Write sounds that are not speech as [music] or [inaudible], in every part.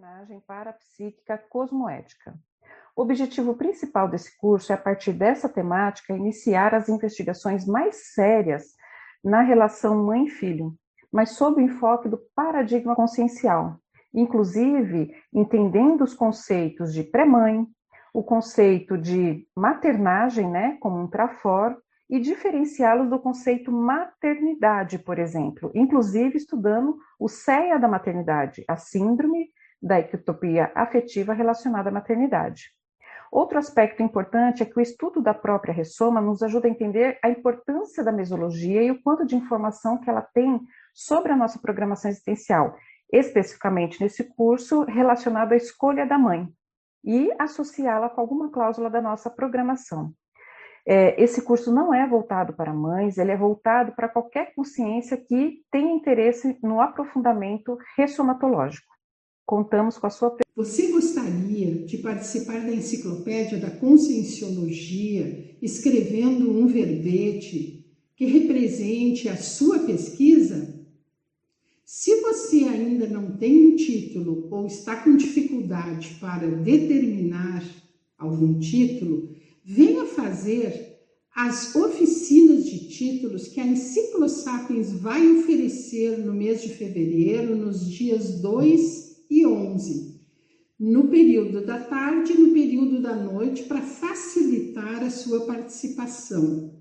maternagem parapsíquica cosmoética. O objetivo principal desse curso é, a partir dessa temática, iniciar as investigações mais sérias na relação mãe-filho, mas sob o enfoque do paradigma consciencial, inclusive entendendo os conceitos de pré-mãe, o conceito de maternagem, né, como um trafor, e diferenciá-los do conceito maternidade, por exemplo, inclusive estudando o CEA da maternidade, a síndrome da ectopia afetiva relacionada à maternidade. Outro aspecto importante é que o estudo da própria ressoma nos ajuda a entender a importância da mesologia e o quanto de informação que ela tem sobre a nossa programação existencial, especificamente nesse curso relacionado à escolha da mãe, e associá-la com alguma cláusula da nossa programação. É, esse curso não é voltado para mães, ele é voltado para qualquer consciência que tenha interesse no aprofundamento ressomatológico. Contamos com a sua. Você gostaria de participar da enciclopédia da Conscienciologia, escrevendo um verbete que represente a sua pesquisa? Se você ainda não tem um título ou está com dificuldade para determinar algum título, venha fazer as oficinas de títulos que a Enciclosapiens vai oferecer no mês de fevereiro, nos dias 2 e 11, no período da tarde e no período da noite, para facilitar a sua participação.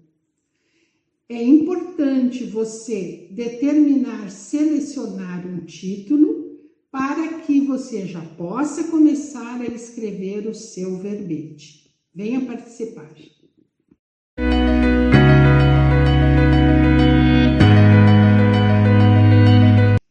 É importante você determinar, selecionar um título para que você já possa começar a escrever o seu verbete. Venha participar.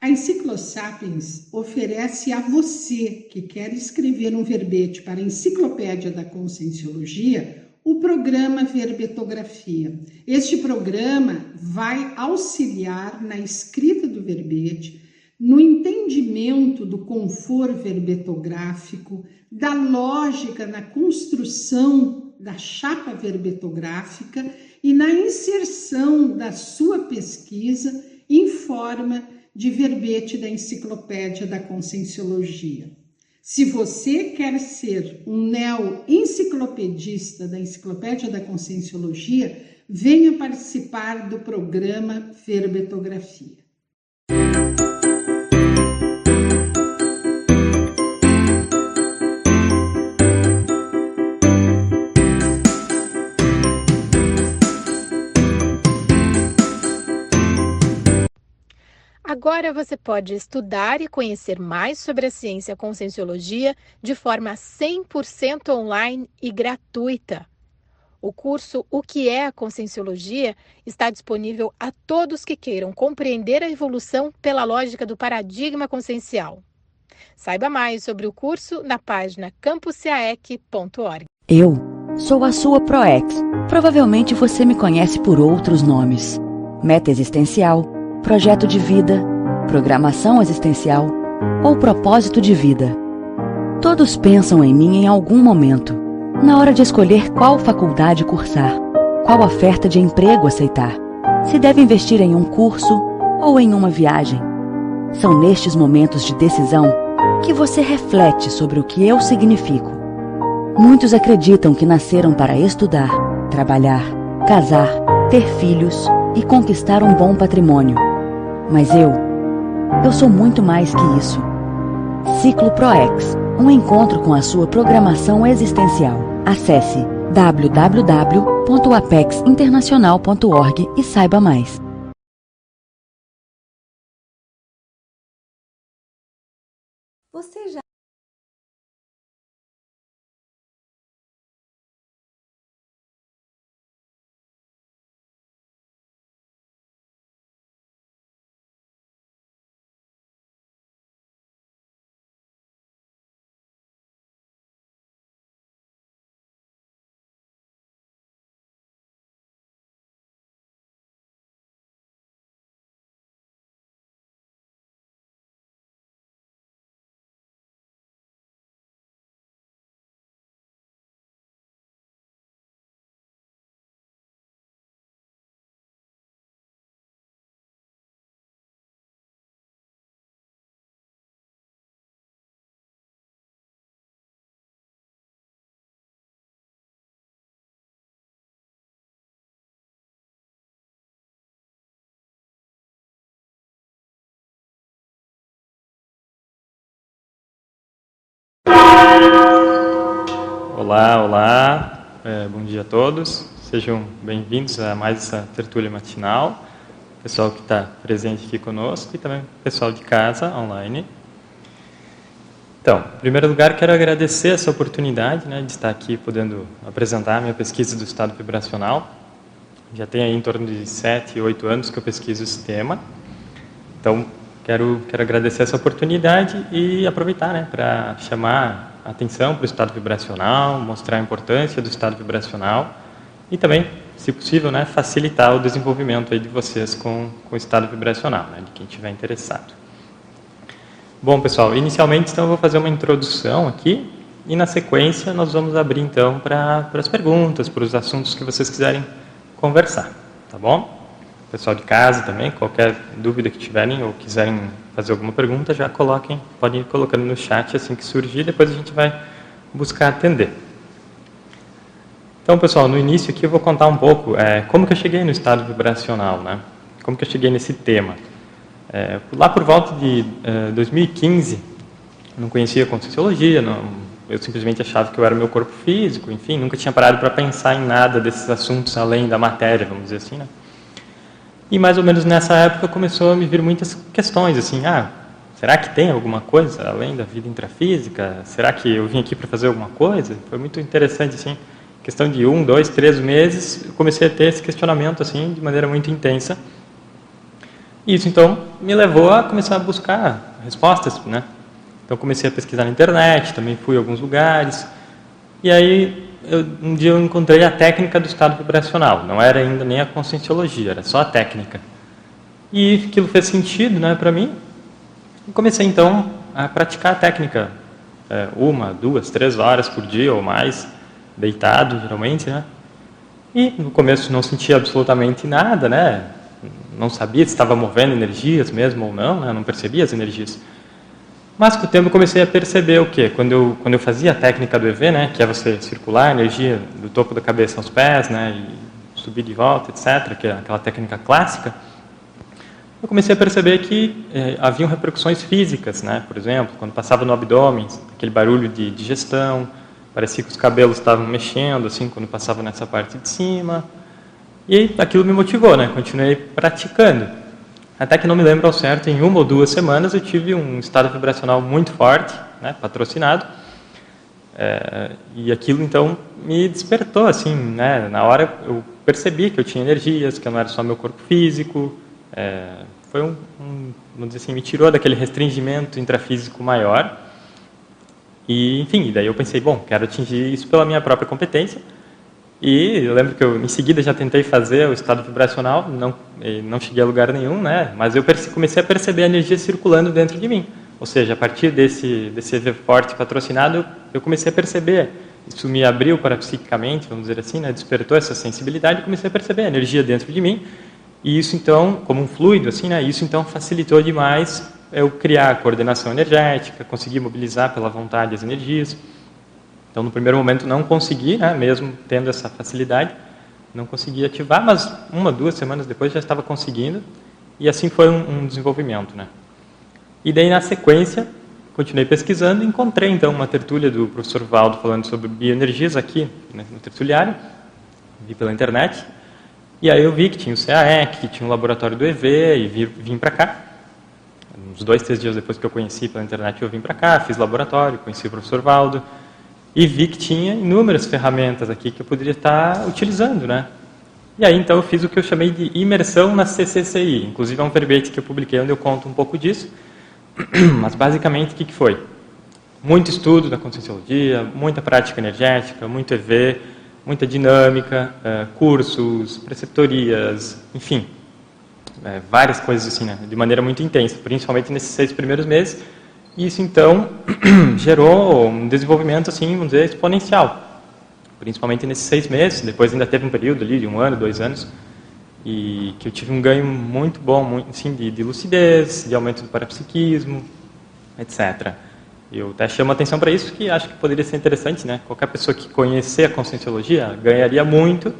A Enciclosapiens oferece a você que quer escrever um verbete para a Enciclopédia da Conscienciologia o programa Verbetografia. Este programa vai auxiliar na escrita do verbete, no entendimento do conforto verbetográfico, da lógica na construção da chapa verbetográfica e na inserção da sua pesquisa em forma de verbete da Enciclopédia da Conscienciologia. Se você quer ser um neo-enciclopedista da Enciclopédia da Conscienciologia, venha participar do programa Verbetografia. Agora você pode estudar e conhecer mais sobre a ciência Conscienciologia de forma 100% online e gratuita. O curso O que é a Conscienciologia está disponível a todos que queiram compreender a evolução pela lógica do paradigma consciencial. Saiba mais sobre o curso na página campuscaec.org. Eu sou a sua ProEx. Provavelmente você me conhece por outros nomes. Meta existencial projeto de vida, programação existencial ou propósito de vida. Todos pensam em mim em algum momento, na hora de escolher qual faculdade cursar, qual oferta de emprego aceitar, se deve investir em um curso ou em uma viagem. São nestes momentos de decisão que você reflete sobre o que eu significo. Muitos acreditam que nasceram para estudar, trabalhar, casar, ter filhos e conquistar um bom patrimônio. Mas eu, eu sou muito mais que isso. Ciclo ProEx, um encontro com a sua programação existencial. Acesse www.apexinternacional.org e saiba mais. Você já Olá, olá, é, bom dia a todos. Sejam bem-vindos a mais essa tertúlia matinal. Pessoal que está presente aqui conosco e também pessoal de casa, online. Então, em primeiro lugar, quero agradecer essa oportunidade né, de estar aqui podendo apresentar a minha pesquisa do estado vibracional. Já tem aí em torno de sete, oito anos que eu pesquiso esse tema. Então, quero, quero agradecer essa oportunidade e aproveitar né, para chamar atenção para o estado vibracional, mostrar a importância do estado vibracional e também, se possível, né, facilitar o desenvolvimento aí de vocês com, com o estado vibracional, né, de quem estiver interessado. Bom, pessoal, inicialmente então eu vou fazer uma introdução aqui e na sequência nós vamos abrir então para as perguntas, para os assuntos que vocês quiserem conversar, tá bom? Pessoal de casa também, qualquer dúvida que tiverem ou quiserem fazer alguma pergunta, já coloquem, podem ir colocando no chat assim que surgir, depois a gente vai buscar atender. Então, pessoal, no início aqui eu vou contar um pouco é, como que eu cheguei no estado vibracional, né? Como que eu cheguei nesse tema. É, lá por volta de é, 2015, não conhecia Conscienciologia, não, eu simplesmente achava que eu era meu corpo físico, enfim, nunca tinha parado para pensar em nada desses assuntos além da matéria, vamos dizer assim, né? E mais ou menos nessa época começou a me vir muitas questões, assim, ah, será que tem alguma coisa além da vida intrafísica? Será que eu vim aqui para fazer alguma coisa? Foi muito interessante, assim, questão de um, dois, três meses, eu comecei a ter esse questionamento, assim, de maneira muito intensa. Isso, então, me levou a começar a buscar respostas, né? Então, comecei a pesquisar na internet, também fui a alguns lugares, e aí eu, um dia eu encontrei a técnica do estado vibracional. Não era ainda nem a conscienciologia, era só a técnica. E aquilo fez sentido né, para mim. E comecei então a praticar a técnica. É, uma, duas, três horas por dia ou mais, deitado geralmente, né? E no começo não sentia absolutamente nada, né? Não sabia se estava movendo energias mesmo ou não, né? Não percebia as energias. Mas com o tempo eu comecei a perceber o quê? Quando eu, quando eu fazia a técnica do EV, né, que é você circular a energia do topo da cabeça aos pés, né, e subir de volta, etc., que é aquela técnica clássica, eu comecei a perceber que eh, haviam repercussões físicas, né? Por exemplo, quando passava no abdômen, aquele barulho de digestão, parecia que os cabelos estavam mexendo, assim, quando passava nessa parte de cima. E aquilo me motivou, né? Continuei praticando. Até que não me lembro ao certo, em uma ou duas semanas eu tive um estado vibracional muito forte, né, patrocinado. É, e aquilo então me despertou, assim, né, na hora eu percebi que eu tinha energias, que eu não era só meu corpo físico. É, foi um, um, vamos dizer assim, me tirou daquele restringimento intrafísico maior. E, enfim, daí eu pensei, bom, quero atingir isso pela minha própria competência e eu lembro que eu, em seguida, já tentei fazer o estado vibracional, não, não cheguei a lugar nenhum, né? Mas eu comecei a perceber a energia circulando dentro de mim. Ou seja, a partir desse, desse EV forte patrocinado, eu comecei a perceber. Isso me abriu para psiquicamente, vamos dizer assim, né? despertou essa sensibilidade e comecei a perceber a energia dentro de mim. E isso, então, como um fluido, assim, né? Isso, então, facilitou demais eu criar coordenação energética, conseguir mobilizar pela vontade as energias. Então, no primeiro momento, não consegui, né, mesmo tendo essa facilidade, não consegui ativar, mas uma, duas semanas depois já estava conseguindo, e assim foi um, um desenvolvimento. Né. E daí, na sequência, continuei pesquisando e encontrei, então, uma tertúlia do professor Valdo falando sobre bioenergias aqui né, no tertuliário, vi pela internet, e aí eu vi que tinha o CAEC, que tinha o laboratório do EV, e vi, vim para cá. Uns dois, três dias depois que eu conheci pela internet, eu vim para cá, fiz laboratório, conheci o professor Valdo, e vi que tinha inúmeras ferramentas aqui que eu poderia estar utilizando, né? E aí então eu fiz o que eu chamei de imersão na CCCI, inclusive é um verbete que eu publiquei onde eu conto um pouco disso, [clears throat] mas basicamente o que, que foi? Muito estudo da conscienciologia, muita prática energética, muito EV, muita dinâmica, uh, cursos, preceptorias, enfim, uh, várias coisas assim, né? de maneira muito intensa, principalmente nesses seis primeiros meses, isso, então, [clears throat] gerou um desenvolvimento, assim, vamos dizer, exponencial. Principalmente nesses seis meses. Depois ainda teve um período ali de um ano, dois anos, e que eu tive um ganho muito bom, muito, assim, de, de lucidez, de aumento do parapsiquismo, etc. Eu até chamo atenção para isso, que acho que poderia ser interessante, né? Qualquer pessoa que conhecer a conscienciologia ganharia muito,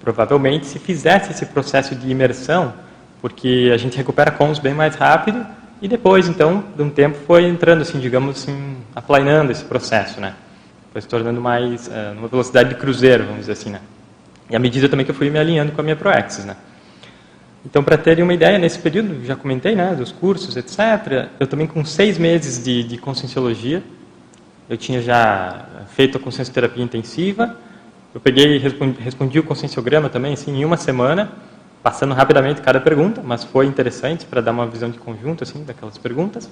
provavelmente, se fizesse esse processo de imersão, porque a gente recupera cons bem mais rápido E depois, então, de um tempo, foi entrando, assim, digamos assim, aplainando esse processo, né? Foi se tornando mais, uh, numa velocidade de cruzeiro, vamos dizer assim, né? E à medida também que eu fui me alinhando com a minha ProAxis, né? Então, para terem uma ideia, nesse período, já comentei, né, dos cursos, etc., eu também com seis meses de, de conscienciologia, eu tinha já feito a consciencioterapia intensiva, eu peguei respondi, respondi o conscienciograma também, assim, em uma semana, passando rapidamente cada pergunta, mas foi interessante para dar uma visão de conjunto, assim, daquelas perguntas.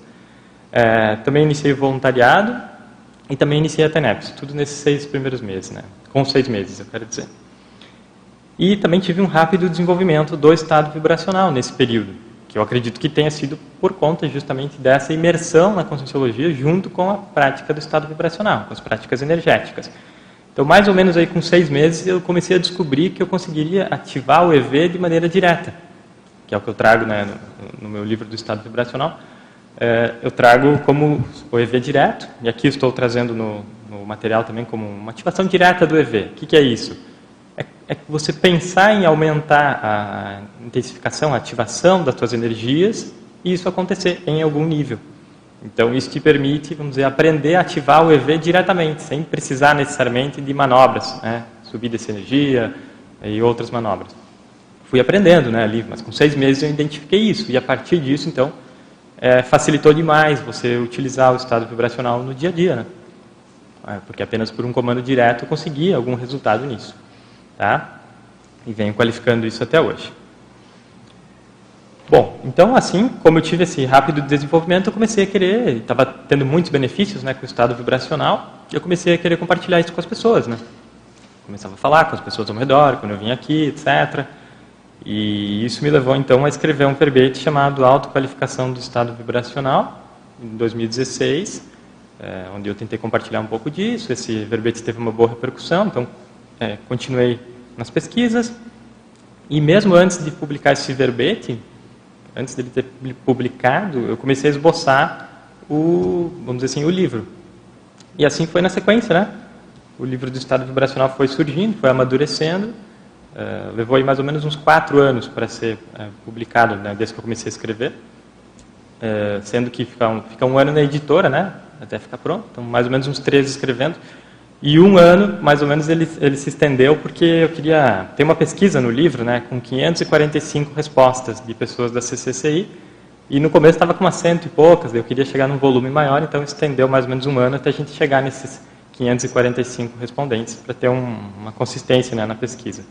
É, também iniciei o voluntariado e também iniciei a TENEPS, tudo nesses seis primeiros meses, né, com seis meses, eu quero dizer. E também tive um rápido desenvolvimento do estado vibracional nesse período, que eu acredito que tenha sido por conta justamente dessa imersão na conscienciologia junto com a prática do estado vibracional, com as práticas energéticas. Então, mais ou menos aí com seis meses, eu comecei a descobrir que eu conseguiria ativar o EV de maneira direta, que é o que eu trago né, no, no meu livro do estado vibracional. É, eu trago como o EV direto, e aqui estou trazendo no, no material também como uma ativação direta do EV. O que, que é isso? é, é você pensar em aumentar a intensificação, a ativação das suas energias e isso acontecer em algum nível. Então, isso te permite, vamos dizer, aprender a ativar o EV diretamente, sem precisar necessariamente de manobras, né? subir dessa energia e outras manobras. Fui aprendendo né, ali, mas com seis meses eu identifiquei isso, e a partir disso, então, é, facilitou demais você utilizar o estado vibracional no dia a dia, né? É, porque apenas por um comando direto eu conseguia algum resultado nisso. Tá? E venho qualificando isso até hoje. Bom, então assim, como eu tive esse rápido desenvolvimento, eu comecei a querer, estava tendo muitos benefícios né, com o estado vibracional, e eu comecei a querer compartilhar isso com as pessoas. Né? Começava a falar com as pessoas ao redor, quando eu vinha aqui, etc. E isso me levou então a escrever um verbete chamado Autoqualificação do Estado Vibracional, em 2016, é, onde eu tentei compartilhar um pouco disso. Esse verbete teve uma boa repercussão, então é, continuei nas pesquisas e mesmo antes de publicar esse verbete, antes dele ter publicado, eu comecei a esboçar o, vamos dizer assim, o livro. E assim foi na sequência, né? O livro do estado vibracional foi surgindo, foi amadurecendo, uh, levou aí mais ou menos uns quatro anos para ser uh, publicado, né, desde que eu comecei a escrever, uh, sendo que fica um, fica um ano na editora, né? Até ficar pronto, então mais ou menos uns três escrevendo. E um ano, mais ou menos, ele, ele se estendeu porque eu queria... Tem uma pesquisa no livro, né, com 545 respostas de pessoas da CCCI, e no começo estava com umas cento e poucas, eu queria chegar num volume maior, então estendeu mais ou menos um ano até a gente chegar nesses 545 respondentes, para ter um, uma consistência né, na pesquisa.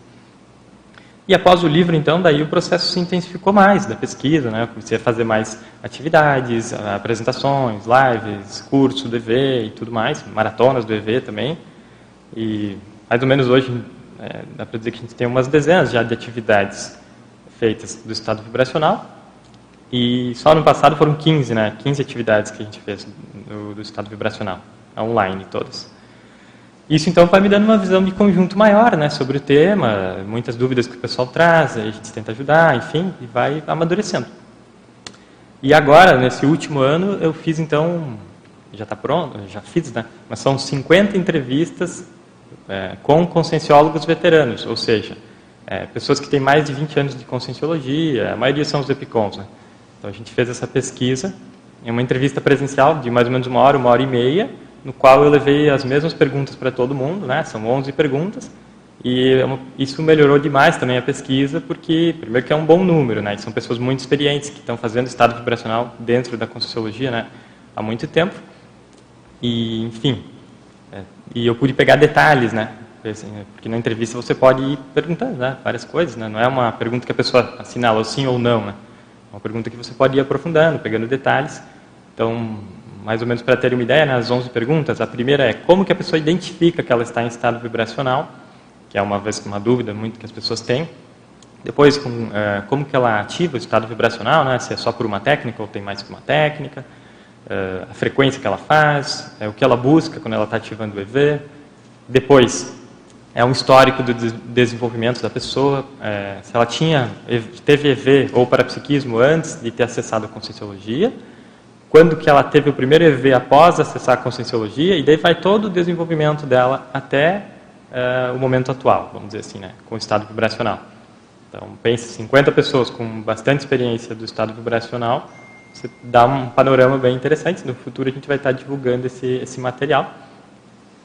E após o livro, então, daí o processo se intensificou mais da pesquisa, né? Eu comecei a fazer mais atividades, apresentações, lives, curso do EV e tudo mais, maratonas do EV também. E mais ou menos hoje, é, dá para dizer que a gente tem umas dezenas já de atividades feitas do estado vibracional. E só no passado foram 15, né? 15 atividades que a gente fez do, do estado vibracional, online todas. Isso então vai me dando uma visão de conjunto maior né, sobre o tema, muitas dúvidas que o pessoal traz, a gente tenta ajudar, enfim, e vai amadurecendo. E agora, nesse último ano, eu fiz então, já está pronto, já fiz, né? Mas são 50 entrevistas é, com conscienciólogos veteranos, ou seja, é, pessoas que têm mais de 20 anos de conscienciologia, a maioria são os EPICONs. Né? Então a gente fez essa pesquisa, em uma entrevista presencial de mais ou menos uma hora, uma hora e meia, no qual eu levei as mesmas perguntas para todo mundo, né? São 11 perguntas. E é isso melhorou demais também a pesquisa, porque, primeiro, que é um bom número, né? São pessoas muito experientes que estão fazendo estado vibracional dentro da Conscienciologia, né? Há muito tempo. E, enfim, é, e eu pude pegar detalhes, né? Assim, porque na entrevista você pode ir perguntando né? várias coisas, né? Não é uma pergunta que a pessoa assinala sim ou não, né? É uma pergunta que você pode ir aprofundando, pegando detalhes. Então, mais ou menos para ter uma ideia, nas né, 11 perguntas, a primeira é como que a pessoa identifica que ela está em estado vibracional, que é uma uma dúvida muito que as pessoas têm. Depois, com, é, como que ela ativa o estado vibracional, né, se é só por uma técnica ou tem mais que uma técnica, é, a frequência que ela faz, é, o que ela busca quando ela está ativando o EV. Depois, é um histórico do desenvolvimento da pessoa, se ela tinha, teve EV ou parapsiquismo antes de ter acessado a Conscienciologia, quando que ela teve o primeiro EV após acessar a Conscienciologia, e daí vai todo o desenvolvimento dela até uh, o momento atual, vamos dizer assim, né, com o estado vibracional. Então, pense 50 pessoas com bastante experiência do estado vibracional, você dá um panorama bem interessante. No futuro a gente vai estar divulgando esse, esse material,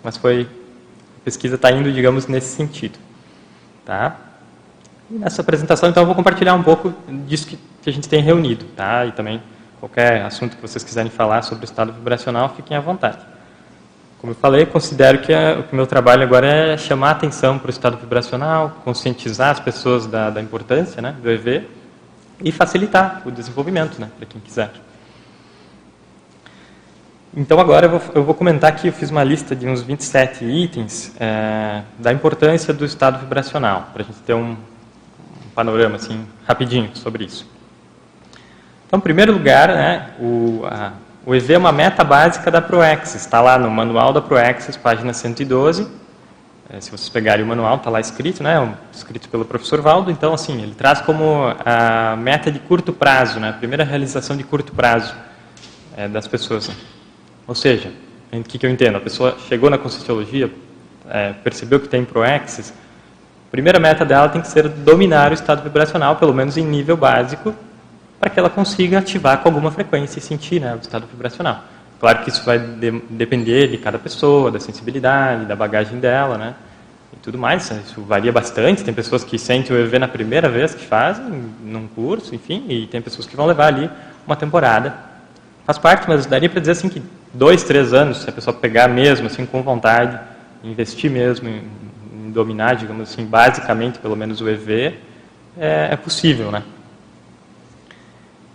mas foi a pesquisa está indo, digamos, nesse sentido, tá? E nessa apresentação, então, eu vou compartilhar um pouco disso que, que a gente tem reunido, tá? E também qualquer assunto que vocês quiserem falar sobre o estado vibracional, fiquem à vontade. Como eu falei, considero que a, o meu trabalho agora é chamar a atenção para o estado vibracional, conscientizar as pessoas da, da importância né, do EV e facilitar o desenvolvimento né, para quem quiser. Então agora eu vou, eu vou, comentar que eu fiz uma lista de uns 27 itens é, da importância do estado vibracional, para a gente ter um, um panorama assim rapidinho sobre isso. Então, em primeiro lugar, né, o, a, o EV é uma meta básica da ProExis, está lá no manual da ProExis, página 112. É, se vocês pegarem o manual, está lá escrito, né, um, escrito pelo professor Valdo. Então, assim, ele traz como a meta de curto prazo, né, a primeira realização de curto prazo é, das pessoas. Ou seja, o que, que eu entendo? A pessoa chegou na Conscienciologia, é, percebeu que tem ProExis, a primeira meta dela tem que ser dominar o estado vibracional, pelo menos em nível básico, para que ela consiga ativar com alguma frequência e sentir né, o estado vibracional. Claro que isso vai de, depender de cada pessoa, da sensibilidade, da bagagem dela, né? E tudo mais. Isso varia bastante. Tem pessoas que sentem o EV na primeira vez que fazem, num curso, enfim, e tem pessoas que vão levar ali uma temporada. Faz parte, mas daria para dizer assim que dois, três anos, se a pessoa pegar mesmo, assim, com vontade, investir mesmo em, em dominar, digamos assim, basicamente, pelo menos o EV, é, é possível, né?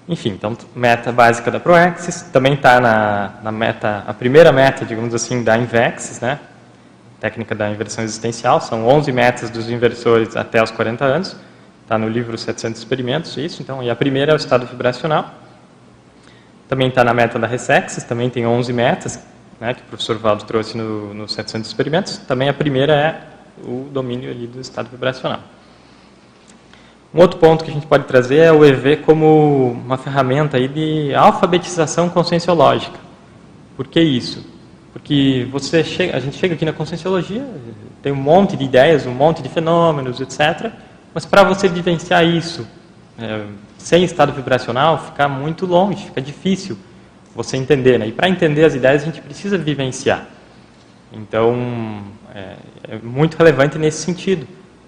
Enfim, então, meta básica da ProAxis, também está na, na, meta, a primeira meta, digamos assim, da Invexis, né? técnica da inversão existencial, são 11 metas dos inversores até os 40 anos, está no livro 700 experimentos, isso, então, e a primeira é o estado vibracional, também está na meta da Resexis, também tem 11 metas, né, que o professor Valdo trouxe no, no 700 experimentos, também a primeira é o domínio ali do estado vibracional. Um outro ponto que a gente pode trazer é o EV como uma ferramenta aí de alfabetização conscienciológica. Por que isso? Porque você chega, a gente chega aqui na conscienciologia, tem um monte de ideias, um monte de fenômenos, etc. Mas para você vivenciar isso é, sem estado vibracional, fica muito longe, fica difícil você entender. Né? E para entender as ideias, a gente precisa vivenciar. Então, é, é muito relevante nesse sentido.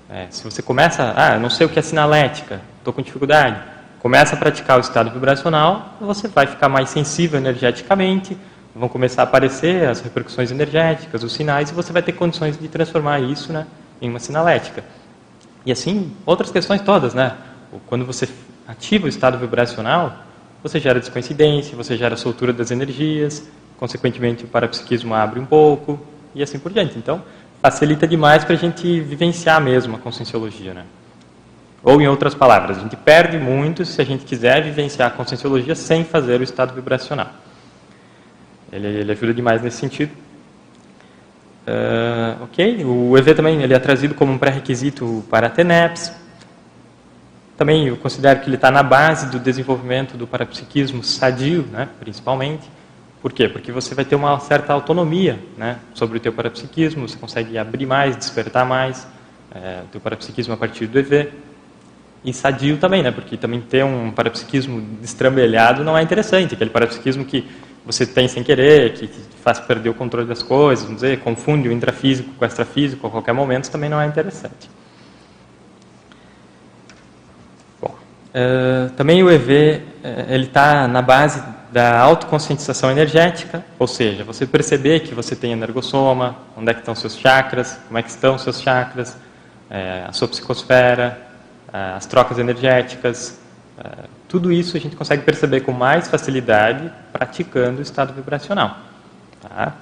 É, se você começa, ah, não sei o que é sinalética, estou com dificuldade, começa a praticar o estado vibracional, você vai ficar mais sensível energeticamente, vão começar a aparecer as repercussões energéticas, os sinais, e você vai ter condições de transformar isso né, em uma sinalética. E assim, outras questões todas, né? Quando você ativa o estado vibracional, você gera descoincidência, você gera soltura das energias, consequentemente o parapsiquismo abre um pouco, e assim por diante. Então, facilita demais para a gente vivenciar mesmo a conscienciologia, né? Ou, em outras palavras, a gente perde muito se a gente quiser vivenciar a conscienciologia sem fazer o estado vibracional. Ele, ele ajuda demais nesse sentido. Uh, ok, o EV também ele é trazido como um pré-requisito para a TENEPS. Também eu considero que ele está na base do desenvolvimento do parapsiquismo sadio, né, principalmente. Por quê? Porque você vai ter uma certa autonomia né, sobre o teu parapsiquismo, você consegue abrir mais, despertar mais é, o teu parapsiquismo a partir do EV. E sadio também, né, porque também ter um parapsiquismo destrambelhado não é interessante, aquele parapsiquismo que você tem sem querer, que faz perder o controle das coisas, vamos dizer, confunde o intrafísico com o extrafísico a qualquer momento, também não é interessante. Bom, uh, também o EV, uh, ele está na base da autoconscientização energética, ou seja, você perceber que você tem energossoma, onde é que estão seus chakras, como é que estão seus chakras, é, a sua psicosfera, é, as trocas energéticas, é, tudo isso a gente consegue perceber com mais facilidade praticando o estado vibracional. Tá?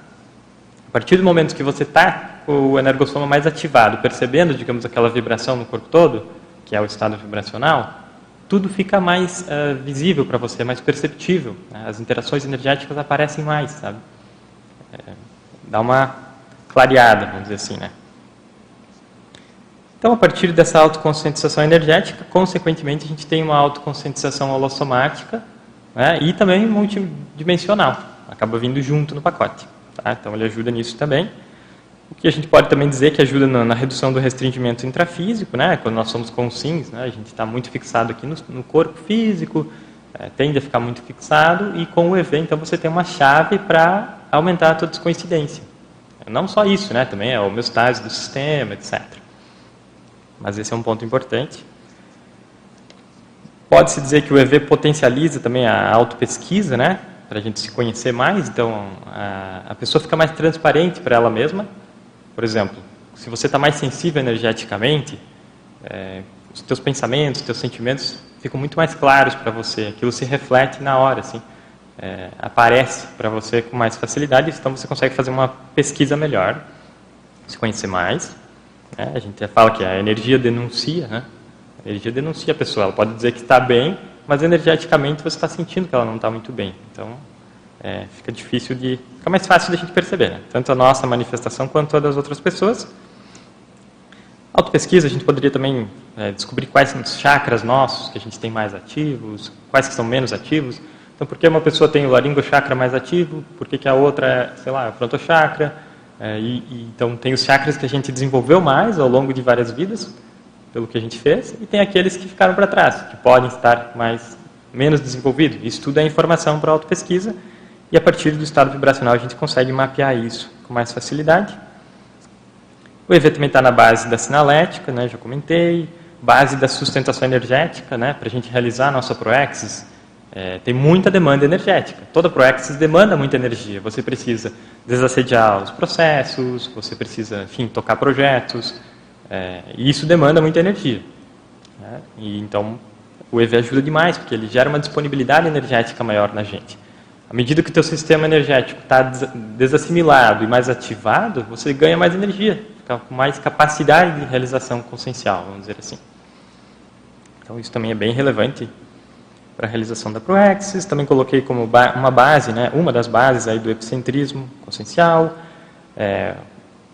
A partir do momento que você está com o energossoma mais ativado, percebendo, digamos, aquela vibração no corpo todo, que é o estado vibracional, tudo fica mais uh, visível para você, mais perceptível. Né? As interações energéticas aparecem mais, sabe? É, dá uma clareada, vamos dizer assim, né? Então, a partir dessa autoconscientização energética, consequentemente, a gente tem uma autoconscientização holossomática né? e também multidimensional. Acaba vindo junto no pacote. Tá? Então, ele ajuda nisso também. O que a gente pode também dizer que ajuda na, na redução do restringimento intrafísico, né? Quando nós somos conscientes, né? A gente está muito fixado aqui no, no, corpo físico, é, tende a ficar muito fixado e com o EV, então, você tem uma chave para aumentar a tua descoincidência. Não só isso, né? Também é a homeostase do sistema, etc. Mas esse é um ponto importante. Pode-se dizer que o EV potencializa também a autopesquisa, né? Para a gente se conhecer mais, então a, a pessoa fica mais transparente para ela mesma. Por exemplo, se você está mais sensível energeticamente, é, os teus pensamentos, os teus sentimentos ficam muito mais claros para você. Aquilo se reflete na hora, assim, é, aparece para você com mais facilidade. Então você consegue fazer uma pesquisa melhor, se conhecer mais. Né? A gente fala que a energia denuncia, né? A energia denuncia a pessoa. Ela pode dizer que está bem, mas energeticamente você está sentindo que ela não está muito bem. Então é, fica difícil de, fica mais fácil de a gente perceber, né? tanto a nossa manifestação quanto a das outras pessoas. Autopesquisa, a gente poderia também é, descobrir quais são os chakras nossos que a gente tem mais ativos, quais que são menos ativos. Então, por que uma pessoa tem o laringo chakra mais ativo, por que, que a outra é, sei lá, o frontochakra. É, e, e, então, tem os chakras que a gente desenvolveu mais ao longo de várias vidas, pelo que a gente fez, e tem aqueles que ficaram para trás, que podem estar mais menos desenvolvidos. Isso tudo é informação para a autopesquisa, e a partir do estado vibracional a gente consegue mapear isso com mais facilidade. O EV também está na base da sinalética, né, já comentei, base da sustentação energética, né, para a gente realizar a nossa Proexis, é, tem muita demanda energética. Toda Proexis demanda muita energia. Você precisa desassediar os processos, você precisa, enfim, tocar projetos, é, e isso demanda muita energia. Né? E então o EV ajuda demais, porque ele gera uma disponibilidade energética maior na gente. À medida que o teu sistema energético está desassimilado e mais ativado, você ganha mais energia com mais capacidade de realização consciencial, vamos dizer assim. Então isso também é bem relevante para a realização da Proexis. Também coloquei como uma base, né, uma das bases aí do epicentrismo consciencial. É,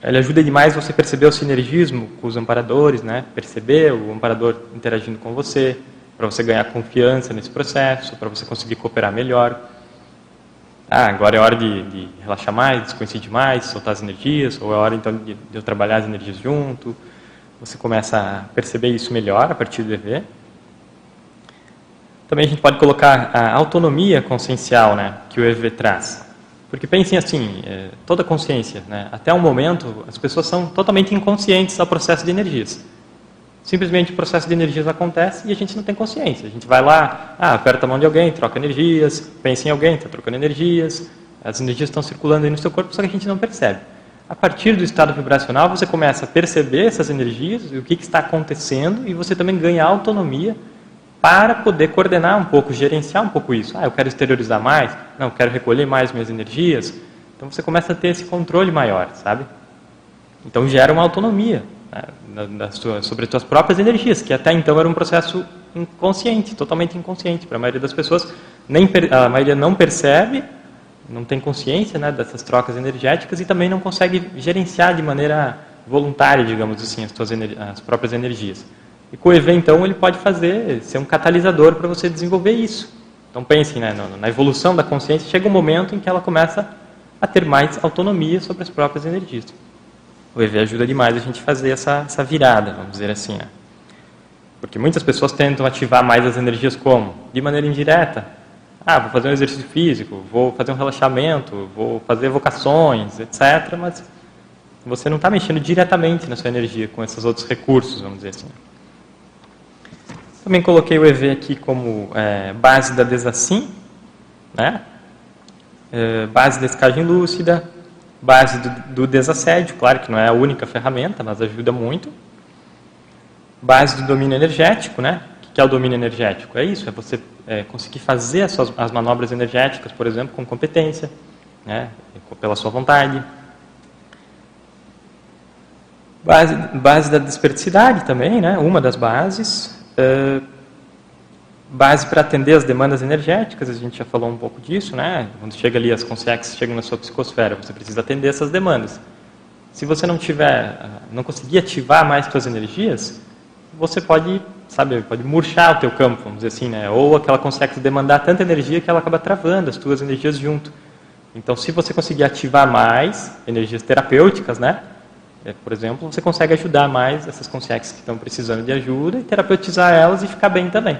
ele ajuda demais você perceber o sinergismo com os amparadores, né, perceber o amparador interagindo com você, para você ganhar confiança nesse processo, para você conseguir cooperar melhor ah, agora é hora de, de relaxar mais, descoincidir mais, soltar as energias, ou é hora então de, de eu trabalhar as energias junto. Você começa a perceber isso melhor a partir do EV. Também a gente pode colocar a autonomia consciencial né, que o EV traz. Porque pensem assim, é, toda consciência, né, até um momento, as pessoas são totalmente inconscientes ao processo de energias. Simplesmente o processo de energias acontece e a gente não tem consciência. A gente vai lá, ah, aperta a mão de alguém, troca energias, pensa em alguém, está trocando energias, as energias estão circulando aí no seu corpo, só que a gente não percebe. A partir do estado vibracional, você começa a perceber essas energias e o que, que está acontecendo e você também ganha autonomia para poder coordenar um pouco, gerenciar um pouco isso. Ah, eu quero exteriorizar mais, não, eu quero recolher mais minhas energias. Então você começa a ter esse controle maior, sabe? Então gera uma autonomia né, sobre as suas próprias energias, que até então era um processo inconsciente, totalmente inconsciente para a maioria das pessoas. Nem a maioria não percebe, não tem consciência né, dessas trocas energéticas e também não consegue gerenciar de maneira voluntária, digamos assim, as, suas as próprias energias. E com o EV, então, ele pode fazer, ser um catalisador para você desenvolver isso. Então pensem, né, na evolução da consciência, chega um momento em que ela começa a ter mais autonomia sobre as próprias energias. O EV ajuda demais a gente fazer essa, essa virada, vamos dizer assim. Né? Porque muitas pessoas tentam ativar mais as energias como? De maneira indireta. Ah, vou fazer um exercício físico, vou fazer um relaxamento, vou fazer vocações, etc. Mas você não está mexendo diretamente na sua energia com esses outros recursos, vamos dizer assim. Também coloquei o EV aqui como é, base da desassim, né? É, base da escagem lúcida, Base do, do desassédio, claro que não é a única ferramenta, mas ajuda muito. Base do domínio energético, né? O que é o domínio energético? É isso, é você é, conseguir fazer as, suas, as manobras energéticas, por exemplo, com competência, né? pela sua vontade. Base, base da desperticidade também, né? uma das bases. Uh, base para atender as demandas energéticas, a gente já falou um pouco disso, né? Quando chega ali as consciências chegam na sua psicosfera, você precisa atender essas demandas. Se você não tiver, ah, não conseguir ativar mais suas energias, você pode, sabe, pode murchar o teu campo, vamos dizer assim, né? Ou aquela consegue demandar tanta energia que ela acaba travando as tuas energias junto. Então, se você conseguir ativar mais energias terapêuticas, né? É, por exemplo, você consegue ajudar mais essas consciências que estão precisando de ajuda e terapeutizar elas e ficar bem também.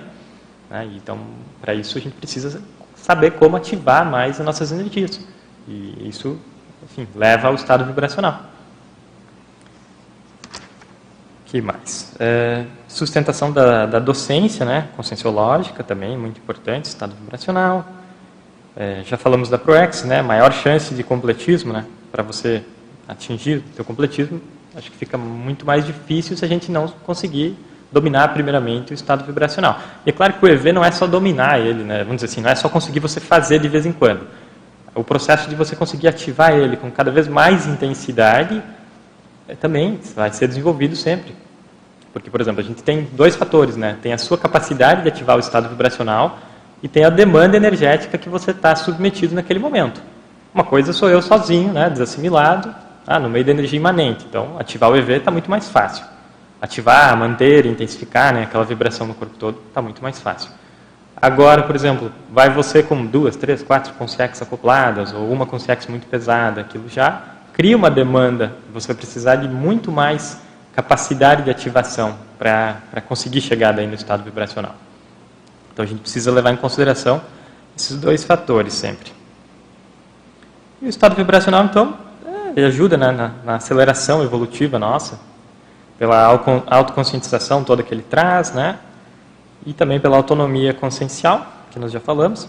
Né? Então, para isso a gente precisa saber como ativar mais as nossas energias. E isso, enfim, leva ao estado vibracional. que mais? É, sustentação da, da, docência, né? conscienciológica também, muito importante, estado vibracional. É, já falamos da ProEx, né? maior chance de completismo, né? para você atingir o seu completismo, acho que fica muito mais difícil se a gente não conseguir dominar primeiramente o estado vibracional. E é claro que o EV não é só dominar ele, né? vamos dizer assim, não é só conseguir você fazer de vez em quando. O processo de você conseguir ativar ele com cada vez mais intensidade é, também vai ser desenvolvido sempre. Porque, por exemplo, a gente tem dois fatores, né? Tem a sua capacidade de ativar o estado vibracional e tem a demanda energética que você está submetido naquele momento. Uma coisa sou eu sozinho, né? Desassimilado, ah, no meio da energia imanente. Então, ativar o EV está muito mais fácil ativar, manter, intensificar né, aquela vibração no corpo todo, está muito mais fácil. Agora, por exemplo, vai você com duas, três, quatro consciências acopladas, ou uma consciência muito pesada, aquilo já cria uma demanda, você vai precisar de muito mais capacidade de ativação para conseguir chegar daí no estado vibracional. Então a gente precisa levar em consideração esses dois fatores sempre. E o estado vibracional, então, é, ajuda né, na, na aceleração evolutiva nossa, pela autoconscientização toda que ele traz, né? E também pela autonomia consciencial, que nós já falamos.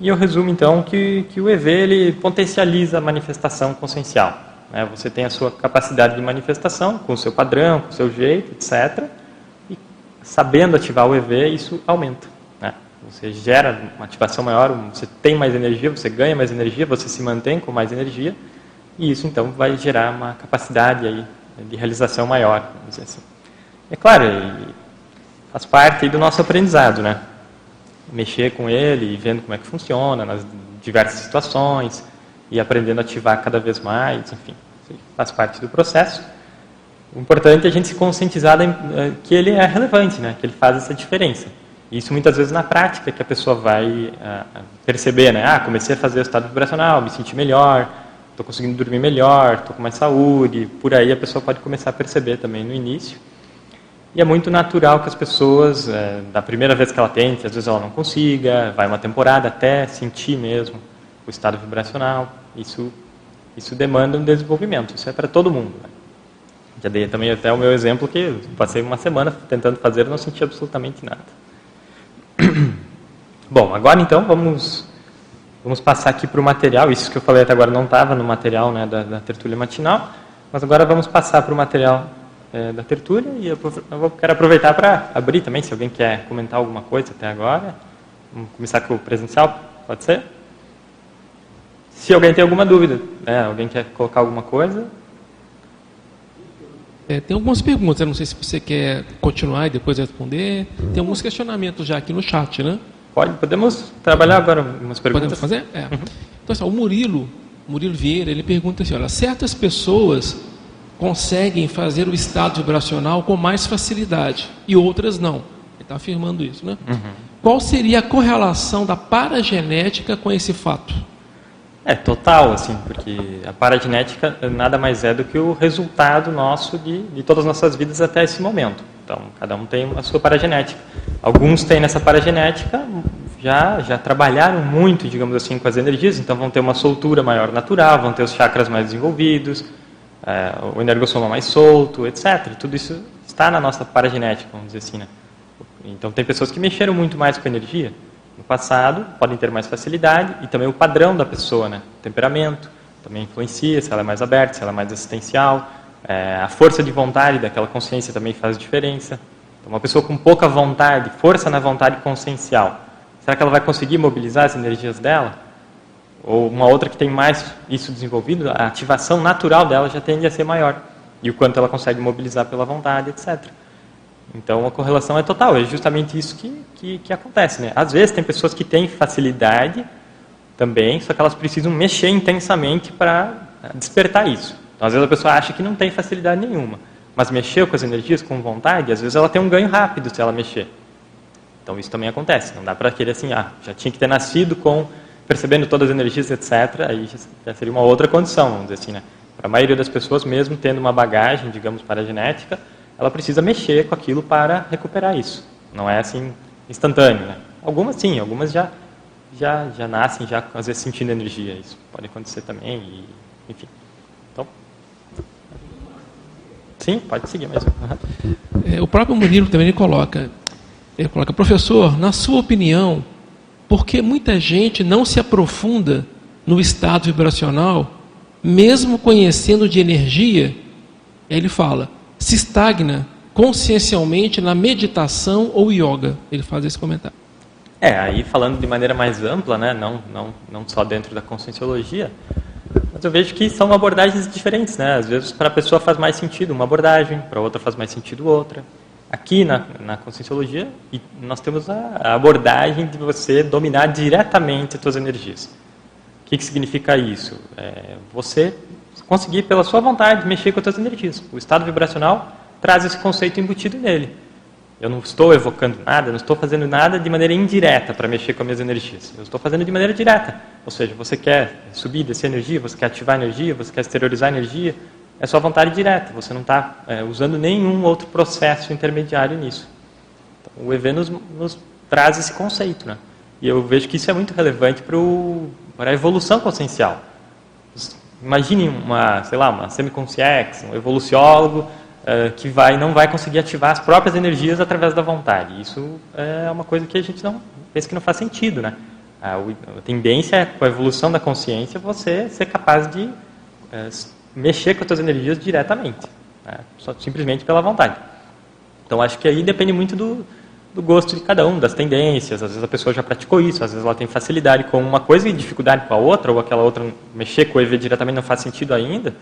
E eu resumo então que, que o EV ele potencializa a manifestação consciencial. Né? Você tem a sua capacidade de manifestação, com o seu padrão, com o seu jeito, etc. E sabendo ativar o EV, isso aumenta. Né? Você gera uma ativação maior, você tem mais energia, você ganha mais energia, você se mantém com mais energia. E isso então vai gerar uma capacidade aí de realização maior, vamos dizer assim. É claro, faz parte do nosso aprendizado, né? Mexer com ele e vendo como é que funciona nas diversas situações e aprendendo a ativar cada vez mais, enfim, faz parte do processo. O importante é a gente se conscientizar eh, que ele é relevante, né? Que ele faz essa diferença. E isso muitas vezes na prática que a pessoa vai uh, perceber, né? Ah, comecei a fazer o estado vibracional, me senti melhor, estou conseguindo dormir melhor, estou com mais saúde, por aí a pessoa pode começar a perceber também no início. E é muito natural que as pessoas, é, da primeira vez que ela tente, às vezes ela não consiga, vai uma temporada até sentir mesmo o estado vibracional. Isso, isso demanda um desenvolvimento, isso é para todo mundo. Né? Já dei também até o meu exemplo que passei uma semana tentando fazer e não senti absolutamente nada. [clears throat] Bom, agora então vamos Vamos passar aqui para o material, isso que eu falei até agora não estava no material né, da, da, tertúlia matinal, mas agora vamos passar para o material é, da tertúlia e eu, eu vou, quero aproveitar para abrir também, se alguém quer comentar alguma coisa até agora. Vamos começar com o presencial, pode ser? Se alguém tem alguma dúvida, né, alguém quer colocar alguma coisa, é, tem algumas perguntas, eu não sei se você quer continuar e depois responder. Tem alguns questionamentos já aqui no chat, né? Pode, podemos trabalhar agora umas perguntas. Podemos fazer? É. Uhum. Então, assim, o Murilo, Murilo Vieira, ele pergunta assim, olha, certas pessoas conseguem fazer o estado vibracional com mais facilidade e outras não. Ele está afirmando isso, né? Uhum. Qual seria a correlação da paragenética com esse fato? É total, assim, porque a paragenética nada mais é do que o resultado nosso de, de todas as nossas vidas até esse momento. Então, cada um tem a sua paragenética. Alguns têm nessa paragenética, já, já trabalharam muito, digamos assim, com as energias, então vão ter uma soltura maior natural, vão ter os chakras mais desenvolvidos, é, o energossoma mais solto, etc. Tudo isso está na nossa paragenética, vamos dizer assim. Né? Então, tem pessoas que mexeram muito mais com energia no passado, podem ter mais facilidade, e também o padrão da pessoa, né? o temperamento, também influencia se ela é mais aberta, se ela é mais assistencial, é, a força de vontade daquela consciência também faz diferença. Então, uma pessoa com pouca vontade, força na vontade consciencial, será que ela vai conseguir mobilizar as energias dela? Ou uma outra que tem mais isso desenvolvido, a ativação natural dela já tende a ser maior. E o quanto ela consegue mobilizar pela vontade, etc. Então a correlação é total, é justamente isso que, que, que acontece. Né? Às vezes tem pessoas que têm facilidade também, só que elas precisam mexer intensamente para despertar isso. Então, às vezes a pessoa acha que não tem facilidade nenhuma, mas mexeu com as energias com vontade, às vezes ela tem um ganho rápido se ela mexer. Então isso também acontece. Não dá para querer assim, ah, já tinha que ter nascido com percebendo todas as energias, etc. Aí já seria uma outra condição, vamos dizer assim, né? Para a maioria das pessoas, mesmo tendo uma bagagem, digamos, para a genética, ela precisa mexer com aquilo para recuperar isso. Não é assim instantâneo. Né? Algumas sim, algumas já, já, já nascem, já às vezes sentindo energia. Isso pode acontecer também, e, enfim. Então, sim, pode seguir mais uhum. é, O próprio Murilo também ele coloca, ele coloca, professor, na sua opinião, por que muita gente não se aprofunda no estado vibracional, mesmo conhecendo de energia? Ele fala, se estagna consciencialmente na meditação ou yoga. Ele faz esse comentário. É, aí falando de maneira mais ampla, né, não, não, não só dentro da conscienciologia, mas eu vejo que são abordagens diferentes, né? Às vezes para a pessoa faz mais sentido uma abordagem, para outra faz mais sentido outra. Aqui na, na conscienciologia, nós temos a abordagem de você dominar diretamente as suas energias. O que, que significa isso? É você conseguir, pela sua vontade, mexer com as suas energias. O estado vibracional traz esse conceito embutido nele. Eu não estou evocando nada, não estou fazendo nada de maneira indireta para mexer com as minhas energias. Eu estou fazendo de maneira direta. Ou seja, você quer subir, descer energia, você quer ativar energia, você quer exteriorizar energia, é sua vontade direta. Você não está é, usando nenhum outro processo intermediário nisso. Então, o EV nos, nos, traz esse conceito. Né? E eu vejo que isso é muito relevante para a evolução consciencial. Imagine uma, sei lá, uma semiconsciex, um evoluciólogo uh, que vai, não vai conseguir ativar as próprias energias através da vontade. Isso é uma coisa que a gente não pensa que não faz sentido, né? A, tendência é, com a evolução da consciência, você ser capaz de uh, mexer com as suas energias diretamente, né? Só, simplesmente pela vontade. Então, acho que aí depende muito do, do gosto de cada um, das tendências. Às vezes a pessoa já praticou isso, às vezes ela tem facilidade com uma coisa e dificuldade com a outra, ou aquela outra mexer com o EV diretamente não faz sentido ainda.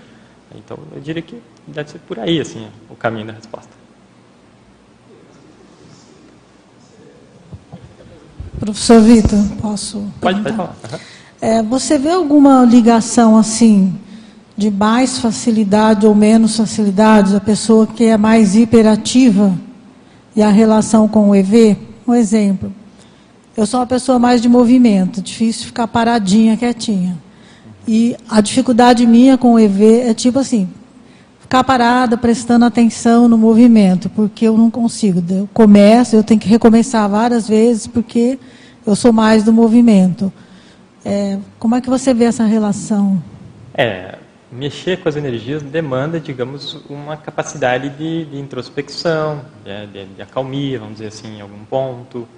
Então, eu diria que deve ser por aí assim, o caminho da resposta. Professor Vitor, posso? Pode, pode falar. Uhum. É, você vê alguma ligação assim de mais facilidade ou menos facilidade da pessoa que é mais hiperativa e a relação com o EV? Um exemplo. Eu sou uma pessoa mais de movimento, difícil ficar paradinha, quietinha. E a dificuldade minha com o EV é tipo assim, ficar parada, prestando atenção no movimento, porque eu não consigo. Eu começo, eu tenho que recomeçar várias vezes, porque eu sou mais do movimento. É, como é que você vê essa relação? É, mexer com as energias demanda, digamos, uma capacidade de, de introspecção, de, de, de, acalmia, vamos dizer assim, em algum ponto.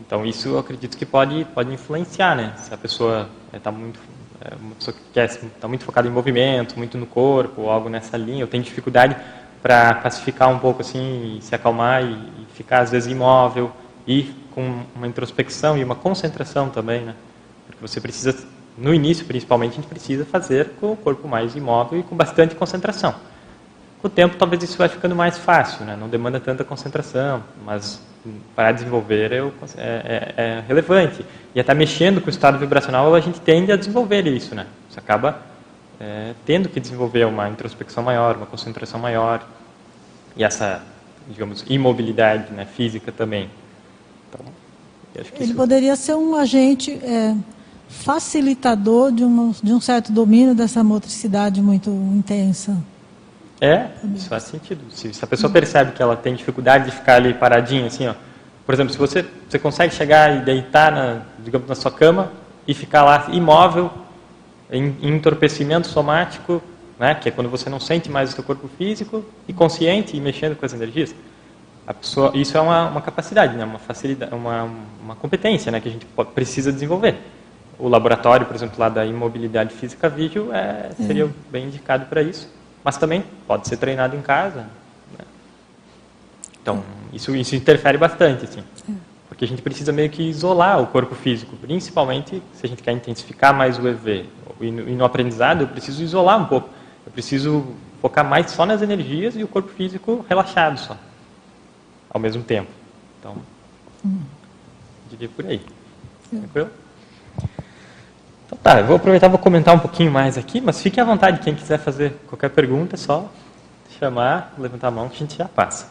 Então, isso eu acredito que pode, pode influenciar, né? Se a pessoa está é, muito é uma pessoa que está muito focada em movimento, muito no corpo, algo nessa linha, eu tenho dificuldade para pacificar um pouco assim, se acalmar e, e, ficar às vezes imóvel e com uma introspecção e uma concentração também, né? Porque você precisa, no início principalmente, a gente precisa fazer com o corpo mais imóvel e com bastante concentração. Com o tempo, talvez isso vai ficando mais fácil, né? Não demanda tanta concentração, mas para desenvolver é, é, é, relevante. E até mexendo com o estado vibracional, a gente tende a desenvolver isso, né? Você acaba é, tendo que desenvolver uma introspecção maior, uma concentração maior, e essa, digamos, imobilidade né, física também. Então, Ele isso... poderia ser um agente é, facilitador de um, de um certo domínio dessa motricidade muito intensa. É, isso faz sentido. Se, se, a pessoa percebe que ela tem dificuldade de ficar ali paradinha, assim, ó. Por exemplo, se você, você consegue chegar e deitar, na, digamos, na sua cama e ficar lá imóvel, em, em entorpecimento somático, né, que é quando você não sente mais o seu corpo físico, e consciente e mexendo com as energias. A pessoa, isso é uma, uma capacidade, né, uma facilidade, uma, uma competência né, que a gente precisa desenvolver. O laboratório, por exemplo, lá da imobilidade física vídeo é, seria uhum. bem indicado para isso mas também pode ser treinado em casa. Né? Então, isso, isso interfere bastante, assim. É. Porque a gente precisa meio que isolar o corpo físico, principalmente se a gente quer intensificar mais o EV. E no, e no aprendizado, eu preciso isolar um pouco. Eu preciso focar mais só nas energias e o corpo físico relaxado só, ao mesmo tempo. Então, hum. diria por aí. Tranquilo? Tá, eu vou aproveitar vou comentar um pouquinho mais aqui, mas fique à vontade, quem quiser fazer qualquer pergunta, é só chamar, levantar a mão que a gente já passa.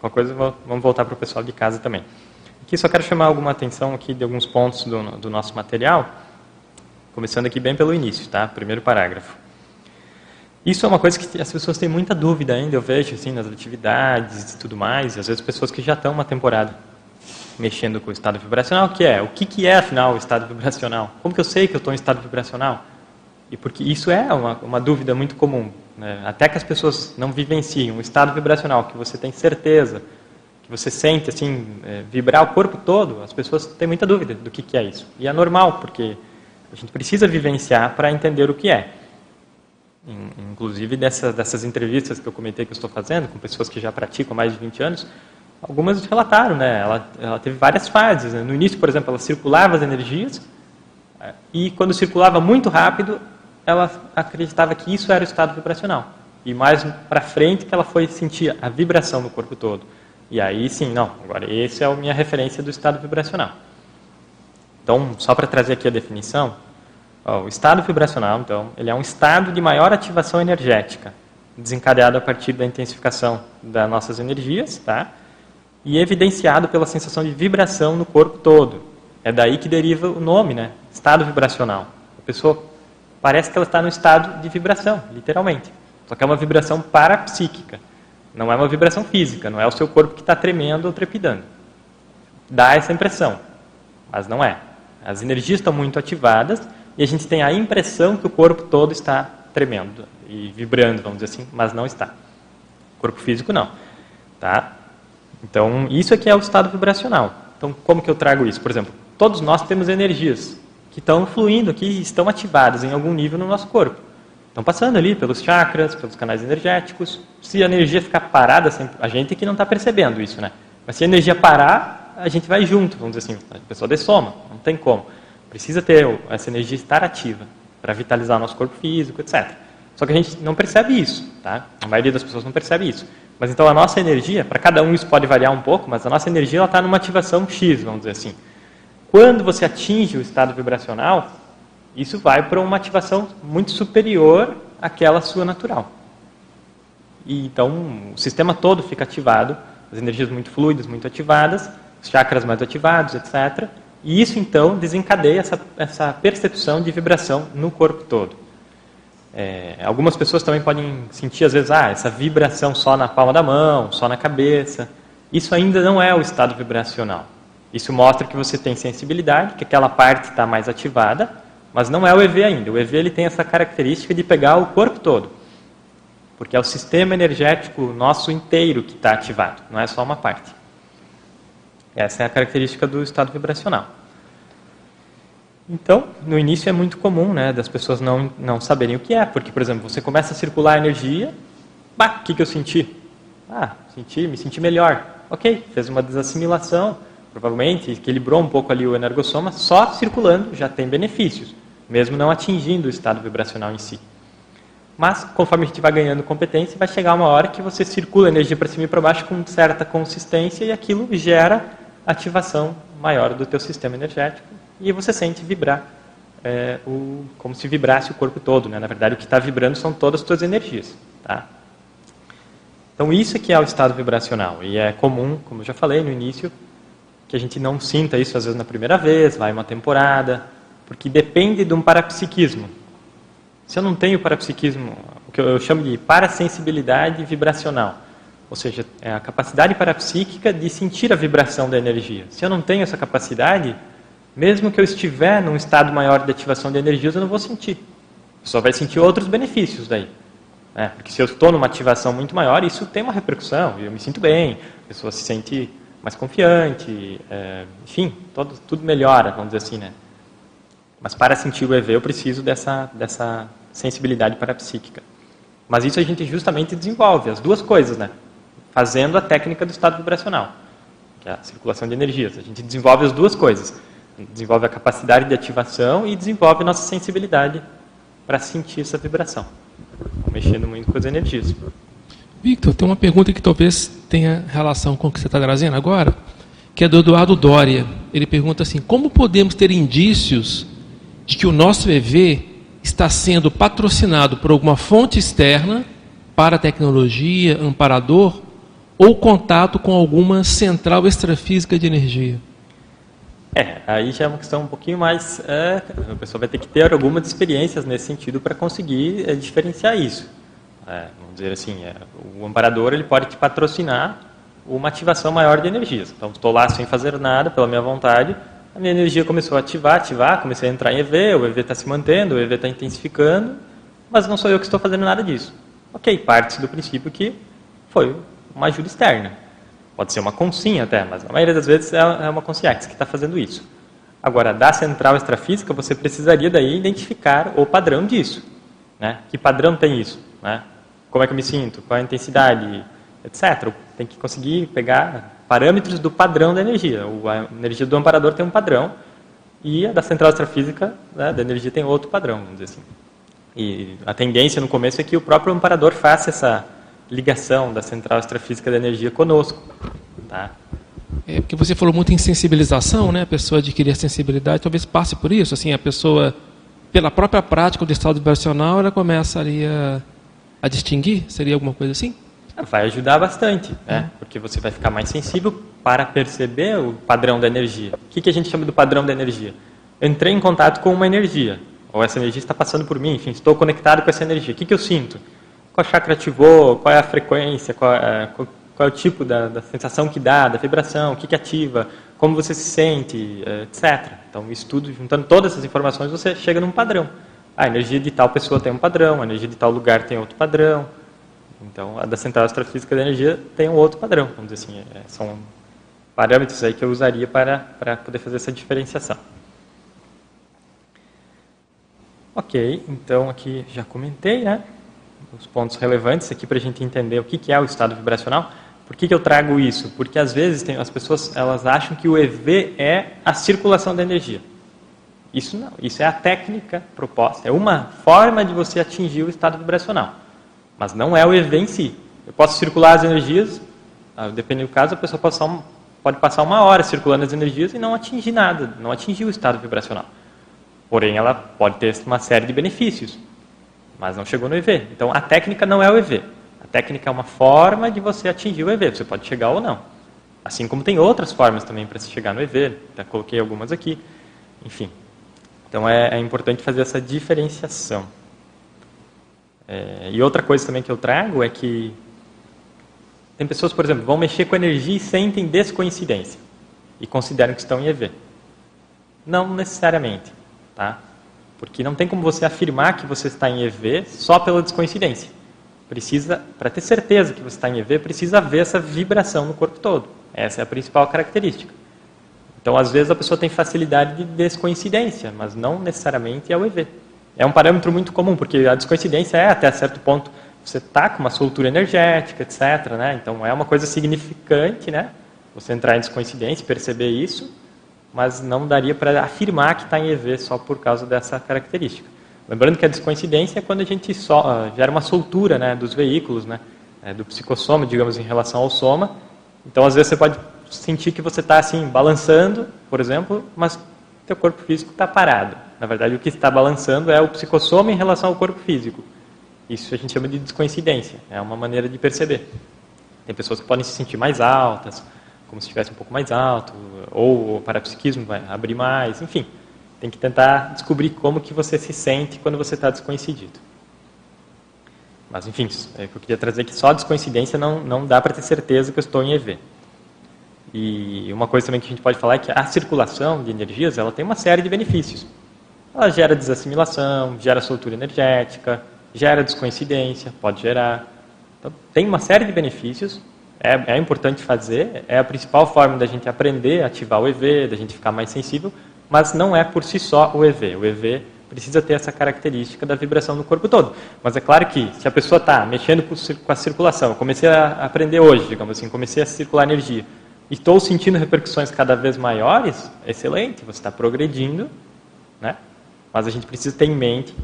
Qualquer coisa, vamos voltar para o pessoal de casa também. Aqui só quero chamar alguma atenção aqui de alguns pontos do, do nosso material, começando aqui bem pelo início, tá? Primeiro parágrafo. Isso é uma coisa que as pessoas têm muita dúvida ainda, eu vejo assim nas atividades e tudo mais, e às vezes pessoas que já estão uma temporada. Mexendo com o estado vibracional, que é o que, que é afinal o estado vibracional? Como que eu sei que eu estou em estado vibracional? E porque isso é uma, uma dúvida muito comum. Né? Até que as pessoas não vivenciem um estado vibracional que você tem certeza, que você sente assim é, vibrar o corpo todo, as pessoas têm muita dúvida do que, que é isso. E é normal, porque a gente precisa vivenciar para entender o que é. Inclusive dessas, dessas entrevistas que eu comentei que eu estou fazendo com pessoas que já praticam mais de 20 anos, algumas relataram, né? Ela, ela teve várias fases. Né? No início, por exemplo, ela circulava as energias é, e quando circulava muito rápido, ela acreditava que isso era o estado vibracional. E mais para frente que ela foi sentir a vibração no corpo todo. E aí sim, não, agora esse é a minha referência do estado vibracional. Então, só para trazer aqui a definição, ó, o estado vibracional, então, ele é um estado de maior ativação energética, desencadeado a partir da intensificação das nossas energias, tá? E evidenciado pela sensação de vibração no corpo todo. É daí que deriva o nome, né? Estado vibracional. A pessoa parece que ela está no estado de vibração, literalmente. Só que é uma vibração parapsíquica. Não é uma vibração física, não é o seu corpo que está tremendo ou trepidando. Dá essa impressão, mas não é. As energias estão muito ativadas e a gente tem a impressão que o corpo todo está tremendo e vibrando, vamos dizer assim, mas não está. O corpo físico não. Tá? Então, isso aqui é o estado vibracional. Então, como que eu trago isso? Por exemplo, todos nós temos energias que estão fluindo, que estão ativadas em algum nível no nosso corpo. Estão passando ali pelos chakras, pelos canais energéticos. Se a energia ficar parada, a gente que não está percebendo isso, né? Mas se a energia parar, a gente vai junto, vamos dizer assim, a pessoa dessoma, não tem como. Precisa ter essa energia estar ativa para vitalizar nosso corpo físico, etc. Só que a gente não percebe isso, tá? A maioria das pessoas não percebe isso. Mas então a nossa energia, para cada um isso pode variar um pouco, mas a nossa energia está numa ativação X, vamos dizer assim. Quando você atinge o estado vibracional, isso vai para uma ativação muito superior àquela sua natural. E então o sistema todo fica ativado, as energias muito fluidas, muito ativadas, os chakras mais ativados, etc. E isso então desencadeia essa, essa percepção de vibração no corpo todo. É, algumas pessoas também podem sentir às vezes ah, essa vibração só na palma da mão, só na cabeça. Isso ainda não é o estado vibracional. Isso mostra que você tem sensibilidade, que aquela parte está mais ativada, mas não é o EV ainda. O EV ele tem essa característica de pegar o corpo todo, porque é o sistema energético nosso inteiro que está ativado, não é só uma parte. Essa é a característica do estado vibracional. Então, no início é muito comum né, das pessoas não, não saberem o que é, porque, por exemplo, você começa a circular a energia, bah, o que, que eu senti? Ah, senti, me senti melhor. Ok, fez uma desassimilação, provavelmente equilibrou um pouco ali o energossoma, só circulando já tem benefícios, mesmo não atingindo o estado vibracional em si. Mas, conforme a gente vai ganhando competência, vai chegar uma hora que você circula a energia para cima e para baixo com certa consistência e aquilo gera ativação maior do teu sistema energético e você sente vibrar é, o, como se vibrasse o corpo todo. Né? Na verdade, o que está vibrando são todas as tuas energias. Tá? Então, isso é que é o estado vibracional. E é comum, como eu já falei no início, que a gente não sinta isso às vezes na primeira vez, vai uma temporada, porque depende de um parapsiquismo. Se eu não tenho parapsiquismo, o que eu chamo de parasensibilidade vibracional, ou seja, é a capacidade parapsíquica de sentir a vibração da energia. Se eu não tenho essa capacidade, mesmo que eu estiver num estado maior de ativação de energias, eu não vou sentir. Só vai sentir outros benefícios daí. Né? Porque se eu estou numa ativação muito maior, isso tem uma repercussão, eu me sinto bem, a pessoa se sente mais confiante, é, enfim, todo, tudo melhora, vamos dizer assim, né? Mas para sentir o EV eu preciso dessa, dessa sensibilidade parapsíquica. Mas isso a gente justamente desenvolve, as duas coisas, né? Fazendo a técnica do estado vibracional, que é a circulação de energias. A gente desenvolve as duas coisas. Desenvolve a capacidade de ativação e desenvolve nossa sensibilidade para sentir essa vibração, mexendo muito com as energias. Victor, tem uma pergunta que talvez tenha relação com o que você está trazendo agora, que é do Eduardo Dória. Ele pergunta assim: como podemos ter indícios de que o nosso EV está sendo patrocinado por alguma fonte externa para tecnologia, amparador ou contato com alguma central extrafísica de energia? É, aí já é uma questão um pouquinho mais. É, a pessoa vai ter que ter algumas experiências nesse sentido para conseguir é, diferenciar isso. É, vamos dizer assim, é, o amparador ele pode te patrocinar uma ativação maior de energias. Então, estou lá sem fazer nada, pela minha vontade, a minha energia começou a ativar, ativar, comecei a entrar em EV, o EV está se mantendo, o EV está intensificando, mas não sou eu que estou fazendo nada disso. Ok, parte do princípio que foi uma ajuda externa. Pode ser uma consinha até, mas a maioria das vezes é, é uma consciência que está fazendo isso. Agora, da central extrafísica, você precisaria daí identificar o padrão disso. Né? Que padrão tem isso? Né? Como é que eu me sinto? Qual a intensidade? Etc. Tem que conseguir pegar parâmetros do padrão da energia. A energia do amparador tem um padrão e a da central extrafísica né, da energia tem outro padrão, vamos dizer assim. E a tendência no começo é que o próprio amparador faça essa ligação da central extrafísica da energia conosco. Tá? É porque você falou muito em sensibilização, né? A pessoa adquirir sensibilidade, talvez passe por isso. Assim, a pessoa, pela própria prática do estado vibracional, ela começa a, a distinguir. Seria alguma coisa assim? Vai ajudar bastante, né? Porque você vai ficar mais sensível para perceber o padrão da energia. O que, que a gente chama do padrão da energia? Entrei em contato com uma energia, ou essa energia está passando por mim, enfim, estou conectado com essa energia. O que, que eu sinto? Qual chakra ativou? Qual é a frequência? Qual é, qual, qual é o tipo da, da, sensação que dá, da vibração? O que, que ativa? Como você se sente? Etc. Então, estudo, juntando todas essas informações, você chega num padrão. A energia de tal pessoa tem um padrão, a energia de tal lugar tem outro padrão, então, a da central astrofísica da energia tem um outro padrão, vamos dizer assim. É, são parâmetros aí que eu usaria para, para poder fazer essa diferenciação. Ok, então aqui já comentei, né? Os pontos relevantes aqui para a gente entender o que, que é o estado vibracional. Por que, que eu trago isso? Porque às vezes tem, as pessoas elas acham que o EV é a circulação da energia. Isso não, isso é a técnica proposta, é uma forma de você atingir o estado vibracional. Mas não é o EV em si. Eu posso circular as energias, ah, dependendo do caso, a pessoa passar, pode passar uma hora circulando as energias e não atingir nada, não atingir o estado vibracional. Porém, ela pode ter uma série de benefícios, mas não chegou no EV. Então, a técnica não é o EV. A técnica é uma forma de você atingir o EV. Você pode chegar ou não. Assim como tem outras formas também para se chegar no EV. Até coloquei algumas aqui. Enfim. Então, é, é importante fazer essa diferenciação. É, e outra coisa também que eu trago é que tem pessoas, por exemplo, vão mexer com energia e sentem descoincidência e consideram que estão em EV. Não necessariamente, tá? Porque não tem como você afirmar que você está em EV só pela descoincidência. Precisa, para ter certeza que você está em EV, precisa haver essa vibração no corpo todo. Essa é a principal característica. Então, às vezes a pessoa tem facilidade de descoincidência, mas não necessariamente é o EV é um parâmetro muito comum, porque a descoincidência é até certo ponto você está com uma soltura energética, etc. Né? Então é uma coisa significante, né? Você entrar em descoincidência, perceber isso, mas não daria para afirmar que está em EV só por causa dessa característica. Lembrando que a descoincidência é quando a gente só, uh, gera uma soltura né, dos veículos, né, é, do psicossoma, digamos, em relação ao soma. Então, às vezes, você pode sentir que você está assim, balançando, por exemplo, mas teu corpo físico está parado. Na verdade, o que está balançando é o psicossoma em relação ao corpo físico. Isso a gente chama de descoincidência. É uma maneira de perceber. Tem pessoas que podem se sentir mais altas, como se estivesse um pouco mais alto, ou o parapsiquismo vai abrir mais, enfim. Tem que tentar descobrir como que você se sente quando você está descoincidido. Mas, enfim, é eu queria trazer que só a descoincidência não, não dá para ter certeza que eu estou em EV. E uma coisa também que a gente pode falar é que a circulação de energias ela tem uma série de benefícios. Ela gera desassimilação, gera soltura energética, gera descoincidência, pode gerar. Então, tem uma série de benefícios. É, é importante fazer, é a principal forma da gente aprender ativar o EV, da gente ficar mais sensível, mas não é por si só o EV. O EV precisa ter essa característica da vibração no corpo todo. Mas é claro que se a pessoa está mexendo com a circulação, eu comecei a aprender hoje, digamos assim, comecei a circular energia, e estou sentindo repercussões cada vez maiores, excelente, você está progredindo, né? Mas a gente precisa ter em mente,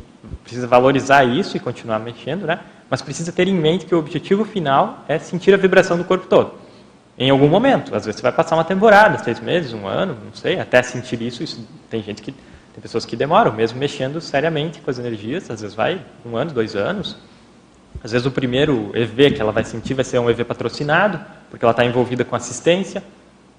precisa valorizar isso e continuar mexendo, né? Mas precisa ter em mente que o objetivo final é sentir a vibração do corpo todo. Em algum momento, às vezes você vai passar uma temporada, seis meses, um ano, não sei, até sentir isso. isso tem gente que tem pessoas que demoram, mesmo mexendo seriamente com as energias, às vezes vai um ano, dois anos. Às vezes o primeiro EV que ela vai sentir vai ser um EV patrocinado, porque ela está envolvida com assistência.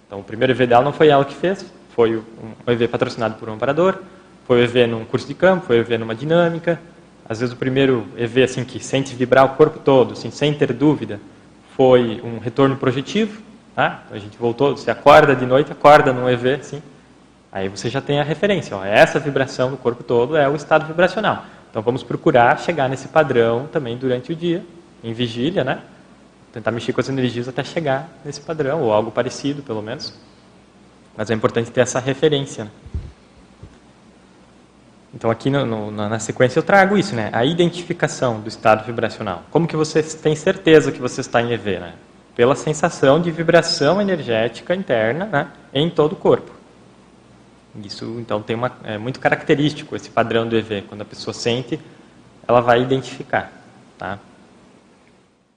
Então, o primeiro EV dela não foi ela que fez, foi um EV patrocinado por um amparador, foi o EV num curso de campo, foi o EV numa dinâmica. Às vezes o primeiro EV assim que sente vibrar o corpo todo, assim, sem ter dúvida, foi um retorno projetivo. Tá? Então a gente voltou, você acorda de noite, acorda num EV, assim, aí você já tem a referência. Ó, essa vibração do corpo todo é o estado vibracional. Então vamos procurar chegar nesse padrão também durante o dia, em vigília, né? Tentar mexer com as energias até chegar nesse padrão, ou algo parecido, pelo menos. Mas é importante ter essa referência. Né? Então aqui no, no, na sequência eu trago isso, né? A identificação do estado vibracional. Como que você tem certeza que você está em EV, né? Pela sensação de vibração energética interna, né? Em todo o corpo. Isso então tem uma é muito característico esse padrão do EV. Quando a pessoa sente, ela vai identificar, tá?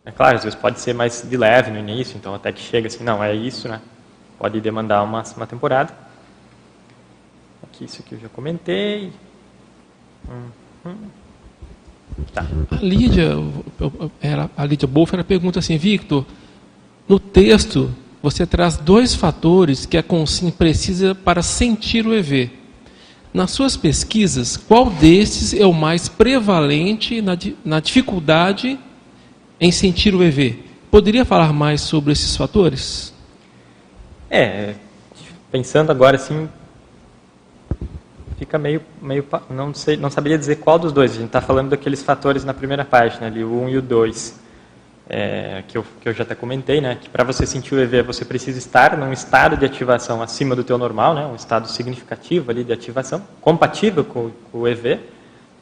É claro, às vezes pode ser mais de leve no início, então até que chega assim, não, é isso, né? Pode demandar uma, uma temporada. Aqui isso que eu já comentei. Tá. A Lídia, era, a Lídia Bolfer pergunta assim, Victor, no texto você traz dois fatores que a Consim precisa para sentir o EV. Nas suas pesquisas, qual desses é o mais prevalente na, na dificuldade em sentir o EV? Poderia falar mais sobre esses fatores? É, pensando agora assim, fica meio, meio não sei, não saberia dizer qual dos dois. A gente está falando daqueles fatores na primeira página, ali, o 1 e o 2, é, que, eu, que eu já até comentei, né, que para você sentir o EV você precisa estar num estado de ativação acima do teu normal, né, um estado significativo ali de ativação, compatível com, com o EV,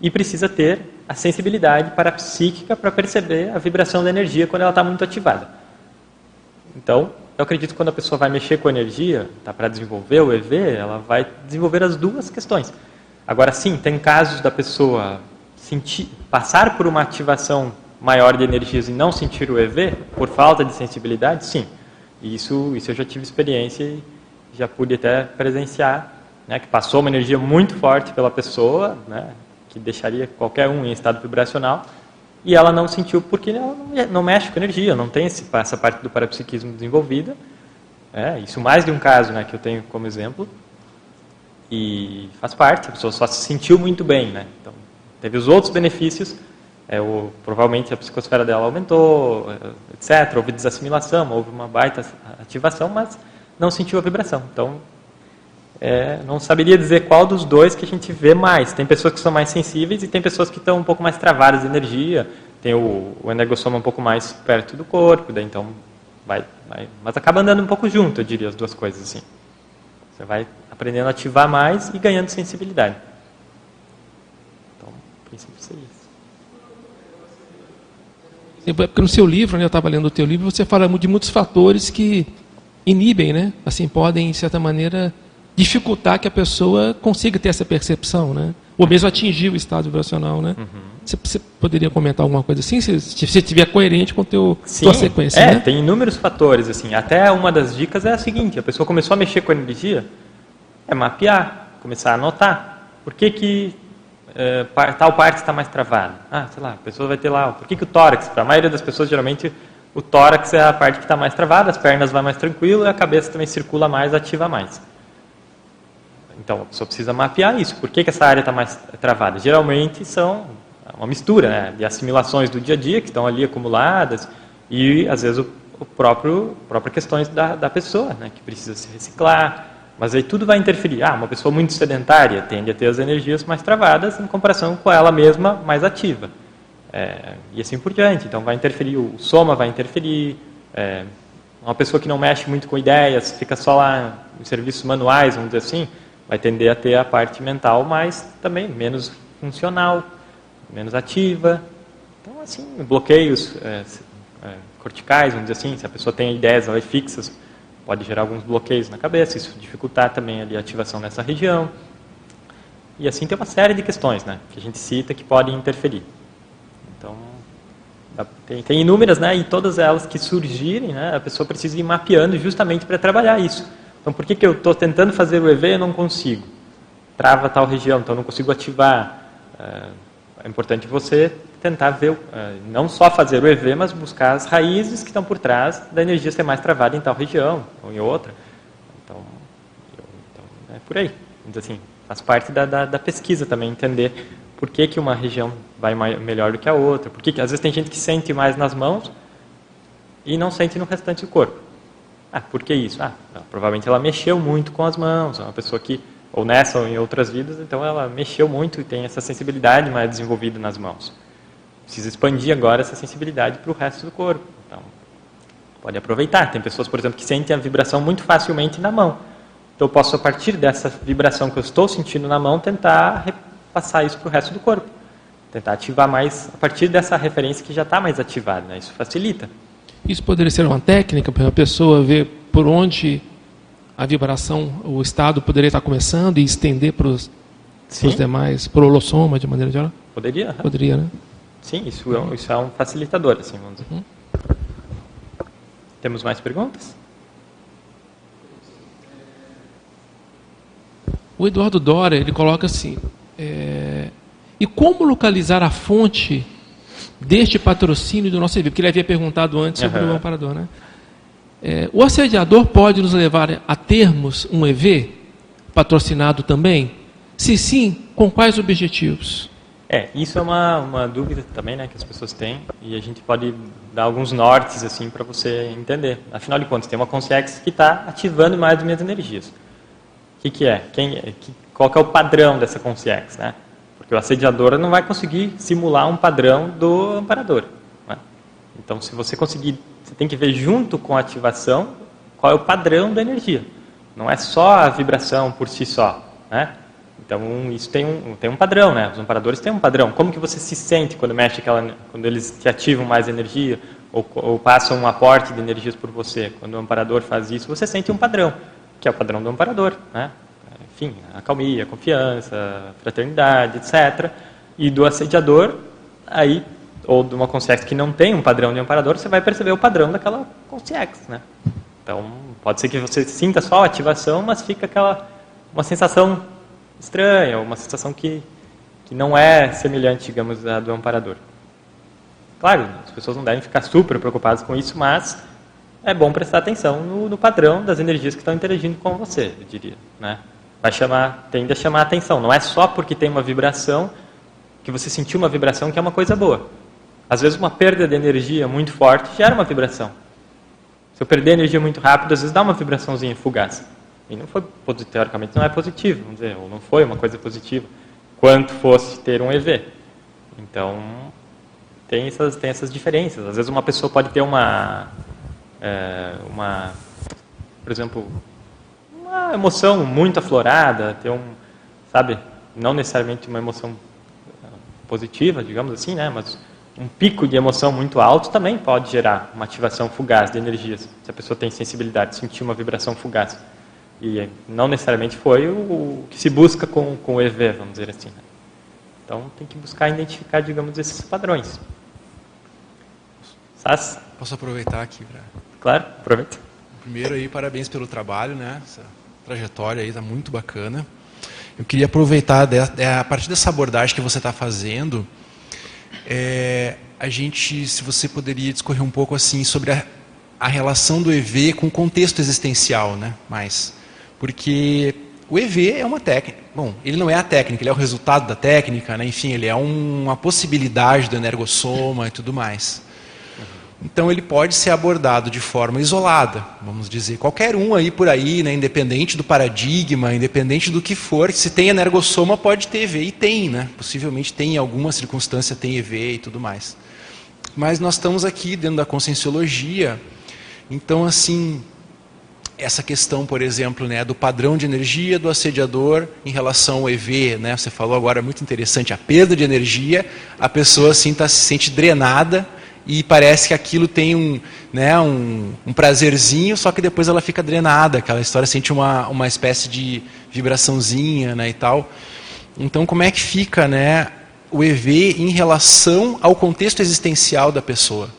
e precisa ter a sensibilidade para psíquica para perceber a vibração da energia quando ela está muito ativada. Então, eu acredito que quando a pessoa vai mexer com energia, tá, para desenvolver o EV, ela vai desenvolver as duas questões. Agora, sim, tem casos da pessoa sentir, passar por uma ativação maior de energias e não sentir o EV, por falta de sensibilidade, sim. Isso, isso eu já tive experiência e já pude até presenciar, né, que passou uma energia muito forte pela pessoa, né, que deixaria qualquer um em estado vibracional, e ela não sentiu porque ela não mexe com energia, não tem esse, essa parte do parapsiquismo desenvolvida. É, isso mais de um caso né, que eu tenho como exemplo. E faz parte, a pessoa só se sentiu muito bem. Né? Então, teve os outros benefícios, é, o, provavelmente a psicosfera dela aumentou, etc. Houve desassimilação, houve uma baita ativação, mas não sentiu a vibração. Então, é, não saberia dizer qual dos dois que a gente vê mais. Tem pessoas que são mais sensíveis e tem pessoas que estão um pouco mais travadas de energia. Tem o, o energossoma um pouco mais perto do corpo, daí então vai, vai, mas acaba andando um pouco junto, eu diria, as duas coisas assim. Você vai aprendendo a ativar mais e ganhando sensibilidade. Então, princípio seria isso. Porque no seu livro, né, eu estava lendo o teu livro, você fala de muitos fatores que inibem, né? Assim, podem, de certa maneira, dificultar que a pessoa consiga ter essa percepção, né? Ou mesmo atingir o estado vibracional, né? Uhum. Você, você, poderia comentar alguma coisa assim, se, estiver coerente com a tua sequência, é, né? tem inúmeros fatores, assim. Até uma das dicas é a seguinte, a pessoa começou a mexer com a energia, é mapear, começar a anotar. Por que que é, tal parte está mais travada? Ah, sei lá, a pessoa vai ter lá, por que que o tórax, para a maioria das pessoas, geralmente, o tórax é a parte que está mais travada, as pernas vão mais tranquilo e a cabeça também circula mais, ativa mais. Então, a pessoa precisa mapear isso. Por que, que essa área está mais travada? Geralmente são uma mistura né, de assimilações do dia a dia que estão ali acumuladas e, às vezes, o, o próprio próprias questões da, da pessoa, né, que precisa se reciclar. Mas aí tudo vai interferir. Ah, uma pessoa muito sedentária tende a ter as energias mais travadas em comparação com ela mesma mais ativa. É, e assim por diante. Então, vai interferir, o soma vai interferir. É, uma pessoa que não mexe muito com ideias, fica só lá em serviços manuais, vamos dizer assim, vai tender a ter a parte mental mais também menos funcional, menos ativa. Então, assim, bloqueios é, é, corticais, vamos dizer assim, se a pessoa tem ideias ali, fixas, pode gerar alguns bloqueios na cabeça, isso dificultar também ali, a ativação nessa região. E assim tem uma série de questões né, que a gente cita que podem interferir. Então, tem, tem inúmeras, né, e todas elas que surgirem, né, a pessoa precisa ir mapeando justamente para trabalhar isso. Então, por que, que eu estou tentando fazer o EV e não consigo? Trava tal região, então eu não consigo ativar. É, é importante você tentar ver, é, não só fazer o EV, mas buscar as raízes que estão por trás da energia ser mais travada em tal região ou em outra. Então, então é por aí. Então, assim, faz parte da, da, da, pesquisa também, entender por que, que uma região vai melhor do que a outra. Porque às vezes tem gente que sente mais nas mãos e não sente no restante do corpo. Ah, por que isso? Ah, provavelmente ela mexeu muito com as mãos, é uma pessoa que, ou nessa ou em outras vidas, então ela mexeu muito e tem essa sensibilidade mais desenvolvida nas mãos. Precisa expandir agora essa sensibilidade para o resto do corpo. Então, pode aproveitar. Tem pessoas, por exemplo, que sentem a vibração muito facilmente na mão. Então, eu posso, a partir dessa vibração que eu estou sentindo na mão, tentar repassar isso para o resto do corpo. Tentar ativar mais a partir dessa referência que já está mais ativada. Né? Isso facilita. Isso poderia ser uma técnica para a pessoa ver por onde a vibração, o estado poderia estar começando e estender para os demais, para o holossoma de maneira geral? Poderia. Poderia, né? Sim, isso é, isso é um facilitador, assim, vamos dizer. Uhum. Temos mais perguntas? O Eduardo Dora, ele coloca assim, é, e como localizar a fonte deste patrocínio do nosso evento? Porque ele havia perguntado antes sobre uhum. o amparador, né? É, o assediador pode nos levar a termos um EV patrocinado também? Se sim, com quais objetivos? É, isso é uma, uma dúvida também, né, que as pessoas têm e a gente pode dar alguns nortes assim para você entender. Afinal de contas, tem uma consciência que está ativando mais as minhas energias. O que, que é? Quem, que, qual que é o padrão dessa consciência, né? Porque o assediador não vai conseguir simular um padrão do amparador. Né? Então, se você conseguir, você tem que ver junto com a ativação qual é o padrão da energia. Não é só a vibração por si só, né? Então, isso tem um, tem um padrão, né? Os amparadores têm um padrão. Como que você se sente quando mexe aquela, quando eles te ativam mais energia ou, ou passam um aporte de energias por você? Quando o amparador faz isso, você sente um padrão, que é o padrão do amparador, né? Enfim, a calmia, a confiança, a fraternidade, etc. E do assediador, aí, ou de uma consciência que não tem um padrão de amparador, você vai perceber o padrão daquela consciência, né? Então, pode ser que você sinta só a ativação, mas fica aquela uma sensação estranha, uma sensação que, que não é semelhante, digamos, à do amparador. Claro, as pessoas não devem ficar super preocupadas com isso, mas é bom prestar atenção no, no padrão das energias que estão interagindo com você, eu diria. Né? Vai chamar, tende a chamar a atenção. Não é só porque tem uma vibração que você sentiu uma vibração que é uma coisa boa. Às vezes uma perda de energia muito forte gera uma vibração. Se eu perder energia muito rápido, às vezes dá uma vibraçãozinha fugaz. E não foi, teoricamente, não é positivo, vamos dizer, ou não foi uma coisa positiva, quanto fosse ter um EV. Então, tem essas, tem essas diferenças. Às vezes uma pessoa pode ter uma, é, uma por exemplo, uma emoção muito aflorada, ter um, sabe, não necessariamente uma emoção é, positiva, digamos assim, né, mas um pico de emoção muito alto também pode gerar uma ativação fugaz de energias. Se a pessoa tem sensibilidade, sentir uma vibração fugaz. E não necessariamente foi o, que se busca com, com o EV, vamos dizer assim. Né? Então tem que buscar identificar, digamos, esses padrões. Sas? Posso aproveitar aqui. Claro, aproveita. Primeiro aí, parabéns pelo trabalho, né? Essa trajetória aí está muito bacana. Eu queria aproveitar a partir dessa abordagem que você está fazendo, é, a gente, se você poderia discorrer um pouco assim sobre a, a relação do EV com o contexto existencial, né? Mais porque o EV é uma técnica. Bom, ele não é a técnica, ele é o resultado da técnica, né? enfim, ele é um, uma possibilidade do energossoma e tudo mais. Então ele pode ser abordado de forma isolada, vamos dizer. Qualquer um aí por aí, né, independente do paradigma, independente do que for, se tem energossoma pode ter EV e tem, né? Possivelmente tem em alguma circunstância tem EV e tudo mais. Mas nós estamos aqui dentro da conscienciologia, então assim, essa questão, por exemplo, né, do padrão de energia do assediador em relação ao EV, né? Você falou agora muito interessante a perda de energia, a pessoa assim tá, se sente drenada e parece que aquilo tem um, né, um, um prazerzinho, só que depois ela fica drenada, aquela história sente uma, uma espécie de vibraçãozinha, né, e tal. Então, como é que fica, né, o EV em relação ao contexto existencial da pessoa?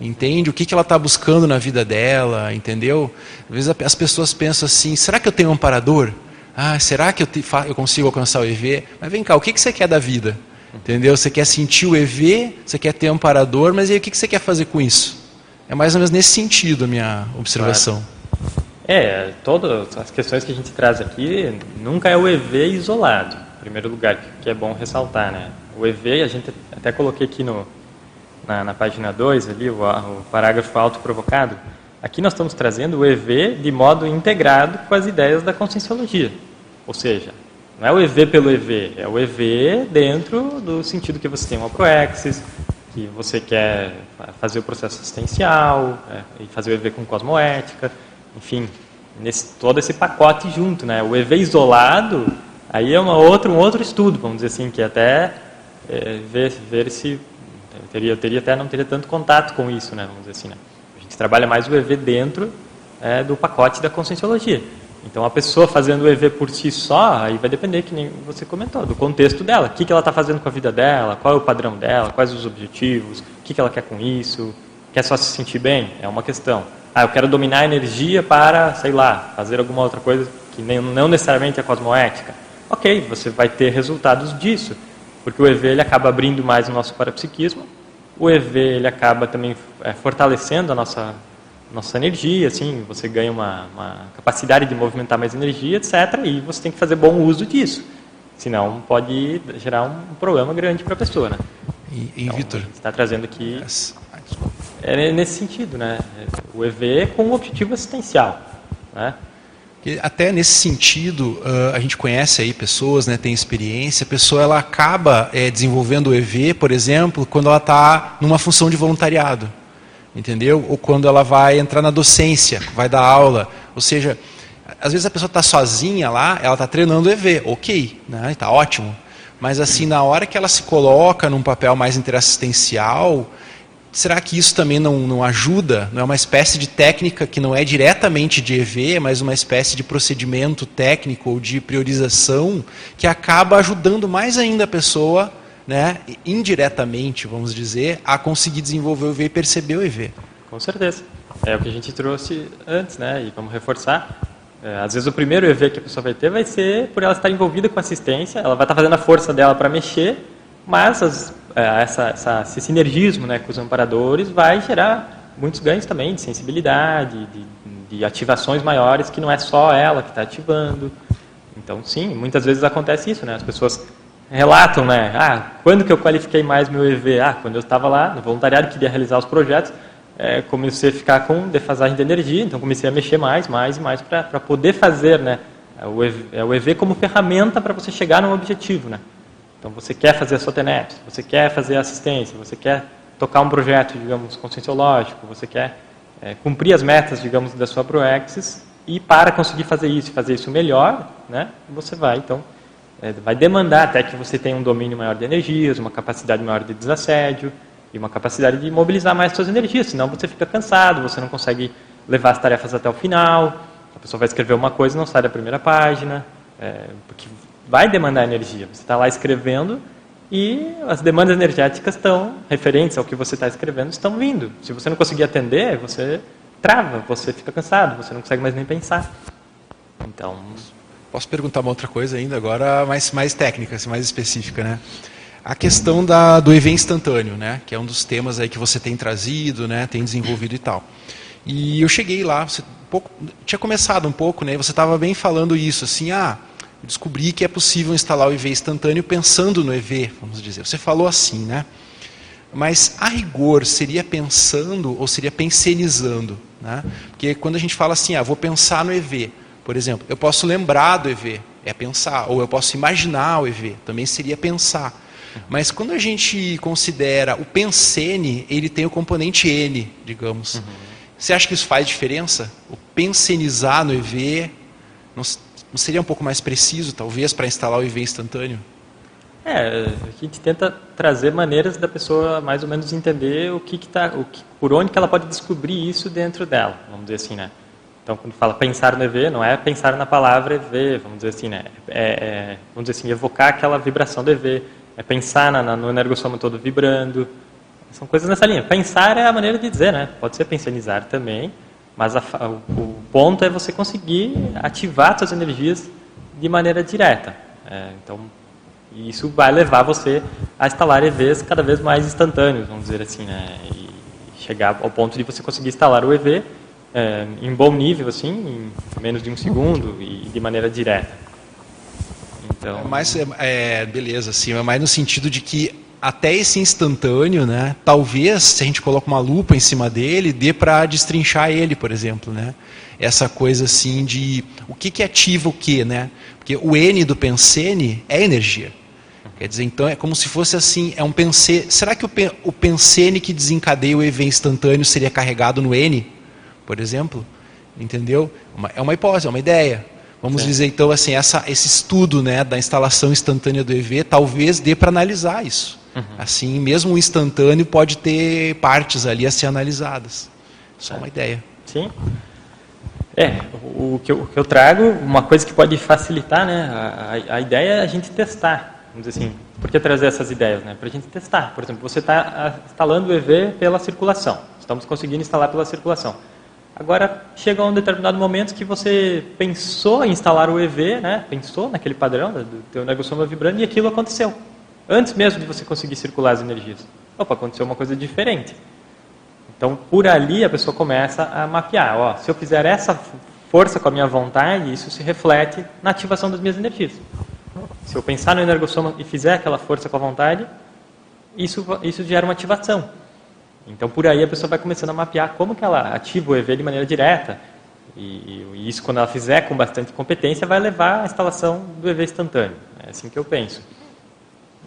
entende o que, que ela está buscando na vida dela, entendeu? Às vezes as pessoas pensam assim: será que eu tenho um amparador? Ah, será que eu, te, eu consigo alcançar o EV? Mas vem cá, o que, que você quer da vida? Entendeu? Você quer sentir o EV, você quer ter amparador, mas aí o que você quer fazer com isso? É mais ou menos nesse sentido a minha observação. Claro. É, todas as questões que a gente traz aqui, nunca é o EV isolado, em primeiro lugar, que é bom ressaltar, né? O EV, a gente até coloquei aqui no, na, na página 2, ali, o, o parágrafo autoprovocado, Aqui nós estamos trazendo o EV de modo integrado com as ideias da conscienciologia. Ou seja, não é o EV pelo EV, é o EV dentro do sentido que você tem uma proexis, que você quer fazer o processo assistencial, é, e fazer o EV com cosmoética, enfim, nesse, todo esse pacote junto. Né? O EV isolado, aí é uma outra, um outro estudo, vamos dizer assim, que até é, ver, ver se eu teria, eu teria até não teria tanto contato com isso, né? vamos dizer assim. Né? A gente trabalha mais o EV dentro é, do pacote da conscienciologia. Então, a pessoa fazendo o EV por si só, aí vai depender, que nem você comentou, do contexto dela. O que, que ela está fazendo com a vida dela, qual é o padrão dela, quais os objetivos, o que, que ela quer com isso, quer só se sentir bem? É uma questão. Ah, eu quero dominar a energia para, sei lá, fazer alguma outra coisa que nem, não necessariamente é cosmoética. Ok, você vai ter resultados disso, porque o EV ele acaba abrindo mais o nosso parapsiquismo, o EV ele acaba também é, fortalecendo a nossa nossa energia, assim, você ganha uma, uma, capacidade de movimentar mais energia, etc. E você tem que fazer bom uso disso. Senão pode gerar um problema grande para a pessoa, né? E, e então, Vitor? está trazendo aqui... É nesse sentido, né? O EV com um objetivo assistencial, né? Até nesse sentido, a gente conhece aí pessoas, né, tem experiência, a pessoa ela acaba é, desenvolvendo o EV, por exemplo, quando ela está numa função de voluntariado entendeu? Ou quando ela vai entrar na docência, vai dar aula. Ou seja, às vezes a pessoa está sozinha lá, ela está treinando EV, ok, né? está ótimo. Mas assim, na hora que ela se coloca num papel mais interassistencial, será que isso também não, não ajuda? Não é uma espécie de técnica que não é diretamente de EV, mas uma espécie de procedimento técnico ou de priorização que acaba ajudando mais ainda a pessoa né, indiretamente, vamos dizer, a conseguir desenvolver o EV e perceber o EV. Com certeza. É o que a gente trouxe antes, né, e vamos reforçar. É, às vezes o primeiro EV que a pessoa vai ter vai ser por ela estar envolvida com assistência, ela vai estar fazendo a força dela para mexer, mas as, é, essa, essa, esse sinergismo né, com os amparadores vai gerar muitos ganhos também de sensibilidade, de, de ativações maiores, que não é só ela que está ativando. Então, sim, muitas vezes acontece isso, né? As pessoas relatam, né? Ah, quando que eu qualifiquei mais meu EV? Ah, quando eu estava lá no voluntariado, queria realizar os projetos, é, comecei a ficar com defasagem de energia, então comecei a mexer mais, mais e mais para poder fazer, né? O EV, é o EV como ferramenta para você chegar num objetivo, né? Então você quer fazer a sua TENEP, você quer fazer assistência, você quer tocar um projeto, digamos, conscienciológico, você quer é, cumprir as metas, digamos, da sua ProExis e para conseguir fazer isso, fazer isso melhor, né? Você vai, então, é, vai demandar até que você tenha um domínio maior de energias, uma capacidade maior de desassédio e uma capacidade de mobilizar mais suas energias, senão você fica cansado, você não consegue levar as tarefas até o final, a pessoa vai escrever uma coisa e não sai da primeira página, é, porque vai demandar energia. Você está lá escrevendo e as demandas energéticas estão referentes ao que você está escrevendo estão vindo. Se você não conseguir atender, você trava, você fica cansado, você não consegue mais nem pensar. Então, Posso perguntar uma outra coisa ainda, agora mais, mais técnica, assim, mais específica, né? A questão da, do evento instantâneo, né? Que é um dos temas aí que você tem trazido, né? Tem desenvolvido e tal. E eu cheguei lá, você pouco, tinha começado um pouco, né? Você estava bem falando isso, assim, ah, descobri que é possível instalar o EV instantâneo pensando no EV, vamos dizer. Você falou assim, né? Mas a rigor seria pensando ou seria pensenizando, né? Porque quando a gente fala assim, ah, vou pensar no EV, por exemplo, eu posso lembrar do EV, é pensar, ou eu posso imaginar o EV, também seria pensar. Mas quando a gente considera o pensene, ele tem o componente N, digamos. Uhum. Você acha que isso faz diferença? O pensenizar no EV não, seria um pouco mais preciso, talvez, para instalar o EV instantâneo? É, a gente tenta trazer maneiras da pessoa mais ou menos entender o que, que tá, o que, por onde que ela pode descobrir isso dentro dela, vamos dizer assim, né? Então, quando fala pensar no EV, não é pensar na palavra EV, vamos dizer assim, né? É, é, vamos dizer assim, evocar aquela vibração do EV, é pensar na, no energossoma todo vibrando. São coisas nessa linha. Pensar é a maneira de dizer, né? Pode ser pensionizar também, mas a, o, o, ponto é você conseguir ativar suas energias de maneira direta. É, então, isso vai levar você a instalar EVs cada vez mais instantâneos, vamos dizer assim, né? E chegar ao ponto de você conseguir instalar o EV é, em bom nível, assim, em menos de um segundo e de maneira direta. Então... É mais, é, beleza, assim, é mais no sentido de que até esse instantâneo, né, talvez, se a gente coloca uma lupa em cima dele, dê para destrinchar ele, por exemplo. Né? Essa coisa assim de o que, que ativa o que, né? Porque o N do pensene é energia. Quer dizer, então é como se fosse assim, é um pense. Será que o, o pensene que desencadeia o EV instantâneo seria carregado no N, por exemplo? Entendeu? Uma, é uma hipótese, é uma ideia. Vamos Sim. dizer então assim, essa, esse estudo né, da instalação instantânea do EV talvez dê para analisar isso. Uhum. Assim, mesmo o instantâneo pode ter partes ali a ser analisadas. Só uma ideia. Sim. É, o que, eu, o que eu trago, uma coisa que pode facilitar, né, a, a, a ideia é a gente testar vamos dizer assim, por que trazer essas ideias? Né? Para a gente testar. Por exemplo, você está instalando o EV pela circulação. Estamos conseguindo instalar pela circulação. Agora, chega um determinado momento que você pensou em instalar o EV, né? pensou naquele padrão do teu negossoma vibrando e aquilo aconteceu. Antes mesmo de você conseguir circular as energias. Opa, aconteceu uma coisa diferente. Então, por ali, a pessoa começa a mapear. Ó, se eu fizer essa força com a minha vontade, isso se reflete na ativação das minhas energias. Se eu pensar no energossoma e fizer aquela força com a vontade, isso, isso gera uma ativação. Então, por aí a pessoa vai começando a mapear como que ela ativa o EV de maneira direta. E, e isso, quando ela fizer com bastante competência, vai levar à instalação do EV instantâneo. É assim que eu penso.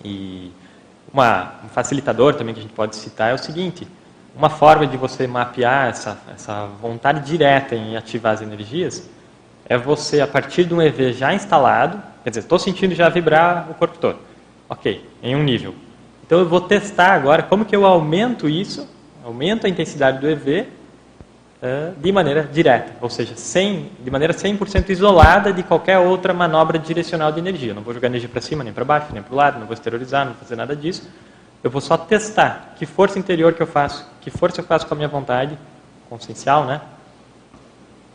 E uma, um facilitador também que a gente pode citar é o seguinte: uma forma de você mapear essa, essa vontade direta em ativar as energias é você, a partir de um EV já instalado, quer dizer, estou sentindo já vibrar o corpo todo. Ok, em um nível. Então eu vou testar agora como que eu aumento isso, aumento a intensidade do EV uh, de maneira direta, ou seja, sem, de maneira 100% isolada de qualquer outra manobra direcional de energia. Eu não vou jogar energia para cima, nem para baixo, nem para o lado, não vou exteriorizar, não vou fazer nada disso. Eu vou só testar que força interior que eu faço, que força eu faço com a minha vontade, consciencial, né?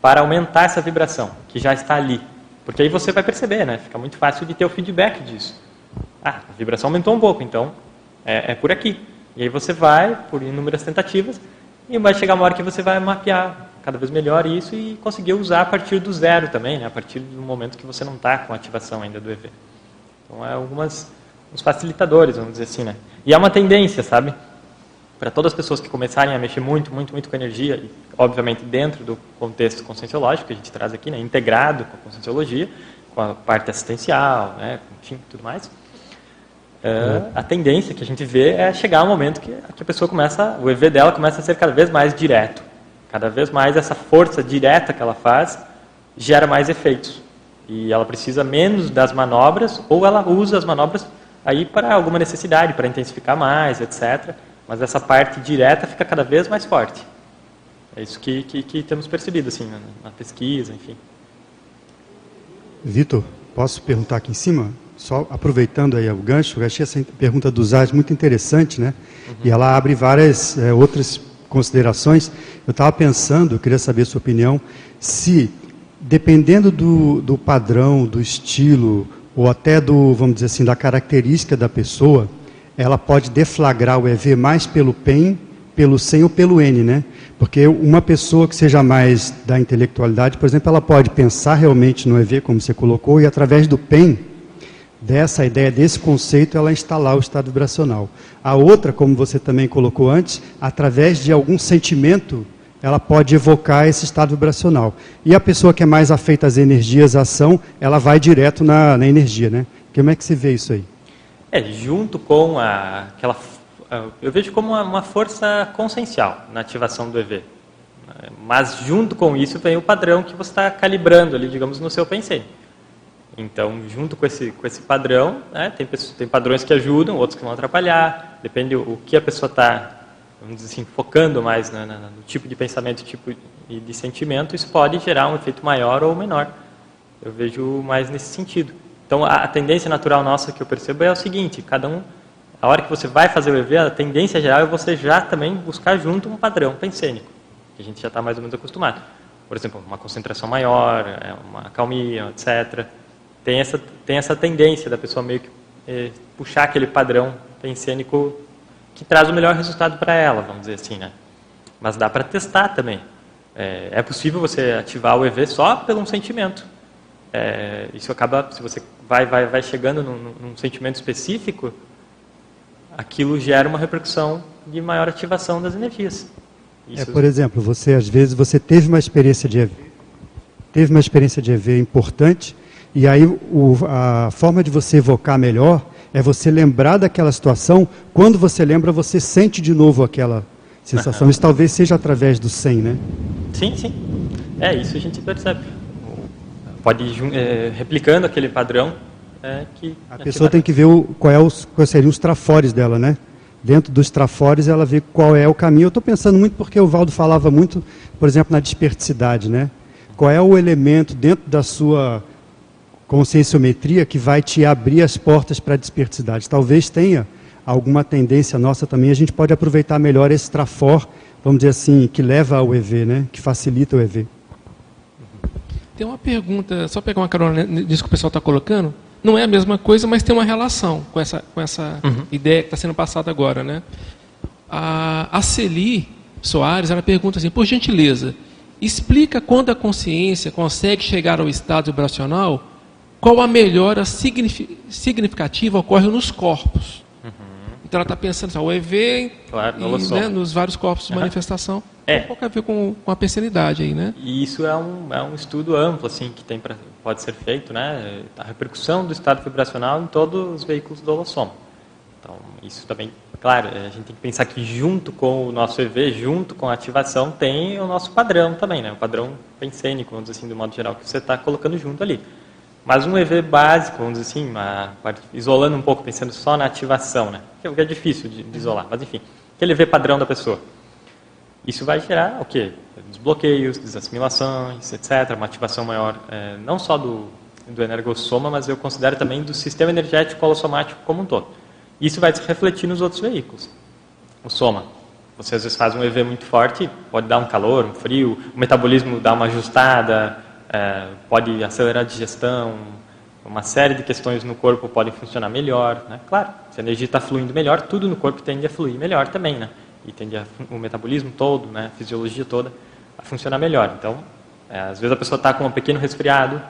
para aumentar essa vibração, que já está ali. Porque aí você vai perceber, né? Fica muito fácil de ter o feedback disso. Ah, a vibração aumentou um pouco, então é, é por aqui. E aí você vai, por inúmeras tentativas, e vai chegar uma hora que você vai mapear cada vez melhor isso e conseguir usar a partir do zero também, né? a partir do momento que você não está com ativação ainda do EV. Então, é algumas facilitadores, vamos dizer assim. Né? E é uma tendência, sabe? para todas as pessoas que começarem a mexer muito, muito, muito com energia, e obviamente dentro do contexto conscienciológico que a gente traz aqui, né, integrado com a conscienciologia, com a parte assistencial, né, enfim, tudo mais, uh, a tendência que a gente vê é chegar um momento que, que a pessoa começa, o EV dela começa a ser cada vez mais direto. Cada vez mais essa força direta que ela faz gera mais efeitos. E ela precisa menos das manobras, ou ela usa as manobras aí para alguma necessidade, para intensificar mais, etc. Mas essa parte direta fica cada vez mais forte. É isso que, que, que temos percebido assim, na, na pesquisa, enfim. Vitor, posso perguntar aqui em cima? Só aproveitando aí o gancho, achei essa pergunta do Zaz muito interessante, né? Uhum. E ela abre várias é, outras considerações. Eu estava pensando, eu queria saber a sua opinião, se, dependendo do, do padrão, do estilo, ou até do, vamos dizer assim, da característica da pessoa, ela pode deflagrar o EV mais pelo PEN, pelo SEM ou pelo N, né? Porque uma pessoa que seja mais da intelectualidade, por exemplo, ela pode pensar realmente no EV, como você colocou, e através do PEN, dessa ideia, desse conceito, ela instalar o estado vibracional. A outra, como você também colocou antes, através de algum sentimento, ela pode evocar esse estado vibracional. E a pessoa que é mais afeita às energias, à ação, ela vai direto na, na energia, né? Como é que você vê isso aí? É, junto com a, aquela. Eu vejo como uma, uma força consciencial na ativação do EV. Mas junto com isso vem o padrão que você está calibrando ali, digamos, no seu pensei. Então, junto com esse, com esse padrão, né, tem, tem padrões que ajudam, outros que vão atrapalhar, depende o que a pessoa está, vamos dizer assim, focando mais né, no tipo de pensamento tipo e de sentimento, isso pode gerar um efeito maior ou menor. Eu vejo mais nesse sentido. Então, a, tendência natural nossa que eu percebo é o seguinte: cada um, a hora que você vai fazer o EV, a tendência geral é você já também buscar junto um padrão pensênico, que a gente já está mais ou menos acostumado. Por exemplo, uma concentração maior, é, uma calmia, etc. Tem essa, tem essa tendência da pessoa meio que é, puxar aquele padrão pensênico que traz o melhor resultado para ela, vamos dizer assim, né? Mas dá para testar também. É, é possível você ativar o EV só pelo um sentimento. É, isso acaba, se você vai, vai, vai chegando num, num sentimento específico, aquilo gera uma repercussão de maior ativação das energias. Isso... É, por exemplo, você às vezes você teve uma experiência de EV, teve uma experiência de EV importante, e aí o, a forma de você evocar melhor é você lembrar daquela situação. Quando você lembra, você sente de novo aquela sensação. Uhum. Isso talvez seja através do 100, né? Sim, sim. É, isso a gente percebe. Pode ir é, replicando aquele padrão é, que... A pessoa tem que ver o, qual é os, quais seriam os trafores dela, né? Dentro dos trafores ela vê qual é o caminho. Eu estou pensando muito porque o Valdo falava muito, por exemplo, na desperticidade, né? Qual é o elemento dentro da sua conscienciometria que vai te abrir as portas para a desperticidade. Talvez tenha alguma tendência nossa também, a gente pode aproveitar melhor esse trafor, vamos dizer assim, que leva ao EV, né? que facilita o EV. Tem uma pergunta, só pegar uma carona nisso que o pessoal está colocando. Não é a mesma coisa, mas tem uma relação com essa, com essa uhum. ideia que está sendo passada agora. Né? A, a Celi Soares ela pergunta assim, por gentileza, explica quando a consciência consegue chegar ao estado vibracional qual a melhora significativa ocorre nos corpos. Uhum. Então ela está pensando assim, o EV claro, e, né, nos vários corpos de uhum. manifestação. É. Tem pouco a ver com, com a pensanidade aí, né? E isso é um, é um estudo amplo, assim, que tem pra, pode ser feito, né? A repercussão do estado vibracional em todos os veículos do holossoma. Então, isso também, claro, a gente tem que pensar que junto com o nosso EV, junto com a ativação, tem o nosso padrão também, né? O padrão pensênico, vamos dizer assim, do modo geral, que você está colocando junto ali. Mas um EV básico, vamos dizer assim, uma, isolando um pouco, pensando só na ativação, né? que é difícil de, de isolar, mas enfim, aquele EV padrão da pessoa. Isso vai gerar o quê? Desbloqueios, desassimilações, etc. Uma ativação maior, é, não só do, do energossoma, mas eu considero também do sistema energético holossomático como um todo. Isso vai se refletir nos outros veículos. O soma. Você às vezes faz um EV muito forte, pode dar um calor, um frio, o metabolismo dá uma ajustada, é, pode acelerar a digestão, uma série de questões no corpo podem funcionar melhor. Né? Claro, se a energia está fluindo melhor, tudo no corpo tende a fluir melhor também, né? E tende a, o metabolismo todo, né? a fisiologia toda, a funcionar melhor. Então, é, às vezes a pessoa está com um pequeno resfriado,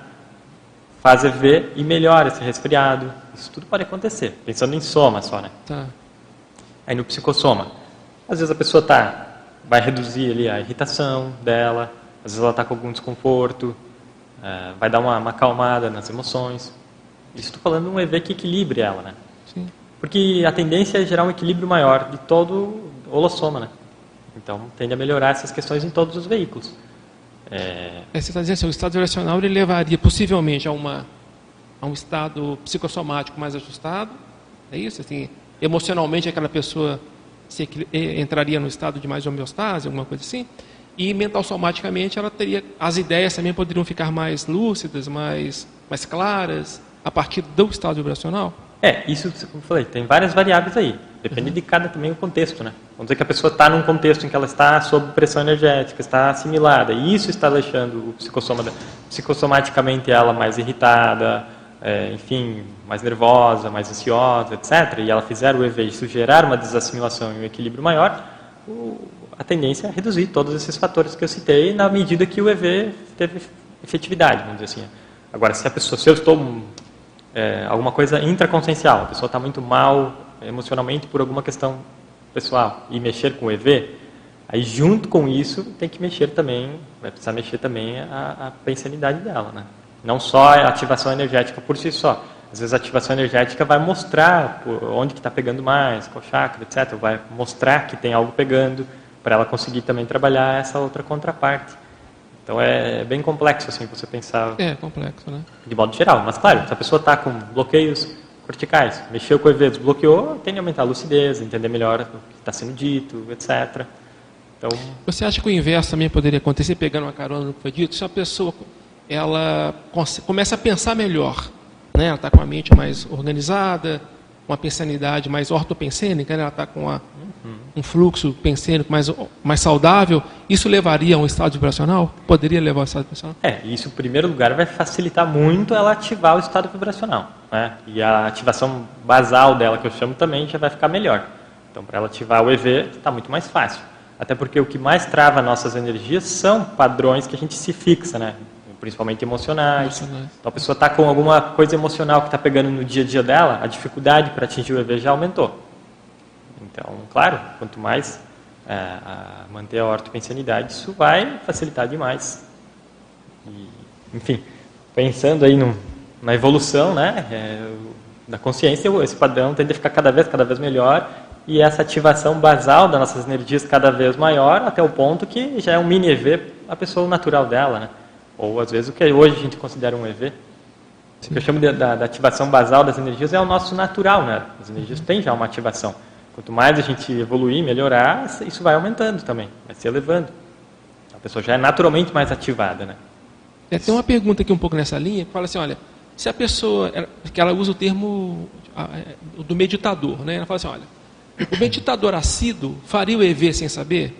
faz EV e melhora esse resfriado. Isso tudo pode acontecer, pensando em soma só, né? Tá. Aí no psicossoma, às vezes a pessoa tá, vai reduzir ali a irritação dela, às vezes ela está com algum desconforto, é, vai dar uma, uma acalmada nas emoções. Isso estou falando de um EV que equilibre ela, né? Sim. Porque a tendência é gerar um equilíbrio maior de todo o holossoma, né? Então, tende a melhorar essas questões em todos os veículos. É... É, você está dizendo assim, o estado vibracional ele levaria possivelmente a, uma, a um estado psicossomático mais ajustado, é isso? Assim, emocionalmente aquela pessoa se, entraria no estado de mais homeostase, alguma coisa assim? E mental somaticamente ela teria as ideias também poderiam ficar mais lúcidas, mais mais claras a partir do estado vibracional. É, isso como eu falei, tem várias variáveis aí. Depende uhum. de cada também o contexto, né? Vamos dizer que a pessoa está num contexto em que ela está sob pressão energética, está assimilada, e isso está deixando o psicossoma, psicossomaticamente ela mais irritada, é, enfim, mais nervosa, mais ansiosa, etc. E ela fizer o EV, isso gerar uma desassimilação e um equilíbrio maior, o, a tendência é reduzir todos esses fatores que eu citei na medida que o EV teve efetividade, vamos dizer assim. Agora, se a pessoa, se eu estou é, alguma coisa intraconsciencial, a pessoa está muito mal emocionalmente por alguma questão pessoal e mexer com o EV, aí junto com isso tem que mexer também, vai precisar mexer também a, a pensanidade dela, né? Não só a ativação energética por si só. Às vezes a ativação energética vai mostrar onde que está pegando mais, qual chakra, etc. Vai mostrar que tem algo pegando para ela conseguir também trabalhar essa outra contraparte. Então é bem complexo assim você pensar. É complexo, né? De modo geral, mas claro, se a pessoa está com bloqueios corticais, mexeu com o EV, desbloqueou, tende a aumentar a lucidez, entender melhor o que está sendo dito, etc. Então, você acha que o inverso também poderia acontecer pegando uma carona no que foi dito? Se a pessoa ela começa a pensar melhor, né? Ela está com a mente mais organizada, uma pensanidade mais ortopensênica, né? ela está com uma, uhum. Um fluxo pensênico mais, mais saudável, isso levaria a um estado vibracional? Poderia levar ao estado vibracional? É, isso, em primeiro lugar, vai facilitar muito ela ativar o estado vibracional. Né? E a ativação basal dela, que eu chamo também, já vai ficar melhor. Então, para ela ativar o EV, está muito mais fácil. Até porque o que mais trava nossas energias são padrões que a gente se fixa, né? principalmente emocionais. emocionais. Então a pessoa está com alguma coisa emocional que está pegando no dia a dia dela, a dificuldade para atingir o EV já aumentou. Então, claro, quanto mais é, a manter a ortopensanidade, isso vai facilitar demais. E, enfim, pensando aí no, na evolução né, é, da consciência, esse padrão tende a ficar cada vez, cada vez melhor e essa ativação basal das nossas energias cada vez maior, até o ponto que já é um mini EV a pessoa natural dela, né? Ou às vezes o que hoje a gente considera um EV. Sim. O que eu chamo de, da, da, ativação basal das energias é o nosso natural, né? As energias têm já uma ativação. Quanto mais a gente evoluir, melhorar, isso vai aumentando também, vai se elevando. A pessoa já é naturalmente mais ativada, né? É, tem uma pergunta aqui um pouco nessa linha, que fala assim, olha, se a pessoa, que ela usa o termo é, do meditador, né? Ela fala assim, olha, o meditador assíduo faria o EV sem saber?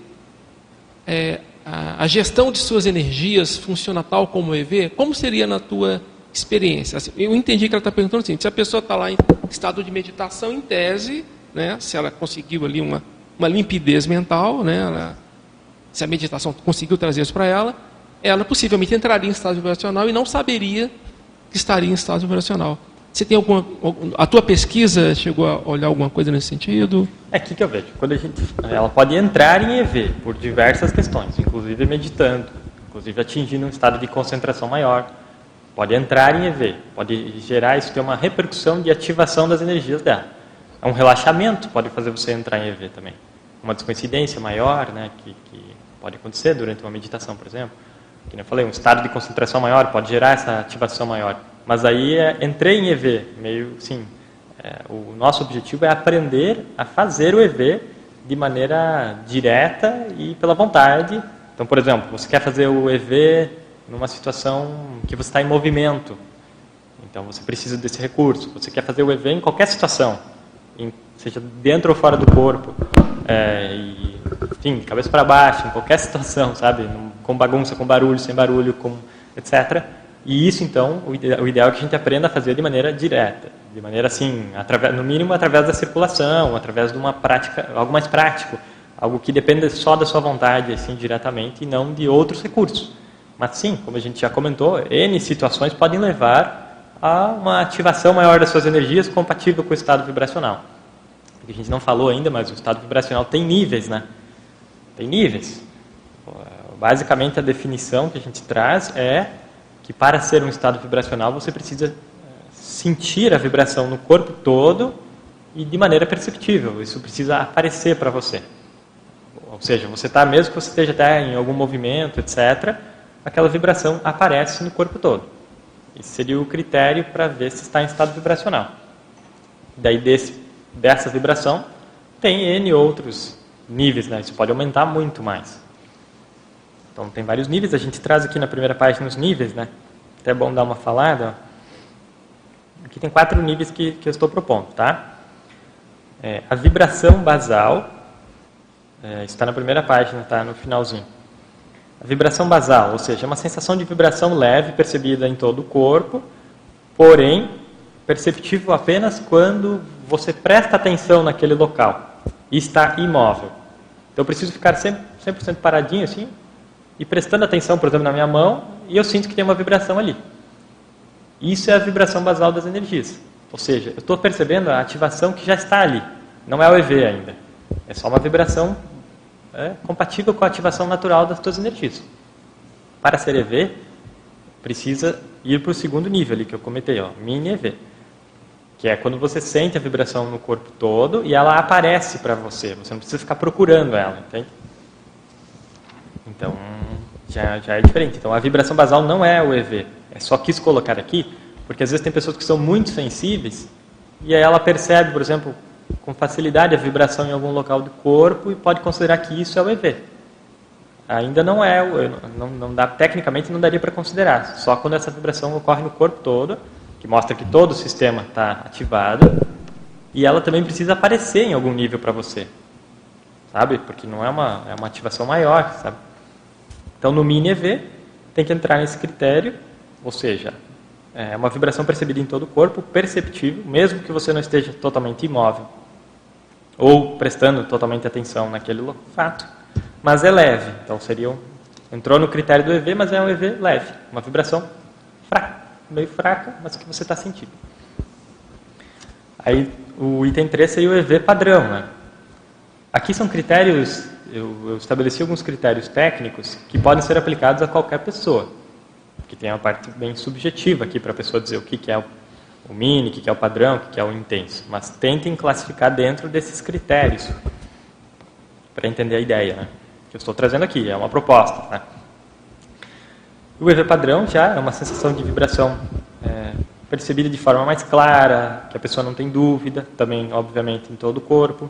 É, a, a, gestão de suas energias funciona tal como o EV? Como seria na tua experiência? Assim, eu entendi que ela está perguntando assim, se a pessoa está lá em estado de meditação, em tese, né, se ela conseguiu ali uma, uma limpidez mental, né, ela, se a meditação conseguiu trazer isso para ela, ela possivelmente entraria em estado vibracional e não saberia que estaria em estado vibracional. Você tem alguma. A tua pesquisa chegou a olhar alguma coisa nesse sentido? É aqui que eu vejo. Quando a gente, ela pode entrar em EV por diversas questões, inclusive meditando, inclusive atingindo um estado de concentração maior. Pode entrar em EV, pode gerar isso, ter uma repercussão de ativação das energias dela. É um relaxamento, pode fazer você entrar em EV também. Uma descoincidência maior, né, que, que pode acontecer durante uma meditação, por exemplo. Que eu falei, um estado de concentração maior pode gerar essa ativação maior. Mas aí é, entrei em EV, meio sim. É, o nosso objetivo é aprender a fazer o EV de maneira direta e pela vontade. Então, por exemplo, você quer fazer o EV numa situação que você está em movimento. Então, você precisa desse recurso. Você quer fazer o EV em qualquer situação, em, seja dentro ou fora do corpo. É, e, enfim, cabeça para baixo, em qualquer [laughs] situação, sabe? Com bagunça, com barulho, sem barulho, com etc. E isso, então, o ideal é que a gente aprenda a fazer de maneira direta, de maneira assim, no mínimo através da circulação, através de uma prática, algo mais prático, algo que dependa só da sua vontade, assim, diretamente, e não de outros recursos. Mas sim, como a gente já comentou, N situações podem levar a uma ativação maior das suas energias compatível com o estado vibracional. A gente não falou ainda, mas o estado vibracional tem níveis, né? Tem níveis. Basicamente, a definição que a gente traz é que para ser um estado vibracional você precisa eh, sentir a vibração no corpo todo e de maneira perceptível. Isso precisa aparecer para você. Ou seja, você está, mesmo que você esteja até em algum movimento, etc., aquela vibração aparece no corpo todo. Esse seria o critério para ver se está em estado vibracional. Daí, desse, dessa vibração, tem N outros níveis, né? isso pode aumentar muito mais. Então tem vários níveis, a gente traz aqui na primeira página os níveis, né? Até é bom dar uma falada. Aqui tem quatro níveis que, que eu estou propondo, tá? É, a vibração basal, é, está na primeira página, tá? No finalzinho. Vibração basal, ou seja, é uma sensação de vibração leve percebida em todo o corpo, porém perceptível apenas quando você presta atenção naquele local e está imóvel. Então eu preciso ficar 100%, 100 paradinho assim, e prestando atenção, por exemplo, na minha mão, e eu sinto que tem uma vibração ali. Isso é a vibração basal das energias. Ou seja, eu estou percebendo a ativação que já está ali. Não é o EV ainda. É só uma vibração é, compatível com a ativação natural das suas energias. Para ser EV, precisa ir para o segundo nível ali que eu comentei, ó, mini EV. Que é quando você sente a vibração no corpo todo e ela aparece para você. Você não precisa ficar procurando ela, entende? Então, já, já é diferente. Então, a vibração basal não é o EV. É só quis colocar aqui, porque às vezes tem pessoas que são muito sensíveis e aí ela percebe, por exemplo, com facilidade a vibração em algum local do corpo e pode considerar que isso é o EV. Ainda não é, não, não dá, tecnicamente não daria para considerar. Só quando essa vibração ocorre no corpo todo, que mostra que todo o sistema está ativado, e ela também precisa aparecer em algum nível para você, sabe? Porque não é uma, é uma ativação maior, sabe? Então, no mini EV, tem que entrar nesse critério, ou seja, é uma vibração percebida em todo o corpo, perceptível, mesmo que você não esteja totalmente imóvel ou prestando totalmente atenção naquele fato, mas é leve. Então, seria um, entrou no critério do EV, mas é um EV leve, uma vibração fraca, meio fraca, mas que você está sentindo. Aí, o item 3 seria o EV padrão, né? Aqui são critérios, eu, eu, estabeleci alguns critérios técnicos que podem ser aplicados a qualquer pessoa. Que tem uma parte bem subjetiva aqui para a pessoa dizer o que, que é o, o mini, o que, que é o padrão, o que, que é o intenso. Mas tentem classificar dentro desses critérios para entender a ideia né, que eu estou trazendo aqui. É uma proposta. Né. O EV padrão já é uma sensação de vibração é, percebida de forma mais clara, que a pessoa não tem dúvida, também, obviamente, em todo o corpo.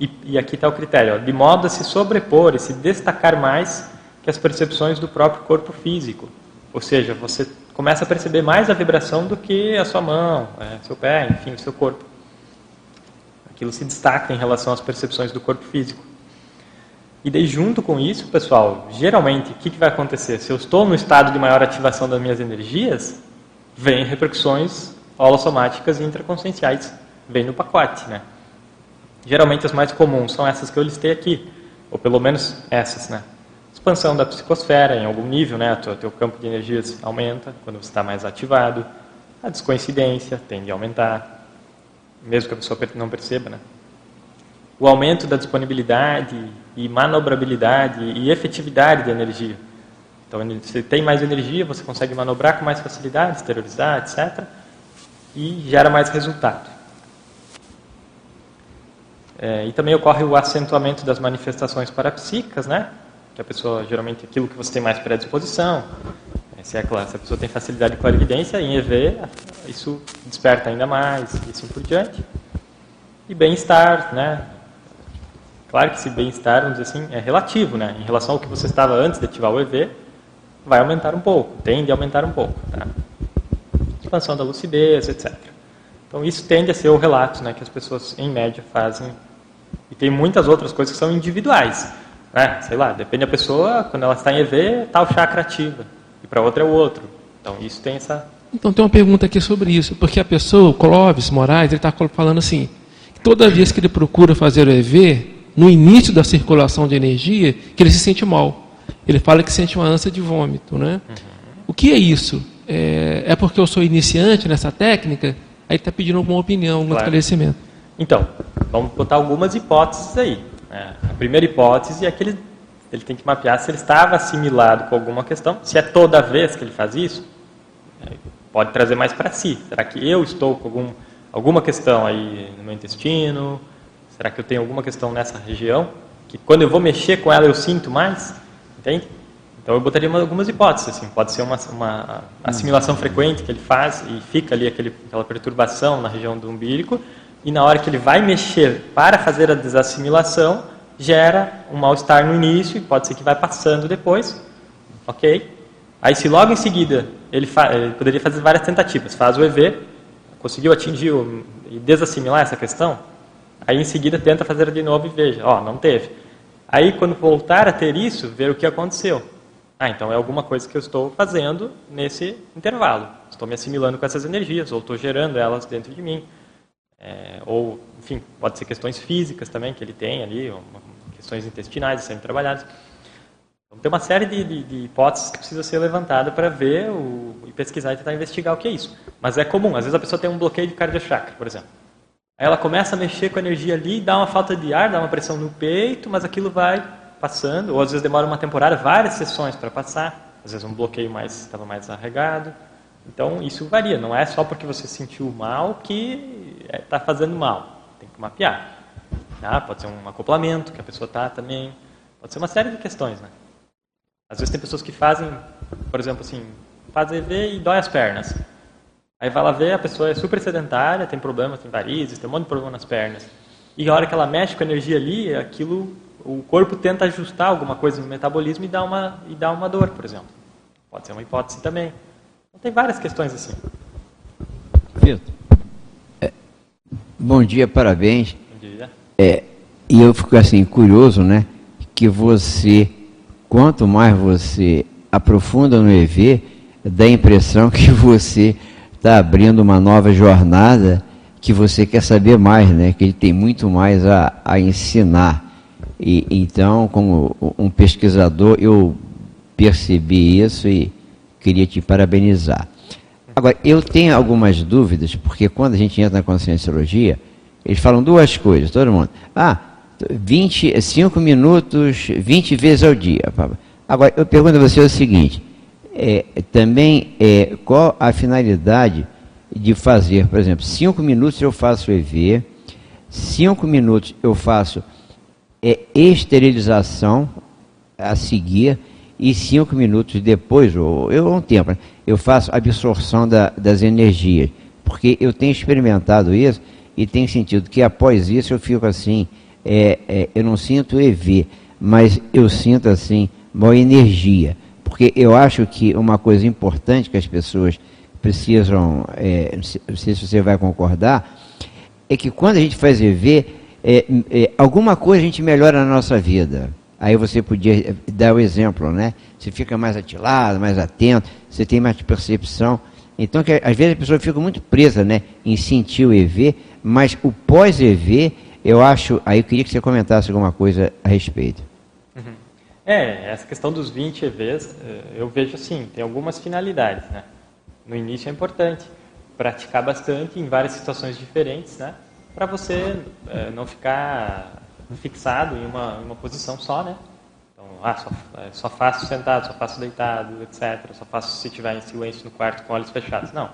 E, e aqui está o critério, ó, de modo a se sobrepor e se destacar mais que as percepções do próprio corpo físico. Ou seja, você começa a perceber mais a vibração do que a sua mão, é, seu pé, enfim, o seu corpo. Aquilo se destaca em relação às percepções do corpo físico. E daí, junto com isso, pessoal, geralmente, o que, que vai acontecer? Se eu estou no estado de maior ativação das minhas energias, vem repercussões holossomáticas e intraconscienciais, vem no pacote, né? Geralmente as mais comuns são essas que eu listei aqui, ou pelo menos essas, né? Expansão da psicosfera em algum nível, né? O teu campo de energias aumenta quando você está mais ativado. A descoincidência tende a aumentar, mesmo que a pessoa não perceba, né? O aumento da disponibilidade e manobrabilidade e efetividade da energia. Então, você tem mais energia, você consegue manobrar com mais facilidade, exteriorizar, etc. E gera mais resultado. É, e também ocorre o acentuamento das manifestações parapsíquicas, né? Que a pessoa, geralmente, aquilo que você tem mais predisposição. É, se, é, se a pessoa tem facilidade de clarividência, em EV, isso desperta ainda mais, e assim por diante. E bem-estar, né? Claro que esse bem-estar, vamos dizer assim, é relativo, né? Em relação ao que você estava antes de ativar o EV, vai aumentar um pouco, tende a aumentar um pouco, tá? Expansão da lucidez, etc. Então, isso tende a ser o relato né, que as pessoas, em média, fazem e tem muitas outras coisas que são individuais. Né? Sei lá, depende da pessoa, quando ela está em EV, tal chakra ativa. E para outra é o outro. Então isso tem essa. Então tem uma pergunta aqui sobre isso. Porque a pessoa, o Clóvis Moraes, ele está falando assim: que toda vez que ele procura fazer o EV, no início da circulação de energia, que ele se sente mal. Ele fala que sente uma ânsia de vômito. Né? Uhum. O que é isso? É, é, porque eu sou iniciante nessa técnica? Aí está pedindo alguma opinião, algum claro. esclarecimento. Então, vamos botar algumas hipóteses aí. Né? A primeira hipótese é que ele, ele tem que mapear se ele estava assimilado com alguma questão. Se é toda vez que ele faz isso, é, pode trazer mais para si. Será que eu estou com algum, alguma questão aí no meu intestino? Será que eu tenho alguma questão nessa região? Que quando eu vou mexer com ela eu sinto mais? Entende? Então eu botaria algumas hipóteses. Assim. Pode ser uma, uma assimilação frequente que ele faz e fica ali aquele, aquela perturbação na região do umbilico e na hora que ele vai mexer para fazer a desassimilação, gera um mal-estar no início, pode ser que vai passando depois, ok? Aí se logo em seguida ele, ele poderia fazer várias tentativas, faz o EV, conseguiu atingir e desassimilar essa questão, aí em seguida tenta fazer de novo e veja, ó, não teve. Aí quando voltar a ter isso, ver o que aconteceu. Ah, então é alguma coisa que eu estou fazendo nesse intervalo. Estou me assimilando com essas energias, ou estou gerando elas dentro de mim. É, ou, enfim, pode ser questões físicas também que ele tem ali, questões intestinais sendo trabalhadas. Então, tem uma série de, de, de, hipóteses que precisa ser levantada para ver o, e pesquisar e tentar investigar o que é isso. Mas é comum, às vezes a pessoa tem um bloqueio de cardiochakra, por exemplo. Aí ela começa a mexer com a energia ali, dá uma falta de ar, dá uma pressão no peito, mas aquilo vai passando, ou às vezes demora uma temporada, várias sessões para passar, às vezes um bloqueio mais estava mais arregado. Então isso varia, não é só porque você sentiu mal que está é, fazendo mal. Tem que mapear. Tá? Pode ser um acoplamento que a pessoa está também. Pode ser uma série de questões. Né? Às vezes tem pessoas que fazem, por exemplo, assim, faz EV e dói as pernas. Aí vai lá ver, a pessoa é super sedentária, tem problemas, tem varizes, tem um monte de problema nas pernas. E a hora que ela mexe com a energia ali, aquilo, o corpo tenta ajustar alguma coisa no metabolismo e dá uma, e dá uma dor, por exemplo. Pode ser uma hipótese também. Então, tem várias questões assim. Vitor, bom dia, parabéns. Bom dia. É, e eu fico assim, curioso, né? Que você, quanto mais você aprofunda no EV, dá a impressão que você está abrindo uma nova jornada que você quer saber mais, né? Que ele tem muito mais a, a ensinar. E então, como um pesquisador, eu percebi isso e queria te parabenizar. Agora, eu tenho algumas dúvidas, porque quando a gente entra na conscienciologia, eles falam duas coisas, todo mundo. Ah, 20, 5 minutos, 20 vezes ao dia. Agora, eu pergunto a você o seguinte: é, também é, qual a finalidade de fazer, por exemplo, 5 minutos eu faço EV, 5 minutos eu faço é, esterilização a seguir e 5 minutos depois, ou eu um tempo, né, eu faço absorção da, das energias. Porque eu tenho experimentado isso e tenho sentido que após isso eu fico assim, é, é, eu não sinto EV, mas eu sinto assim, boa energia. Porque eu acho que uma coisa importante que as pessoas precisam, é, não sei se você vai concordar, é que quando a gente faz EV, é, é, alguma coisa a gente melhora na nossa vida. Aí você podia dar o exemplo, né? Você fica mais atilado, mais atento, você tem mais percepção. Então, que, às vezes a pessoa fica muito presa né, em sentir o EV, mas o pós-EV, eu acho. Aí eu queria que você comentasse alguma coisa a respeito. Uhum. É, essa questão dos 20 EVs, eh, eu vejo assim, tem algumas finalidades, né? No início é importante praticar bastante em várias situações diferentes, né? Para você é, não ficar fixado em uma, uma posição só, né? Então, ah, só, é, só faço sentado, só faço deitado, etc. Só faço se estiver em silêncio no quarto com olhos fechados. Não.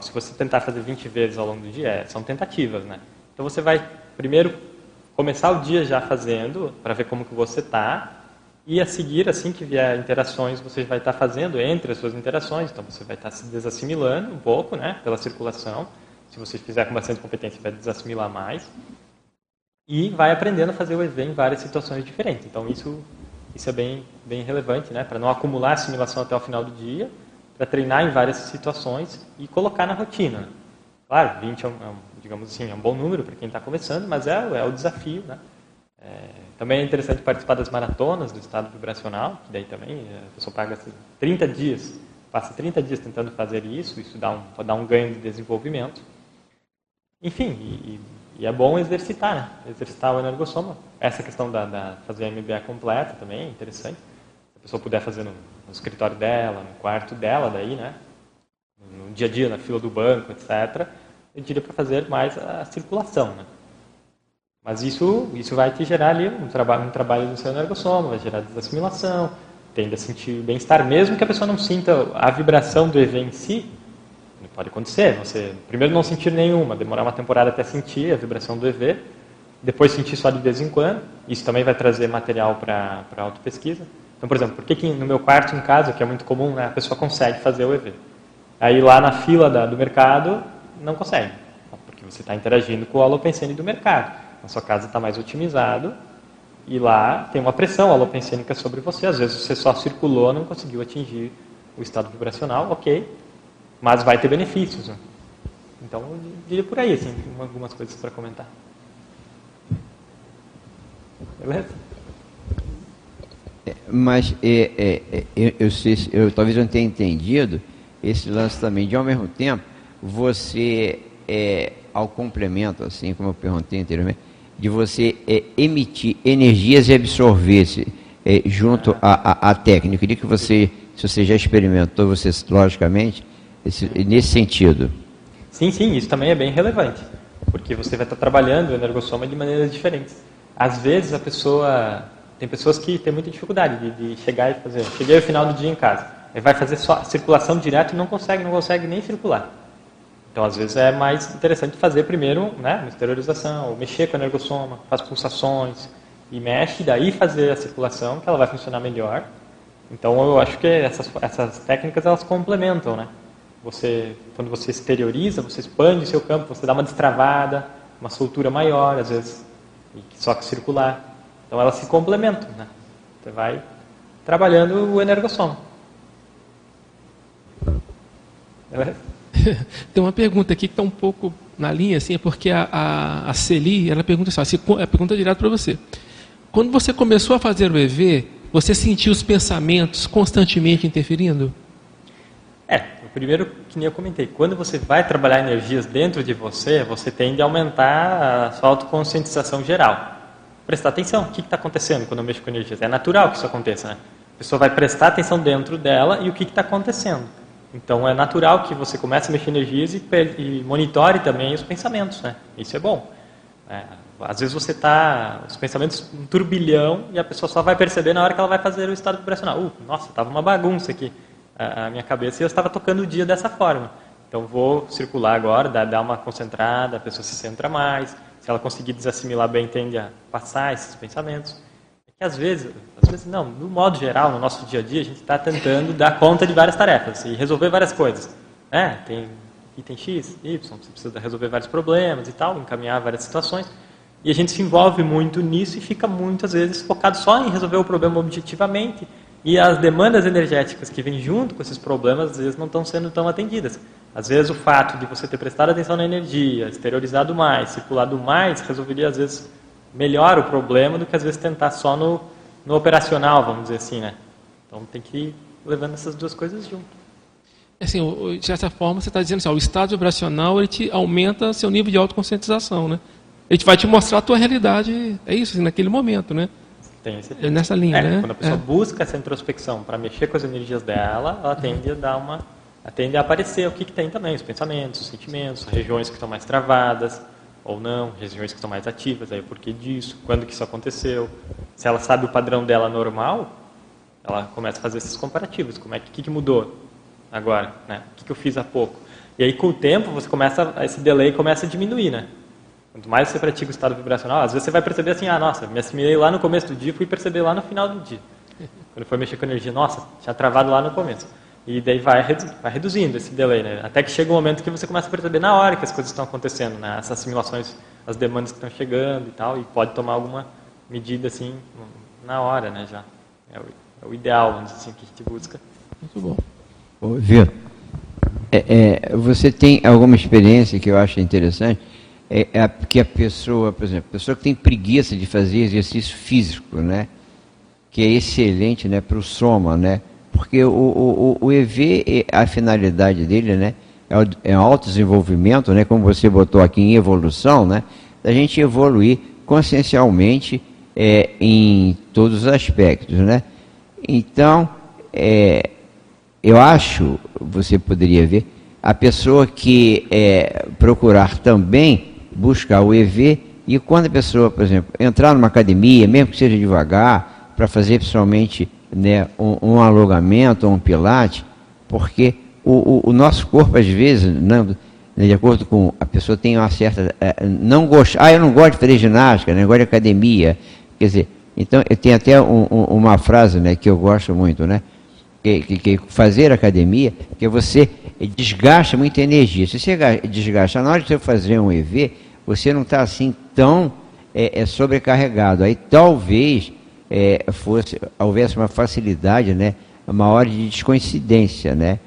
Se você tentar fazer 20 vezes ao longo do dia, são tentativas, né? Então você vai primeiro começar o dia já fazendo, para ver como que você está, e a seguir, assim que vier interações, você vai estar tá fazendo entre as suas interações, então você vai estar tá se desassimilando um pouco, né, pela circulação. Se você fizer com bastante competência, vai desassimilar mais e vai aprendendo a fazer o EV em várias situações diferentes. Então isso isso é bem bem relevante, né, para não acumular assimilação até o final do dia, para treinar em várias situações e colocar na rotina. Claro, 20 é um, é um digamos assim, é um bom número para quem está começando, mas é, é o desafio, né? É, também é interessante participar das maratonas do estado vibracional, que daí também é, a pessoa paga 30 dias, passa 30 dias tentando fazer isso, isso dá um, dá um ganho de desenvolvimento. Enfim, e, e é bom exercitar, né? Exercitar o energossoma. Essa questão da, da fazer a MBA completa também é interessante. Se a pessoa puder fazer no, no escritório dela, no quarto dela, daí, né? No dia a dia, na fila do banco, etc. Eu diria para fazer mais a circulação, né? Mas isso, isso vai te gerar ali um trabalho, um trabalho do seu energossoma, vai gerar desassimilação, tende a sentir bem-estar, mesmo que a pessoa não sinta a vibração do evento em si, Pode acontecer, você primeiro não sentir nenhuma, demorar uma temporada até sentir a vibração do EV, depois sentir só de vez em quando. Isso também vai trazer material para autopesquisa. Então, por exemplo, por que, que no meu quarto em casa, que é muito comum, né, a pessoa consegue fazer o EV? Aí lá na fila da, do mercado, não consegue, porque você está interagindo com o holopensene do mercado. Na sua casa está mais otimizado e lá tem uma pressão holopensênica sobre você. Às vezes você só circulou, não conseguiu atingir o estado vibracional, ok, mas vai ter benefícios. Né? Então, eu diria por aí, assim, algumas coisas para comentar. Beleza? É, mas é, é, é, eu, eu, eu, talvez eu não tenha entendido esse lance também, de ao mesmo tempo, você, é, ao complemento, assim como eu perguntei anteriormente, de você é, emitir energias e absorver-se é, junto à, à técnica. Eu queria que você, se você já experimentou, você, logicamente, esse, nesse sentido. Sim, sim, isso também é bem relevante, porque você vai estar trabalhando o energossoma de maneiras diferentes. Às vezes a pessoa tem pessoas que têm muita dificuldade de, de chegar e fazer. Cheguei ao final do dia em casa, ele vai fazer só circulação direta e não consegue, não consegue nem circular. Então, às vezes é mais interessante fazer primeiro, né, uma exteriorização, ou mexer com o energossoma, faz pulsações e mexe, daí fazer a circulação, que ela vai funcionar melhor. Então, eu acho que essas, essas técnicas elas complementam, né? Você, quando você exterioriza, você expande o seu campo, você dá uma destravada, uma soltura maior, às vezes, só que circular. Então elas se complementam, né? Você vai trabalhando o energossoma. [laughs] Tem uma pergunta aqui que está um pouco na linha, assim, é porque a, a, a Celi, ela pergunta assim, a pergunta direto para você. Quando você começou a fazer o EV, você sentiu os pensamentos constantemente interferindo? É, primeiro, que nem eu comentei, quando você vai trabalhar energias dentro de você, você tende a aumentar a sua autoconscientização geral. Prestar atenção, o que está acontecendo quando eu mexo com energias? É natural que isso aconteça, né? A pessoa vai prestar atenção dentro dela e o que está acontecendo. Então, é natural que você comece a mexer energias e, e monitore também os pensamentos, né? Isso é bom. É, às vezes você está, os pensamentos um turbilhão e a pessoa só vai perceber na hora que ela vai fazer o estado vibracional. Uh, nossa, estava uma bagunça aqui a, minha cabeça e eu estava tocando o dia dessa forma. Então vou circular agora, dar, dar uma concentrada, a pessoa se centra mais. Se ela conseguir desassimilar bem, tende a passar esses pensamentos. É que às vezes, às vezes não, no modo geral, no nosso dia a dia, a gente está tentando dar conta de várias tarefas e resolver várias coisas. É, tem item X, Y, você precisa resolver vários problemas e tal, encaminhar várias situações. E a gente se envolve muito nisso e fica muitas vezes focado só em resolver o problema objetivamente. E as demandas energéticas que vêm junto com esses problemas, às vezes, não estão sendo tão atendidas. Às vezes, o fato de você ter prestado atenção na energia, exteriorizado mais, circulado mais, resolveria, às vezes, melhor o problema do que, às vezes, tentar só no, no operacional, vamos dizer assim, né? Então, tem que ir levando essas duas coisas junto. Assim, de certa forma, você está dizendo assim, ó, o estado vibracional ele te aumenta seu nível de autoconscientização, né? Ele vai te mostrar a tua realidade, é isso, assim, naquele momento, né? Tem esse é nessa linha, é, né? Quando a pessoa é. busca essa introspecção para mexer com as energias dela, ela tende a dar uma, tende a aparecer o que, que tem também, os pensamentos, os sentimentos, regiões que estão mais travadas ou não, regiões que estão mais ativas, aí o porquê disso, quando que isso aconteceu. Se ela sabe o padrão dela normal, ela começa a fazer esses comparativos, como é que, que mudou? agora, né? O que, que eu fiz há pouco? E aí, com o tempo, você começa, esse delay começa a diminuir, né? Quanto mais você pratica o estado vibracional, às vezes você vai perceber assim, ah, nossa, me assimilei lá no começo do dia, fui perceber lá no final do dia. [laughs] Quando foi mexer com energia, nossa, tinha travado lá no começo. E daí vai, vai reduzindo esse delay, né? Até que chega um momento que você começa a perceber na hora que as coisas estão acontecendo, né? Essas assimilações, as demandas que estão chegando e tal, e pode tomar alguma medida assim na hora, né? Já é o, é o ideal, vamos dizer assim, que a gente busca. Muito bom. Viu? É, é, você tem alguma experiência que eu acho interessante? É, é que a pessoa, por exemplo, a pessoa que tem preguiça de fazer exercício físico, né? Que é excelente, né? Para o soma, né? Porque o, o, o EV, a finalidade dele, né? É o, é autodesenvolvimento, né? Como você botou aqui em evolução, né? Da gente evoluir consciencialmente é, em todos os aspectos, né? Então, é, eu acho, você poderia ver, a pessoa que é, procurar também buscar o EV e quando a pessoa, por exemplo, entrar numa academia, mesmo que seja devagar, para fazer principalmente né, um, um alongamento ou um pilate, porque o, o, o, nosso corpo, às vezes, não, né, de acordo com a pessoa tem uma certa. É, não gosta, ah, eu não gosto de fazer ginástica, né, eu gosto de academia. Quer dizer, então eu tenho até um, um, uma frase né, que eu gosto muito, né? que, que, que fazer academia, que você desgasta muita energia. Se você desgasta, na hora de você fazer um EV, você não está assim tão é, é, sobrecarregado. Aí talvez é, fosse, houvesse uma facilidade, né, maior de descoincidência, né?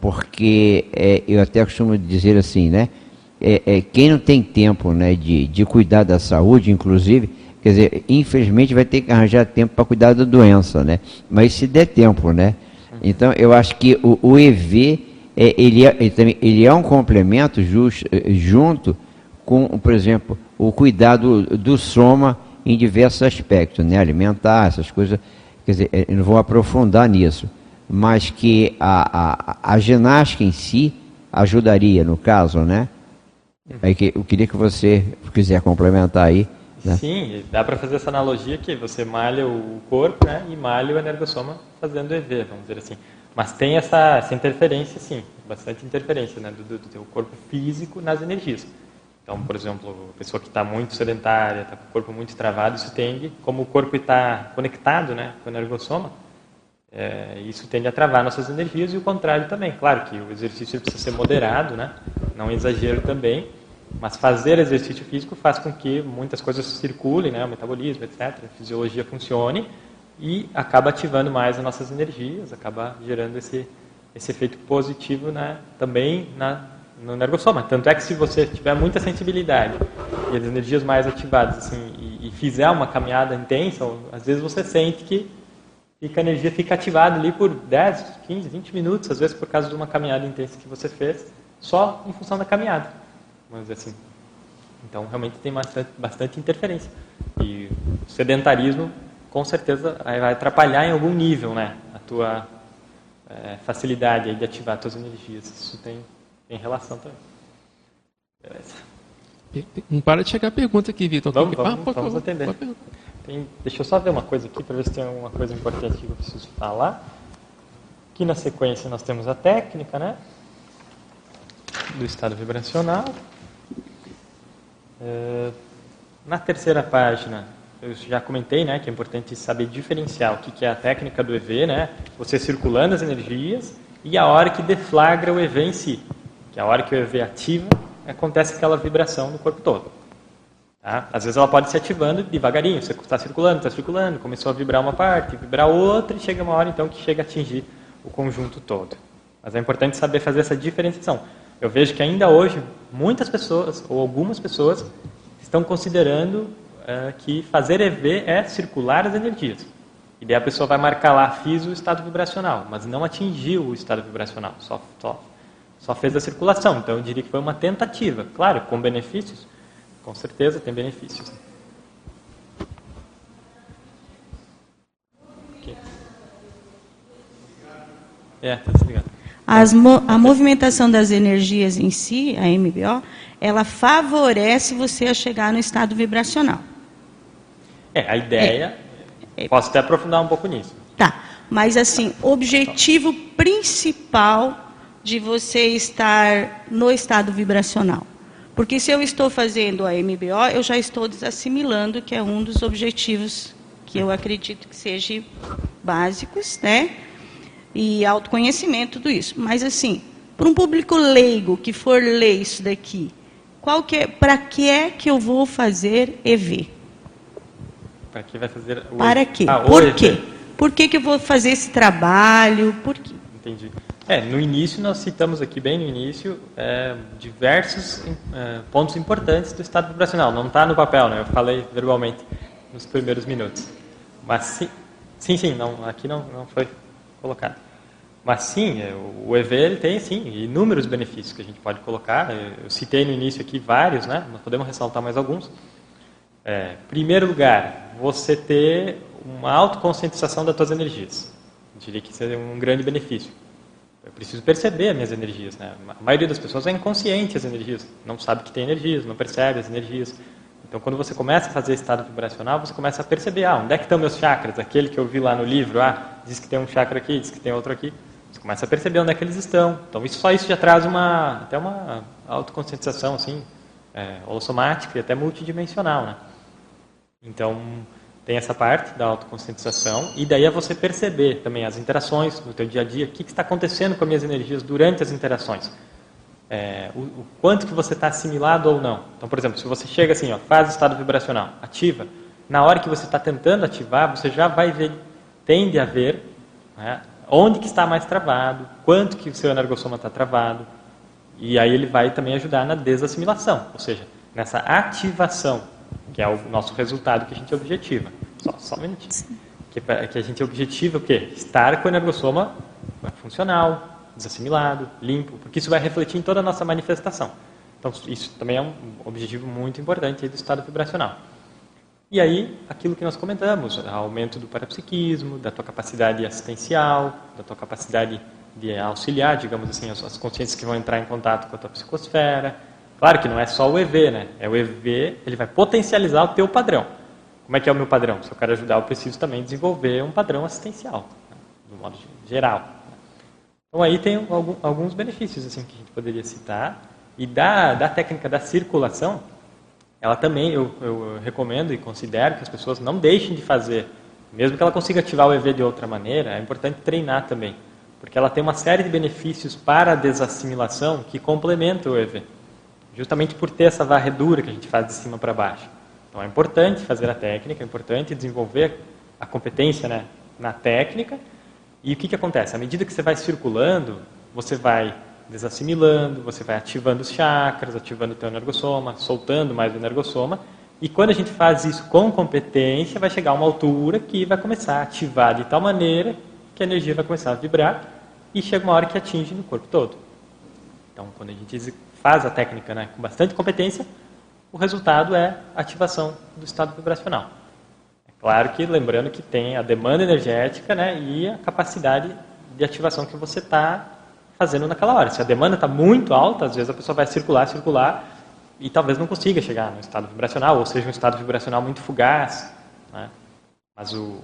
Porque é, eu até costumo dizer assim, né? É, é, quem não tem tempo né, de, de cuidar da saúde, inclusive, quer dizer, infelizmente vai ter que arranjar tempo para cuidar da doença, né? Mas se der tempo, né? Então, eu acho que o, o EV, é, ele, é, ele, é um complemento just, é, junto com, por exemplo, o cuidado do soma em diversos aspectos, né? alimentar, essas coisas. Quer dizer, eu não vou aprofundar nisso, mas que a, a, a ginástica em si ajudaria, no caso, né? Aí que, eu queria que você quiser complementar aí. Né? Sim, dá para fazer essa analogia que você malha o corpo né, e malha o energossoma fazendo EV, vamos dizer assim. Mas tem essa, essa interferência, sim, bastante interferência né, do, do, do teu corpo físico nas energias. Então, por exemplo, a pessoa que está muito sedentária, está com o corpo muito travado, isso tende, como o corpo está conectado né, com o energossoma, é, isso tende a travar nossas energias e o contrário também. Claro que o exercício precisa ser moderado, né, não exagero também, mas fazer exercício físico faz com que muitas coisas circulem, né, o metabolismo, etc., a fisiologia funcione e acaba ativando mais as nossas energias, acaba gerando esse, esse efeito positivo né, também na, no energossoma. Tanto é que se você tiver muita sensibilidade e as energias mais ativadas assim, e, e fizer uma caminhada intensa, às vezes você sente que fica, a energia fica ativada ali por 10, 15, 20 minutos, às vezes por causa de uma caminhada intensa que você fez, só em função da caminhada dizer assim. Então, realmente tem bastante, bastante interferência. E o sedentarismo, com certeza, vai atrapalhar em algum nível né, a tua é, facilidade de ativar as tuas energias. Isso tem, tem relação também. Beleza. Não para de chegar a pergunta aqui, Vitor. Vamos, vamos, ah, vamos atender. Tem, deixa eu só ver uma coisa aqui para ver se tem alguma coisa importante que eu preciso falar. Aqui na sequência nós temos a técnica, né? Do estado vibracional. É, na terceira página, eu já comentei, né, que é importante saber diferenciar o que é a técnica do EV, né? Você circulando as energias e a hora que deflagra o EV em si, que a hora que o EV ativa, acontece aquela vibração no corpo todo. Tá? Às vezes ela pode se ativando devagarinho, você está circulando, está circulando, começou a vibrar uma parte, vibrar outra, e chega uma hora então que chega a atingir o conjunto todo. Mas é importante saber fazer essa diferenciação. Eu vejo que ainda hoje muitas pessoas, ou algumas pessoas, estão considerando uh, que fazer EV é circular as energias. E daí a pessoa vai marcar lá, fiz o estado vibracional, mas não atingiu o estado vibracional, só, só, só fez a circulação. Então eu diria que foi uma tentativa. Claro, com benefícios, com certeza tem benefícios. É, tá desligado. As, a movimentação das energias em si, a MBO, ela favorece você a chegar no estado vibracional. É, a ideia. É, é, posso até aprofundar um pouco nisso. Tá, mas assim, objetivo principal de você estar no estado vibracional. Porque se eu estou fazendo a MBO, eu já estou desassimilando, que é um dos objetivos que eu acredito que sejam básicos, né? E autoconhecimento, tudo isso. Mas assim, para um público leigo que for ler isso daqui, qual que é, para que é que eu vou fazer EV? Para que vai fazer Para quê? Ah, Por quê? Por que, que eu vou fazer esse trabalho? Por quê? Entendi. É, no início, nós citamos aqui bem no início é, diversos é, pontos importantes do estado vibracional. Não está no papel, né? Eu falei verbalmente nos primeiros minutos. Mas sim, sim, sim não, aqui não, não foi colocado. Mas sim, é, o EV ele tem sim inúmeros benefícios que a gente pode colocar. Eu citei no início aqui vários, né? Nós podemos ressaltar mais alguns. É, primeiro lugar, você ter uma autoconscientização das suas energias. Eu diria que isso é um grande benefício. Eu preciso perceber as minhas energias. Né? A maioria das pessoas é inconsciente as energias, não sabe que tem energias, não percebe as energias. Então, quando você começa a fazer estado vibracional, você começa a perceber, ah, onde é que estão meus chakras? Aquele que eu vi lá no livro, ah, diz que tem um chakra aqui, diz que tem outro aqui. Você começa a perceber onde é que eles estão. Então, isso, só isso já traz uma, até uma autoconscientização, assim, é, holossomática e até multidimensional, né? Então, tem essa parte da autoconscientização e daí é você perceber também as interações no teu dia a dia, o que, está acontecendo com as minhas energias durante as interações. É, o, o, quanto que você está assimilado ou não. Então, por exemplo, se você chega assim, ó, faz o estado vibracional, ativa, na hora que você está tentando ativar, você já vai ver, tende a ver né, onde que está mais travado, quanto que o seu energossoma está travado, e aí ele vai também ajudar na desassimilação, ou seja, nessa ativação que é o nosso resultado que a gente objetiva. Só, só um minutinho. Que, que a gente objetiva o quê? Estar com o energossoma funcional, desassimilado, limpo, porque isso vai refletir em toda a nossa manifestação. Então, isso também é um objetivo muito importante do estado vibracional. E aí, aquilo que nós comentamos, aumento do parapsiquismo, da tua capacidade assistencial, da tua capacidade de auxiliar, digamos assim, as, as consciências que vão entrar em contato com a tua psicosfera, Claro que não é só o EV, né? É o EV, ele vai potencializar o teu padrão. Como é que é o meu padrão? Se eu quero ajudar, eu preciso também desenvolver um padrão assistencial, né? do modo geral. Então aí tem alguns benefícios assim que a gente poderia citar. E da, da técnica da circulação, ela também eu, eu recomendo e considero que as pessoas não deixem de fazer, mesmo que ela consiga ativar o EV de outra maneira, é importante treinar também, porque ela tem uma série de benefícios para a desassimilação que complementam o EV justamente por ter essa varredura que a gente faz de cima para baixo. Então é importante fazer a técnica, é importante desenvolver a competência né, na técnica. E o que, que acontece? À medida que você vai circulando, você vai desassimilando, você vai ativando os chakras, ativando o teu energossoma, soltando mais o energossoma. E quando a gente faz isso com competência, vai chegar a uma altura que vai começar a ativar de tal maneira que a energia vai começar a vibrar e chega uma hora que atinge no corpo todo. Então, quando a gente faz a técnica né, com bastante competência, o resultado é ativação do estado vibracional. É claro que, lembrando que tem a demanda energética né, e a capacidade de ativação que você está fazendo naquela hora. Se a demanda está muito alta, às vezes a pessoa vai circular, circular, e talvez não consiga chegar no estado vibracional, ou seja, um estado vibracional muito fugaz. Né? Mas o,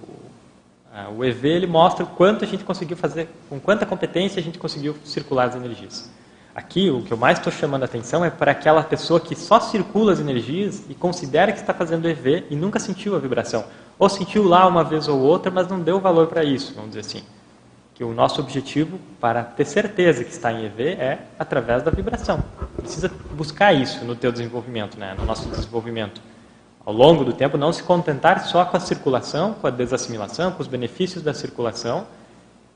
o EV ele mostra o quanto a gente conseguiu fazer, com quanta competência a gente conseguiu circular as energias. Aqui, o que eu mais estou chamando a atenção é para aquela pessoa que só circula as energias e considera que está fazendo EV e nunca sentiu a vibração. Ou sentiu lá uma vez ou outra, mas não deu valor para isso, vamos dizer assim. Que o nosso objetivo para ter certeza que está em EV é através da vibração. Precisa buscar isso no teu desenvolvimento, né? no nosso desenvolvimento. Ao longo do tempo, não se contentar só com a circulação, com a desassimilação, com os benefícios da circulação,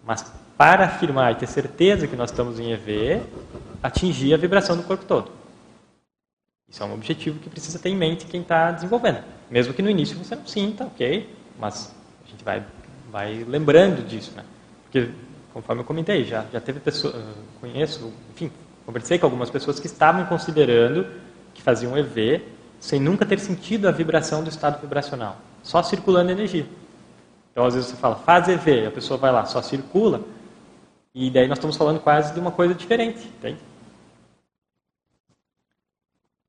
mas para afirmar e ter certeza que nós estamos em EV, atingir a vibração do corpo todo. Isso é um objetivo que precisa ter em mente quem está desenvolvendo. Mesmo que no início você não sinta, ok, mas a gente vai, vai lembrando disso, né? Porque, conforme eu comentei, já, já teve pessoas, conheço, enfim, conversei com algumas pessoas que estavam considerando que faziam EV sem nunca ter sentido a vibração do estado vibracional, só circulando energia. Então, às vezes você fala, faz EV, a pessoa vai lá, só circula, e daí nós estamos falando quase de uma coisa diferente, entende?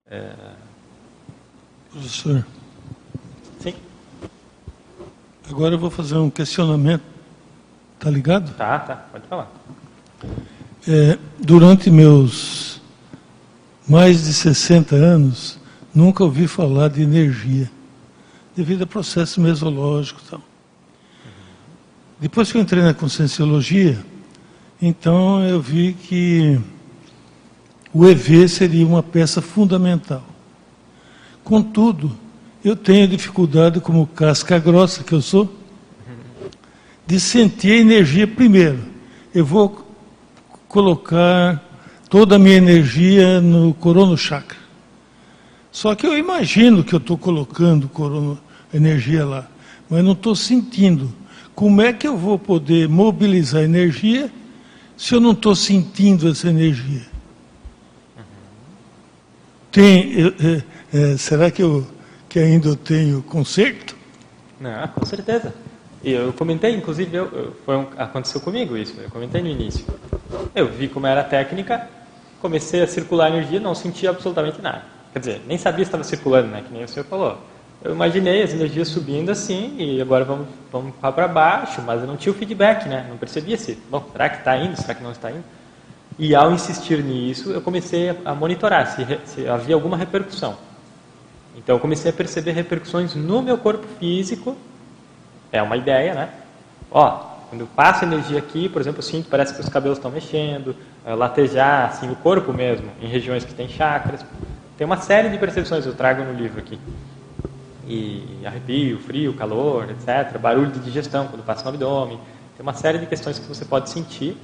É... Professor. Sim. Agora eu vou fazer um questionamento. Tá ligado? Tá, tá. Pode falar. É, durante meus mais de 60 anos, nunca ouvi falar de energia, devido a processo mesológico e tal. Depois que eu entrei na conscienciologia, então eu vi que o EV seria uma peça fundamental. Contudo, eu tenho dificuldade, como casca grossa que eu sou, de sentir a energia primeiro. Eu vou colocar toda a minha energia no corono chakra. Só que eu imagino que eu estou colocando energia lá, mas não estou sentindo. Como é que eu vou poder mobilizar energia se eu não estou sentindo essa energia? Tem, é, é, será que eu que ainda tenho conserto? Não, com certeza. E eu comentei, inclusive, eu, eu, foi um, aconteceu comigo isso, eu comentei no início. Eu vi como era a técnica, comecei a circular energia, não sentia absolutamente nada. Quer dizer, nem sabia se estava circulando, né, que nem o senhor falou eu imaginei as energias subindo assim e agora vamos, vamos para baixo, mas eu não tinha o feedback, né? Não percebia se, bom, será que está indo, será que não está indo? E ao insistir nisso, eu comecei a monitorar se, se havia alguma repercussão. Então eu comecei a perceber repercussões no meu corpo físico. É uma ideia, né? Ó, quando eu passo energia aqui, por exemplo, eu sinto, parece que os cabelos estão mexendo, eh, latejar, assim, o corpo mesmo, em regiões que tem chakras. Tem uma série de percepções, eu trago no livro aqui e arrepio, frio, calor, etc. Barulho de digestão quando passa no abdômen. Tem uma série de questões que você pode sentir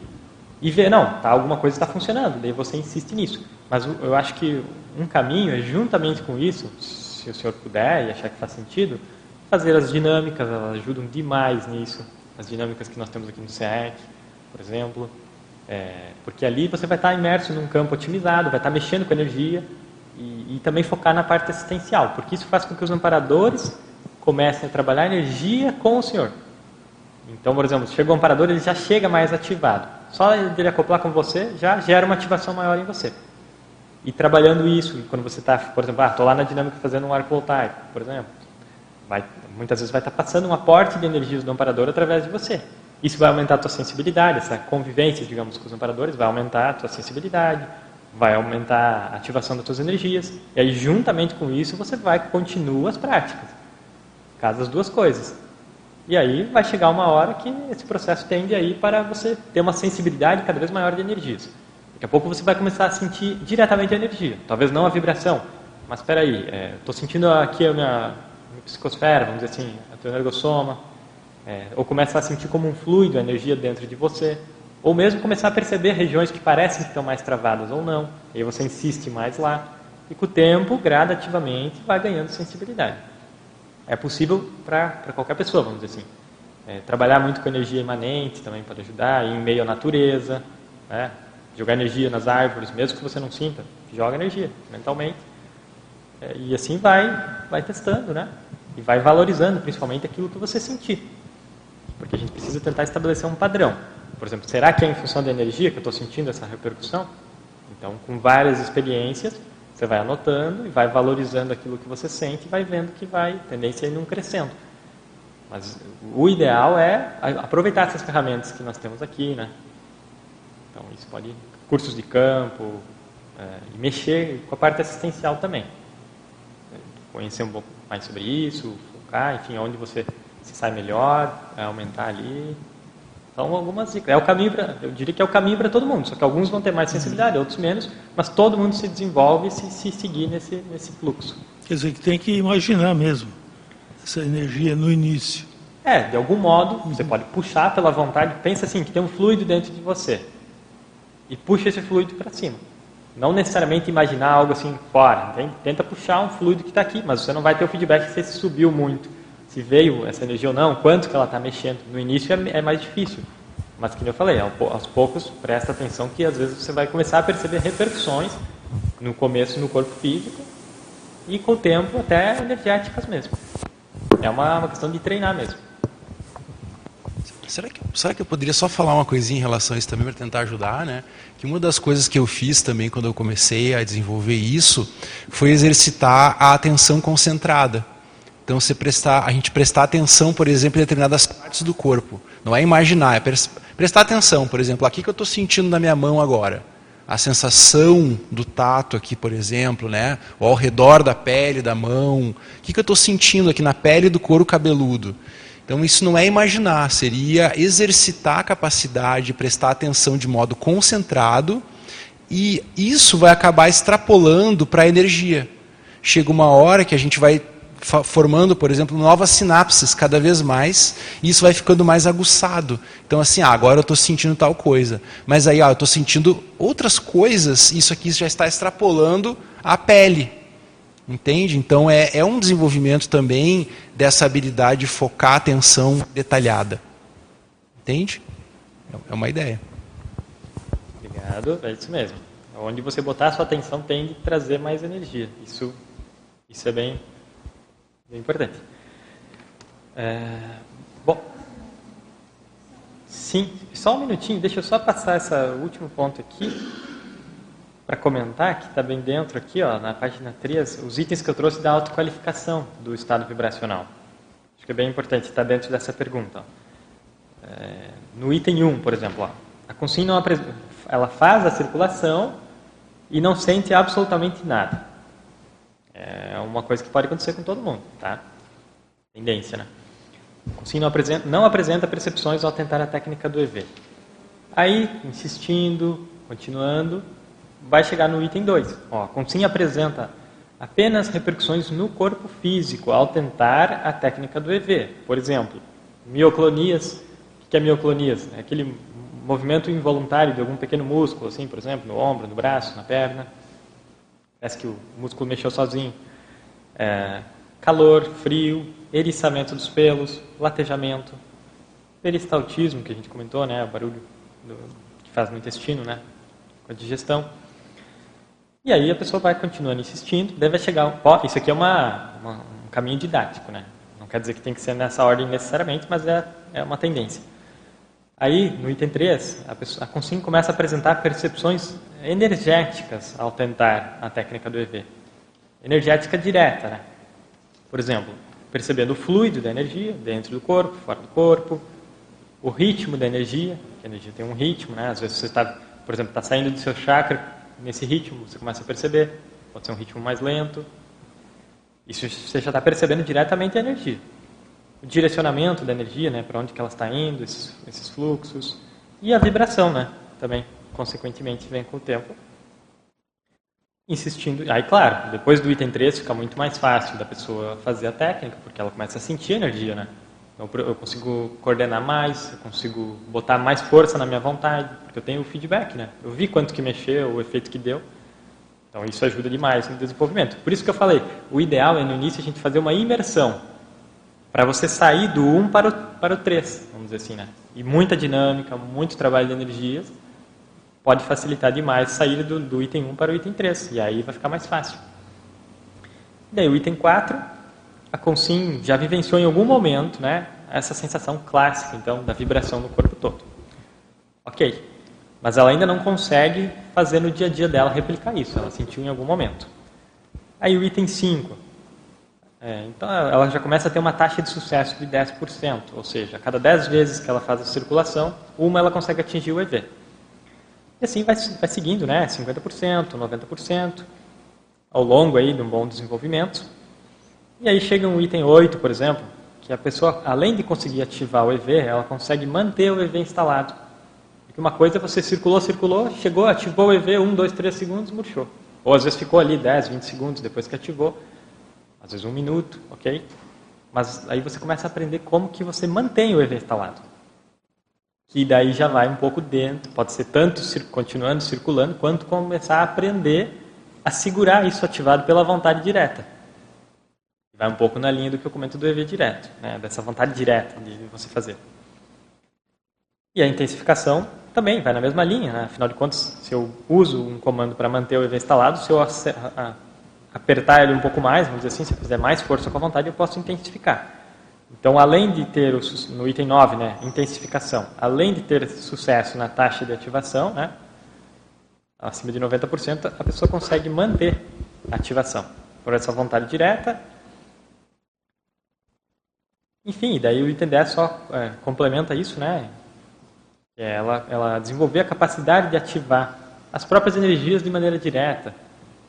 e ver, não, tá, alguma coisa está funcionando, daí você insiste nisso. Mas eu acho que um caminho é, juntamente com isso, se o senhor puder e achar que faz sentido, fazer as dinâmicas, elas ajudam demais nisso. As dinâmicas que nós temos aqui no CEEC, por exemplo. É, porque ali você vai estar imerso num campo otimizado, vai estar mexendo com energia, e, também focar na parte assistencial, porque isso faz com que os amparadores comecem a trabalhar energia com o Senhor. Então, por exemplo, chega o amparador, ele já chega mais ativado. Só ele acoplar com você já gera uma ativação maior em você. E trabalhando isso, quando você está, por exemplo, ah, estou lá na dinâmica fazendo um arco voltaico, por exemplo, vai, muitas vezes vai estar tá passando um aporte de energias do amparador através de você. Isso vai aumentar a tua sensibilidade, essa convivência, digamos, com os amparadores vai aumentar a tua sensibilidade, vai aumentar a ativação das suas energias. E aí, juntamente com isso, você vai continuar as práticas. Casa as duas coisas. E aí vai chegar uma hora que esse processo tende aí para você ter uma sensibilidade cada vez maior de energias. Daqui a pouco você vai começar a sentir diretamente a energia. Talvez não a vibração, mas espera aí, estou é, sentindo aqui a minha, minha, psicosfera, vamos dizer assim, a tua energossoma. É, ou começa a sentir como um fluido a energia dentro de você. Ou mesmo começar a perceber regiões que parecem que estão mais travadas ou não. E aí você insiste mais lá. E com o tempo, gradativamente, vai ganhando sensibilidade. É possível para qualquer pessoa, vamos dizer assim. É, trabalhar muito com energia imanente também pode ajudar, em meio à natureza, né? jogar energia nas árvores, mesmo que você não sinta, joga energia mentalmente. É, e assim vai, vai testando, né? E vai valorizando principalmente aquilo que você sentir. Porque a gente precisa tentar estabelecer um padrão. Por exemplo, será que é em função da energia que eu estou sentindo essa repercussão? Então, com várias experiências, Você vai anotando e vai valorizando aquilo que você sente e vai vendo que vai, tendência é ir num crescendo. Mas o ideal é aproveitar essas ferramentas que nós temos aqui, né? Então, isso pode cursos de campo, é, e mexer com a parte assistencial também. Conhecer um pouco mais sobre isso, focar, enfim, onde você se sai melhor, aumentar ali. Então, algumas dicas. É o caminho pra, eu diria que é o caminho para todo mundo, só que alguns vão ter mais sensibilidade, outros menos, mas todo mundo se desenvolve se, se seguir nesse, nesse fluxo. Quer dizer, que tem que imaginar mesmo essa energia no início. É, de algum modo, você pode puxar pela vontade, pensa assim, que tem um fluido dentro de você. E puxa esse fluido para cima. Não necessariamente imaginar algo assim fora. Entende? Tenta puxar um fluido que está aqui, mas você não vai ter o feedback se você subiu muito, se veio essa energia ou não, quanto que ela está mexendo. No início é, é, mais difícil. Mas, como eu falei, aos poucos, presta atenção que às vezes você vai começar a perceber repercussões no começo no corpo físico e com o tempo até energéticas mesmo. É uma, uma questão de treinar mesmo. Será que, será que eu poderia só falar uma coisinha em relação a isso também para tentar ajudar, né? Que uma das coisas que eu fiz também quando eu comecei a desenvolver isso foi exercitar a atenção concentrada. Então, você prestar, a gente prestar atenção, por exemplo, em determinadas partes do corpo. Não é imaginar, é prestar atenção. Por exemplo, aqui que eu estou sentindo na minha mão agora. A sensação do tato aqui, por exemplo, né? ou ao redor da pele da mão. O que, que eu estou sentindo aqui na pele do couro cabeludo? Então, isso não é imaginar, seria exercitar a capacidade de prestar atenção de modo concentrado, e isso vai acabar extrapolando para a energia. Chega uma hora que a gente vai formando, por exemplo, novas sinapses cada vez mais, e isso vai ficando mais aguçado. Então, assim, ah, agora eu estou sentindo tal coisa, mas aí ah, eu estou sentindo outras coisas, isso aqui já está extrapolando a pele. Entende? Então é, é um desenvolvimento também dessa habilidade de focar a atenção detalhada. Entende? É uma ideia. Obrigado, é isso mesmo. Onde você botar a sua atenção tende a trazer mais energia. Isso, isso é bem, bem importante. É, bom, sim, só um minutinho, deixa eu só passar esse último ponto aqui para comentar, que está bem dentro aqui, ó, na página 3, os itens que eu trouxe da autoqualificação do estado vibracional. Acho que é bem importante estar dentro dessa pergunta. É, no item 1, por exemplo, ó, a consciência não ela faz a circulação e não sente absolutamente nada. É uma coisa que pode acontecer com todo mundo, tá? Tendência, né? A consciência não apresenta, não apresenta percepções ao tentar a técnica do EV. Aí, insistindo, continuando, vai chegar no item 2. A consciência apresenta apenas repercussões no corpo físico ao tentar a técnica do EV. Por exemplo, mioclonias. O que é mioclonias? É aquele movimento involuntário de algum pequeno músculo, assim, por exemplo, no ombro, no braço, na perna. Parece que o músculo mexeu sozinho. É, calor, frio, eriçamento dos pelos, latejamento, peristaltismo, que a gente comentou, né, o barulho do, que faz no intestino, né, com a digestão. E aí a pessoa vai continuando insistindo, deve chegar. Ó, isso aqui é uma, uma, um caminho didático, né? Não quer dizer que tem que ser nessa ordem necessariamente, mas é, é uma tendência. Aí, no item 3, a, pessoa, a consciência começa a apresentar percepções energéticas ao tentar a técnica do EV. Energética direta, né? Por exemplo, percebendo o fluido da energia dentro do corpo, fora do corpo, o ritmo da energia, que a energia tem um ritmo, né? Às vezes você está, por exemplo, está saindo do seu chakra nesse ritmo, você começa a perceber. Pode ser um ritmo mais lento. Isso você já está percebendo diretamente a energia. O direcionamento da energia, né, para onde que ela está indo, esses, esses fluxos. E a vibração, né, também, consequentemente, vem com o tempo. Insistindo. Aí, claro, depois do item 3 fica muito mais fácil da pessoa fazer a técnica, porque ela começa a sentir energia, né? Então, eu consigo coordenar mais, eu consigo botar mais força na minha vontade, porque eu tenho o feedback, né? Eu vi quanto que mexeu, o efeito que deu. Então isso ajuda demais no desenvolvimento. Por isso que eu falei, o ideal é no início a gente fazer uma imersão, para você sair do 1 para o, para o 3, vamos dizer assim, né? E muita dinâmica, muito trabalho de energias, pode facilitar demais sair do, do item 1 para o item 3, e aí vai ficar mais fácil. Daí o item 4, a Consim já vivenciou em algum momento né, essa sensação clássica, então, da vibração no corpo todo. Ok. Mas ela ainda não consegue fazer no dia a dia dela replicar isso. Ela sentiu em algum momento. Aí o item 5. É, então ela já começa a ter uma taxa de sucesso de 10%, ou seja, a cada 10 vezes que ela faz a circulação, uma ela consegue atingir o EV. E assim vai, vai seguindo, né? 50%, 90%, ao longo aí de um bom desenvolvimento. E aí chega um item 8, por exemplo, que a pessoa, além de conseguir ativar o EV, ela consegue manter o EV instalado. Porque uma coisa é você circulou, circulou, chegou, ativou o EV, 1, 2, 3 segundos, murchou. Ou às vezes ficou ali 10, 20 segundos depois que ativou, às vezes um minuto, ok? Mas aí você começa a aprender como que você mantém o EV instalado. Que daí já vai um pouco dentro, pode ser tanto continuando circulando, quanto começar a aprender a segurar isso ativado pela vontade direta. Vai um pouco na linha do que eu comento do EV direto, né? dessa vontade direta de você fazer. E a intensificação também vai na mesma linha, né? afinal de contas, se eu uso um comando para manter o EV instalado, se eu apertar ele um pouco mais, vamos dizer assim, se eu fizer mais força com a vontade, eu posso intensificar. Então, além de ter, o, no item 9, né, intensificação, além de ter sucesso na taxa de ativação, né, acima de 90%, a pessoa consegue manter a ativação por essa vontade direta enfim, daí o item 10 só é, complementa isso, né? É ela, ela desenvolver a capacidade de ativar as próprias energias de maneira direta,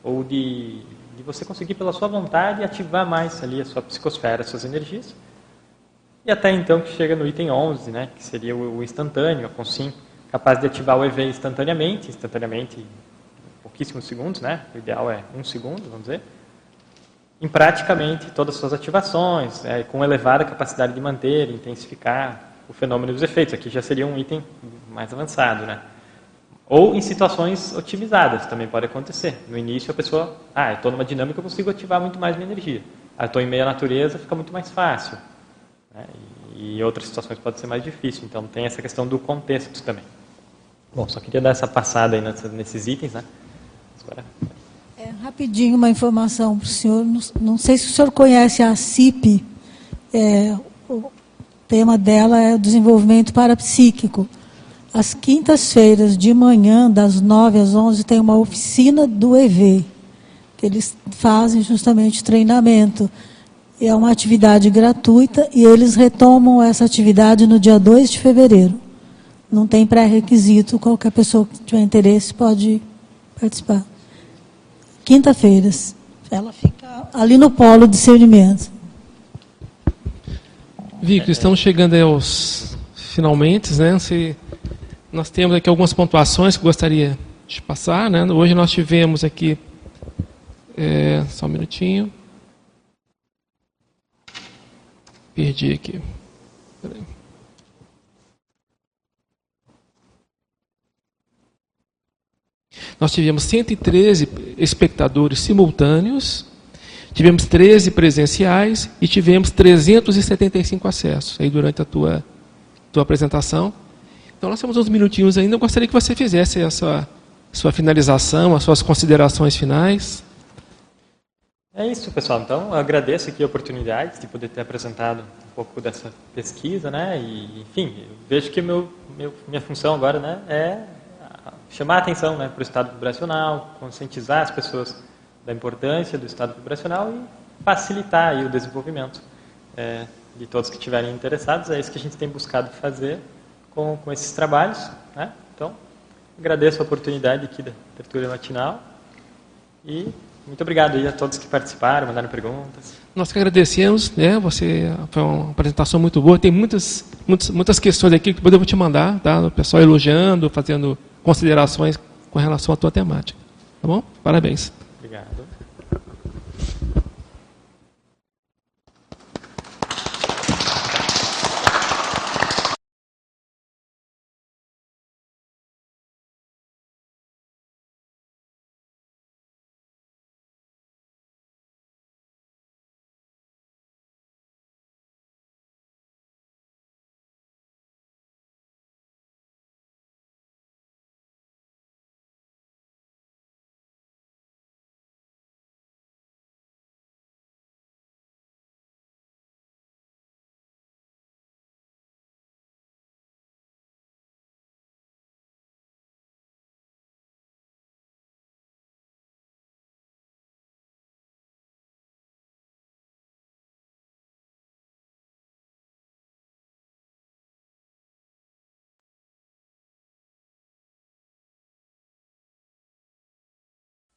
ou de, de você conseguir pela sua vontade ativar mais ali a sua psicosfera, as suas energias. E até então que chega no item 11, né, que seria o, instantâneo, com sim, capaz de ativar o EV instantaneamente, instantaneamente em pouquíssimos segundos, né? O ideal é um segundo, vamos dizer em praticamente todas as suas ativações, é, com elevada capacidade de manter, intensificar o fenômeno dos efeitos. Aqui já seria um item mais avançado, né? Ou em situações otimizadas, também pode acontecer. No início a pessoa, ah, eu estou numa dinâmica, eu consigo ativar muito mais minha energia. Ah, estou em meia natureza, fica muito mais fácil. Né? E outras situações pode ser mais difícil. Então tem essa questão do contexto também. Bom, só queria dar essa passada aí nesses itens, né? Agora... É, rapidinho, uma informação para o senhor. Não, não, sei se o senhor conhece a CIP. É, o tema dela é o desenvolvimento parapsíquico. Às quintas-feiras de manhã, das 9 às 11, tem uma oficina do EV, que eles fazem justamente treinamento. É uma atividade gratuita e eles retomam essa atividade no dia 2 de fevereiro. Não tem pré-requisito, qualquer pessoa que tiver interesse pode participar quinta-feiras. Ela fica ali no polo de discernimento. Vico, estamos chegando aos finalmente, né? Se nós temos aqui algumas pontuações que gostaria de passar, né? Hoje nós tivemos aqui é, só um minutinho. Perdi aqui. Nós tivemos 113 espectadores simultâneos, tivemos 13 presenciais e tivemos 375 acessos aí durante a tua, tua apresentação. Então nós temos uns minutinhos ainda, eu gostaria que você fizesse a sua, sua finalização, as suas considerações finais. É isso, pessoal. Então, agradeço aqui a oportunidade de poder ter apresentado um pouco dessa pesquisa, né? E, enfim, vejo que meu, meu, minha função agora, né, é chamar a atenção né, para o estado vibracional, conscientizar as pessoas da importância do estado vibracional e facilitar aí o desenvolvimento é, de todos que estiverem interessados. É isso que a gente tem buscado fazer com, com esses trabalhos. Né? Então, agradeço a oportunidade aqui da abertura matinal e muito obrigado a todos que participaram, mandaram perguntas. Nós que agradecemos, né? Você foi uma apresentação muito boa. Tem muitas, muitas, muitas questões aqui que eu vou te mandar, tá? O pessoal elogiando, fazendo considerações com relação à tua temática. Tá bom? Parabéns.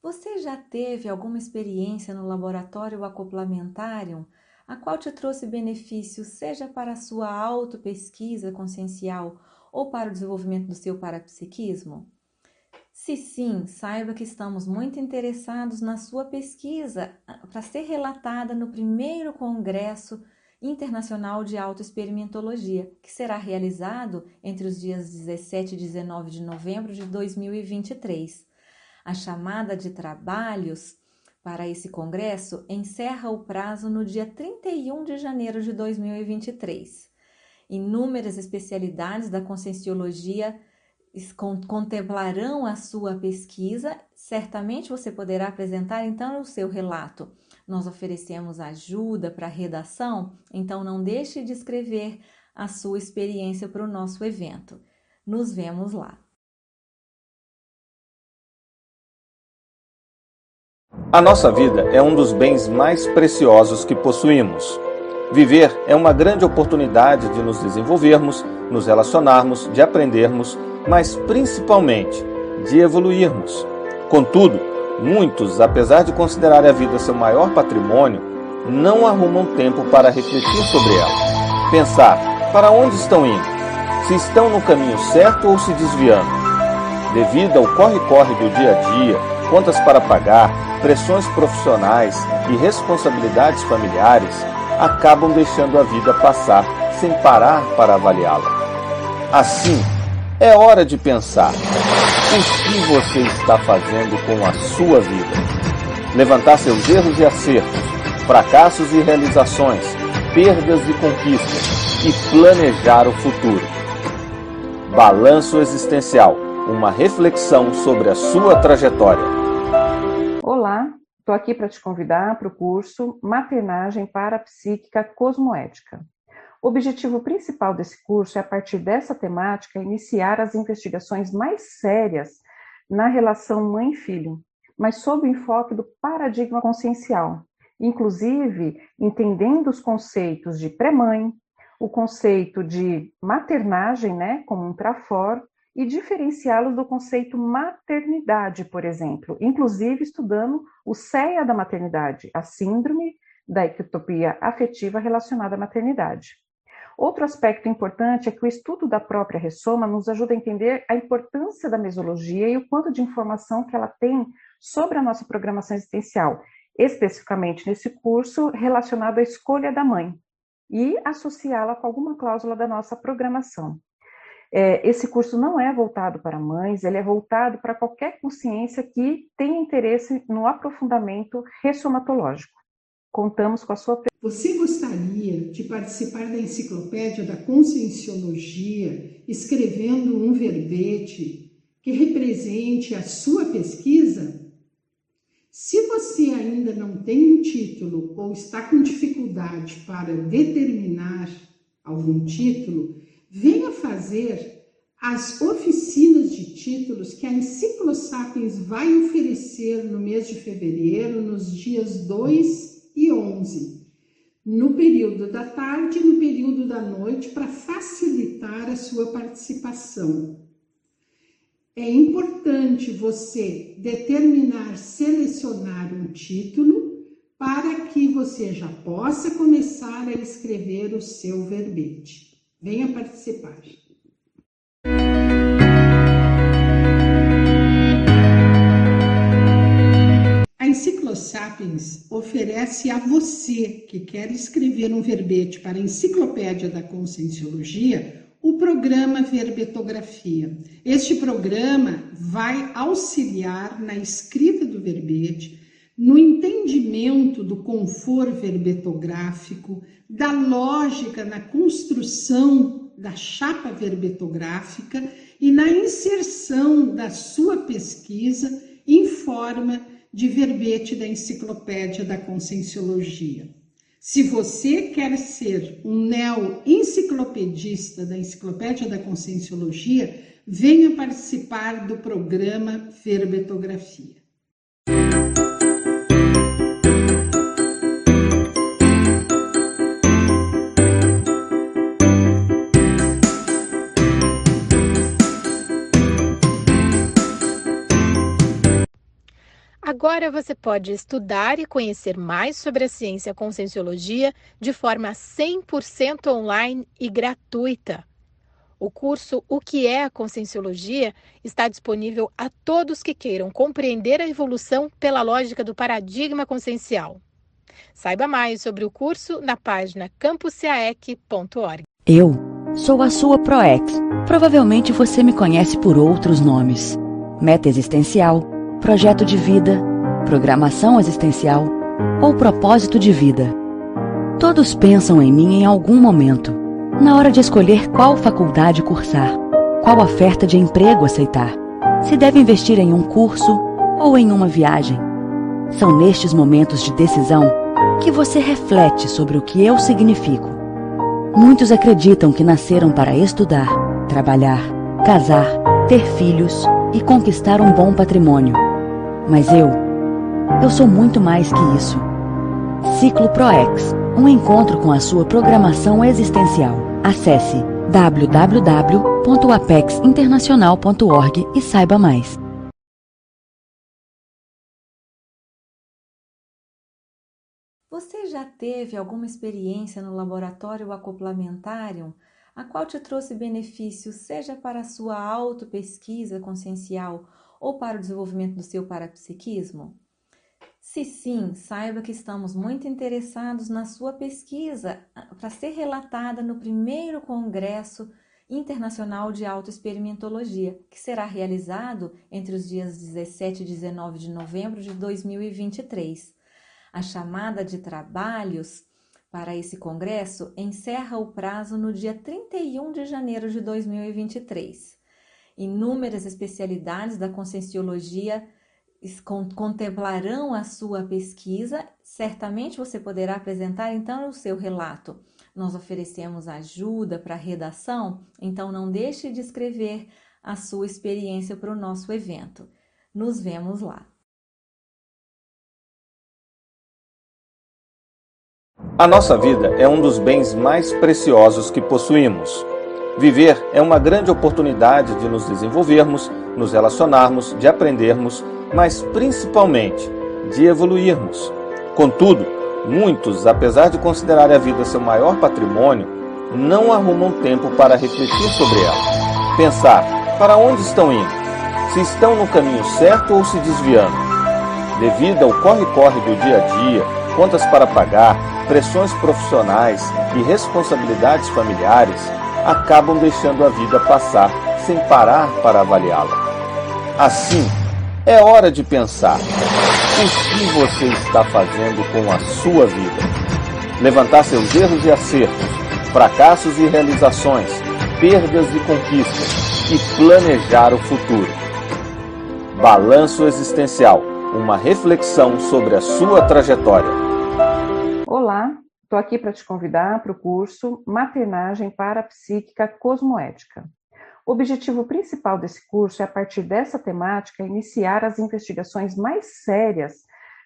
Você já teve alguma experiência no laboratório acoplamentarium, a qual te trouxe benefícios, seja para a sua autopesquisa consciencial ou para o desenvolvimento do seu parapsiquismo? Se sim, saiba que estamos muito interessados na sua pesquisa ah, para ser relatada no primeiro Congresso Internacional de Autoexperimentologia, que será realizado entre os dias 17 e 19 de novembro de 2023. A chamada de trabalhos para esse congresso encerra o prazo no dia 31 de janeiro de 2023. Inúmeras especialidades da conscienciologia contemplarão a sua pesquisa. Certamente você poderá apresentar então o seu relato. Nós oferecemos ajuda para redação, então não deixe de escrever a sua experiência para o nosso evento. Nos vemos lá. A nossa vida é um dos bens mais preciosos que possuímos. Viver é uma grande oportunidade de nos desenvolvermos, nos relacionarmos, de aprendermos, mas principalmente de evoluirmos. Contudo, muitos, apesar de considerar a vida seu maior patrimônio, não arrumam tempo para refletir sobre ela. Pensar para onde estão indo, se estão no caminho certo ou se desviando. Devido ao corre-corre do dia a dia, contas para pagar, pressões profissionais e responsabilidades familiares acabam deixando a vida passar sem parar para avaliá-la. Assim, é hora de pensar o que você está fazendo com a sua vida. Levantar seus erros e acertos, fracassos e realizações, perdas e conquistas e planejar o futuro. Balanço existencial, uma reflexão sobre a sua trajetória. Estou aqui para te convidar para o curso Maternagem Parapsíquica Cosmoética. O objetivo principal desse curso é, a partir dessa temática, iniciar as investigações mais sérias na relação mãe-filho, mas sob o enfoque do paradigma consciencial, inclusive entendendo os conceitos de pré-mãe, o conceito de maternagem, né, como um trafor, e diferenciá-los do conceito maternidade, por exemplo, inclusive estudando o CEA da maternidade, a síndrome da ectopia afetiva relacionada à maternidade. Outro aspecto importante é que o estudo da própria ressoma nos ajuda a entender a importância da mesologia e o quanto de informação que ela tem sobre a nossa programação existencial, especificamente nesse curso relacionado à escolha da mãe, e associá-la com alguma cláusula da nossa programação. É, esse curso não é voltado para mães, ele é voltado para qualquer consciência que tenha interesse no aprofundamento ressomatológico. Contamos com a sua. Você gostaria de participar da enciclopédia da Conscienciologia, escrevendo um verbete que represente a sua pesquisa? Se você ainda não tem um título ou está com dificuldade para determinar algum título, venha fazer as oficinas de títulos que a Enciclosapiens vai oferecer no mês de fevereiro, nos dias 2 e 11, no período da tarde e no período da noite, para facilitar a sua participação. É importante você determinar, selecionar um título para que você já possa começar a escrever o seu verbete. Venha participar. A Enciclosapiens oferece a você que quer escrever um verbete para a Enciclopédia da Conscienciologia o programa Verbetografia. Este programa vai auxiliar na escrita do verbete, no entendimento do conforto verbetográfico, da lógica na construção da chapa verbetográfica e na inserção da sua pesquisa em forma de verbete da Enciclopédia da Conscienciologia. Se você quer ser um neo-enciclopedista da Enciclopédia da Conscienciologia, venha participar do programa Verbetografia. Agora você pode estudar e conhecer mais sobre a ciência Conscienciologia de forma 100% online e gratuita. O curso O que é a Conscienciologia está disponível a todos que queiram compreender a evolução pela lógica do paradigma consciencial. Saiba mais sobre o curso na página campusaec.org. Eu sou a sua ProEx. Provavelmente você me conhece por outros nomes: Meta Existencial, Projeto de Vida, Programação Existencial ou Propósito de Vida. Todos pensam em mim em algum momento, na hora de escolher qual faculdade cursar, qual oferta de emprego aceitar, se deve investir em um curso ou em uma viagem. São nestes momentos de decisão que você reflete sobre o que eu significo. Muitos acreditam que nasceram para estudar, trabalhar, casar, ter filhos e conquistar um bom patrimônio. Mas eu, eu sou muito mais que isso. Ciclo ProEx, um encontro com a sua programação existencial. Acesse www.apexinternacional.org e saiba mais. Você já teve alguma experiência no laboratório acoplamentarium, a qual te trouxe benefícios, seja para a sua autopesquisa consciencial ou para o desenvolvimento do seu parapsiquismo? Se sim, saiba que estamos muito interessados na sua pesquisa ah, para ser relatada no primeiro Congresso Internacional de Autoexperimentologia, que será realizado entre os dias 17 e 19 de novembro de 2023. A chamada de trabalhos para esse congresso encerra o prazo no dia 31 de janeiro de 2023. Inúmeras especialidades da conscienciologia contemplarão a sua pesquisa. Certamente você poderá apresentar então o seu relato. Nós oferecemos ajuda para redação, então não deixe de escrever a sua experiência para o nosso evento. Nos vemos lá. A nossa vida é um dos bens mais preciosos que possuímos. Viver é uma grande oportunidade de nos desenvolvermos, nos relacionarmos, de aprendermos, mas principalmente de evoluirmos. Contudo, muitos, apesar de considerar a vida seu maior patrimônio, não arrumam tempo para refletir sobre ela. Pensar para onde estão indo, se estão no caminho certo ou se desviando. Devido ao corre-corre do dia a dia, contas para pagar, pressões profissionais e responsabilidades familiares, acabam deixando a vida passar sem parar para avaliá-la. Assim, é hora de pensar: o que você está fazendo com a sua vida? Levantar seus erros e acertos, fracassos e realizações, perdas e conquistas e planejar o futuro. Balanço Existencial uma reflexão sobre a sua trajetória. Olá, estou aqui para te convidar para o curso Maternagem Parapsíquica Cosmoética. O objetivo principal desse curso é, a partir dessa temática, iniciar as investigações mais sérias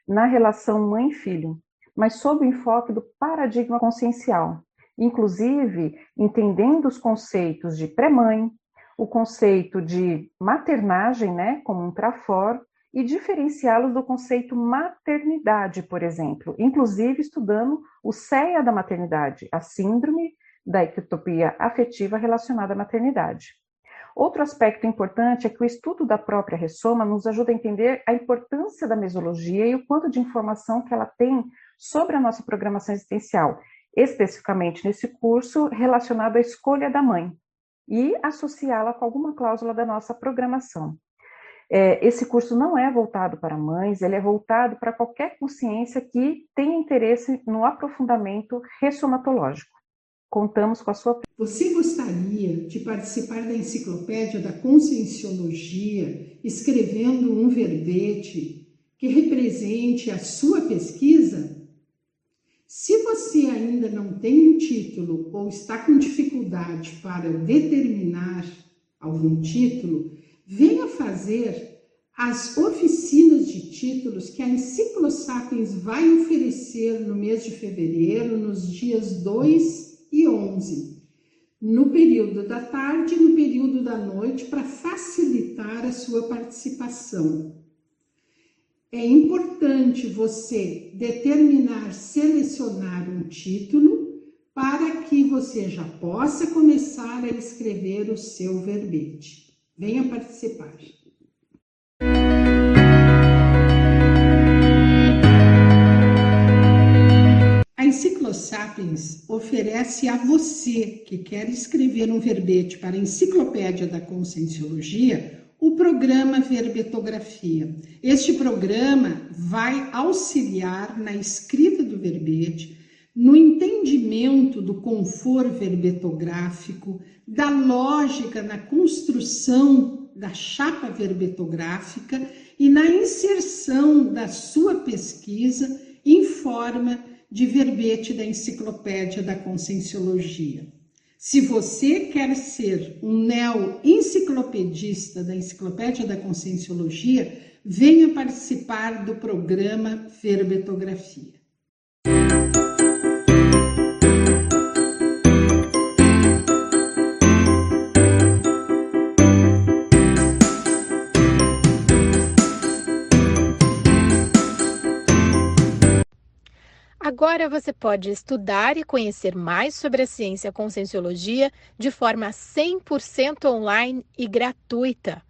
na relação mãe-filho, mas sob o enfoque do paradigma consciencial, inclusive entendendo os conceitos de pré-mãe, o conceito de maternagem, né, como um trafor, e diferenciá-los do conceito maternidade, por exemplo, inclusive estudando o CEA da maternidade, a síndrome da ectopia afetiva relacionada à maternidade. Outro aspecto importante é que o estudo da própria ressoma nos ajuda a entender a importância da mesologia e o quanto de informação que ela tem sobre a nossa programação existencial, especificamente nesse curso relacionado à escolha da mãe, e associá-la com alguma cláusula da nossa programação. É, esse curso não é voltado para mães, ele é voltado para qualquer consciência que tenha interesse no aprofundamento ressomatológico. Contamos com a sua. Você gostaria de participar da enciclopédia da Conscienciologia, escrevendo um verbete que represente a sua pesquisa? Se você ainda não tem um título ou está com dificuldade para determinar algum título, venha fazer as oficinas de títulos que a Enciclo Sapiens vai oferecer no mês de fevereiro, nos dias 2 e 11, no período da tarde e no período da noite, para facilitar a sua participação. é importante você determinar, selecionar um título para que você já possa começar a escrever o seu verbete. Venha participar. A Enciclosapiens oferece a você que quer escrever um verbete para a Enciclopédia da Conscienciologia o programa Verbetografia. Este programa vai auxiliar na escrita do verbete, no entendimento do conforto verbetográfico, da lógica na construção da chapa verbetográfica e na inserção da sua pesquisa em forma de verbete da Enciclopédia da Conscienciologia. Se você quer ser um neo-enciclopedista da Enciclopédia da Conscienciologia, venha participar do programa Verbetografia. Agora você pode estudar e conhecer mais sobre a ciência Conscienciologia de forma 100% online e gratuita.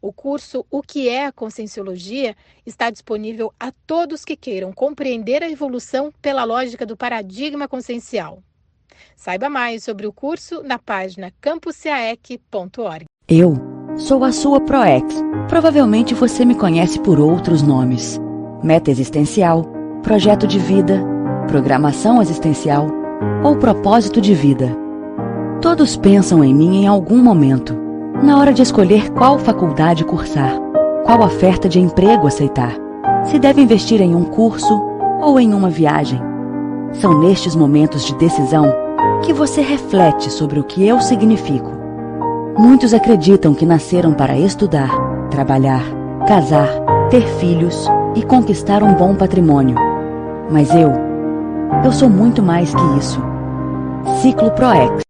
O curso O que é a Conscienciologia está disponível a todos que queiram compreender a evolução pela lógica do paradigma consciencial. Saiba mais sobre o curso na página campuscaec.org. Eu sou a sua ProEx. Provavelmente você me conhece por outros nomes. Meta existencial projeto de vida, programação existencial ou propósito de vida. Todos pensam em mim em algum momento, na hora de escolher qual faculdade cursar, qual oferta de emprego aceitar, se deve investir em um curso ou em uma viagem. São nestes momentos de decisão que você reflete sobre o que eu significo. Muitos acreditam que nasceram para estudar, trabalhar, casar, ter filhos e conquistar um bom patrimônio. Mas eu, eu sou muito mais que isso. Ciclo ProEx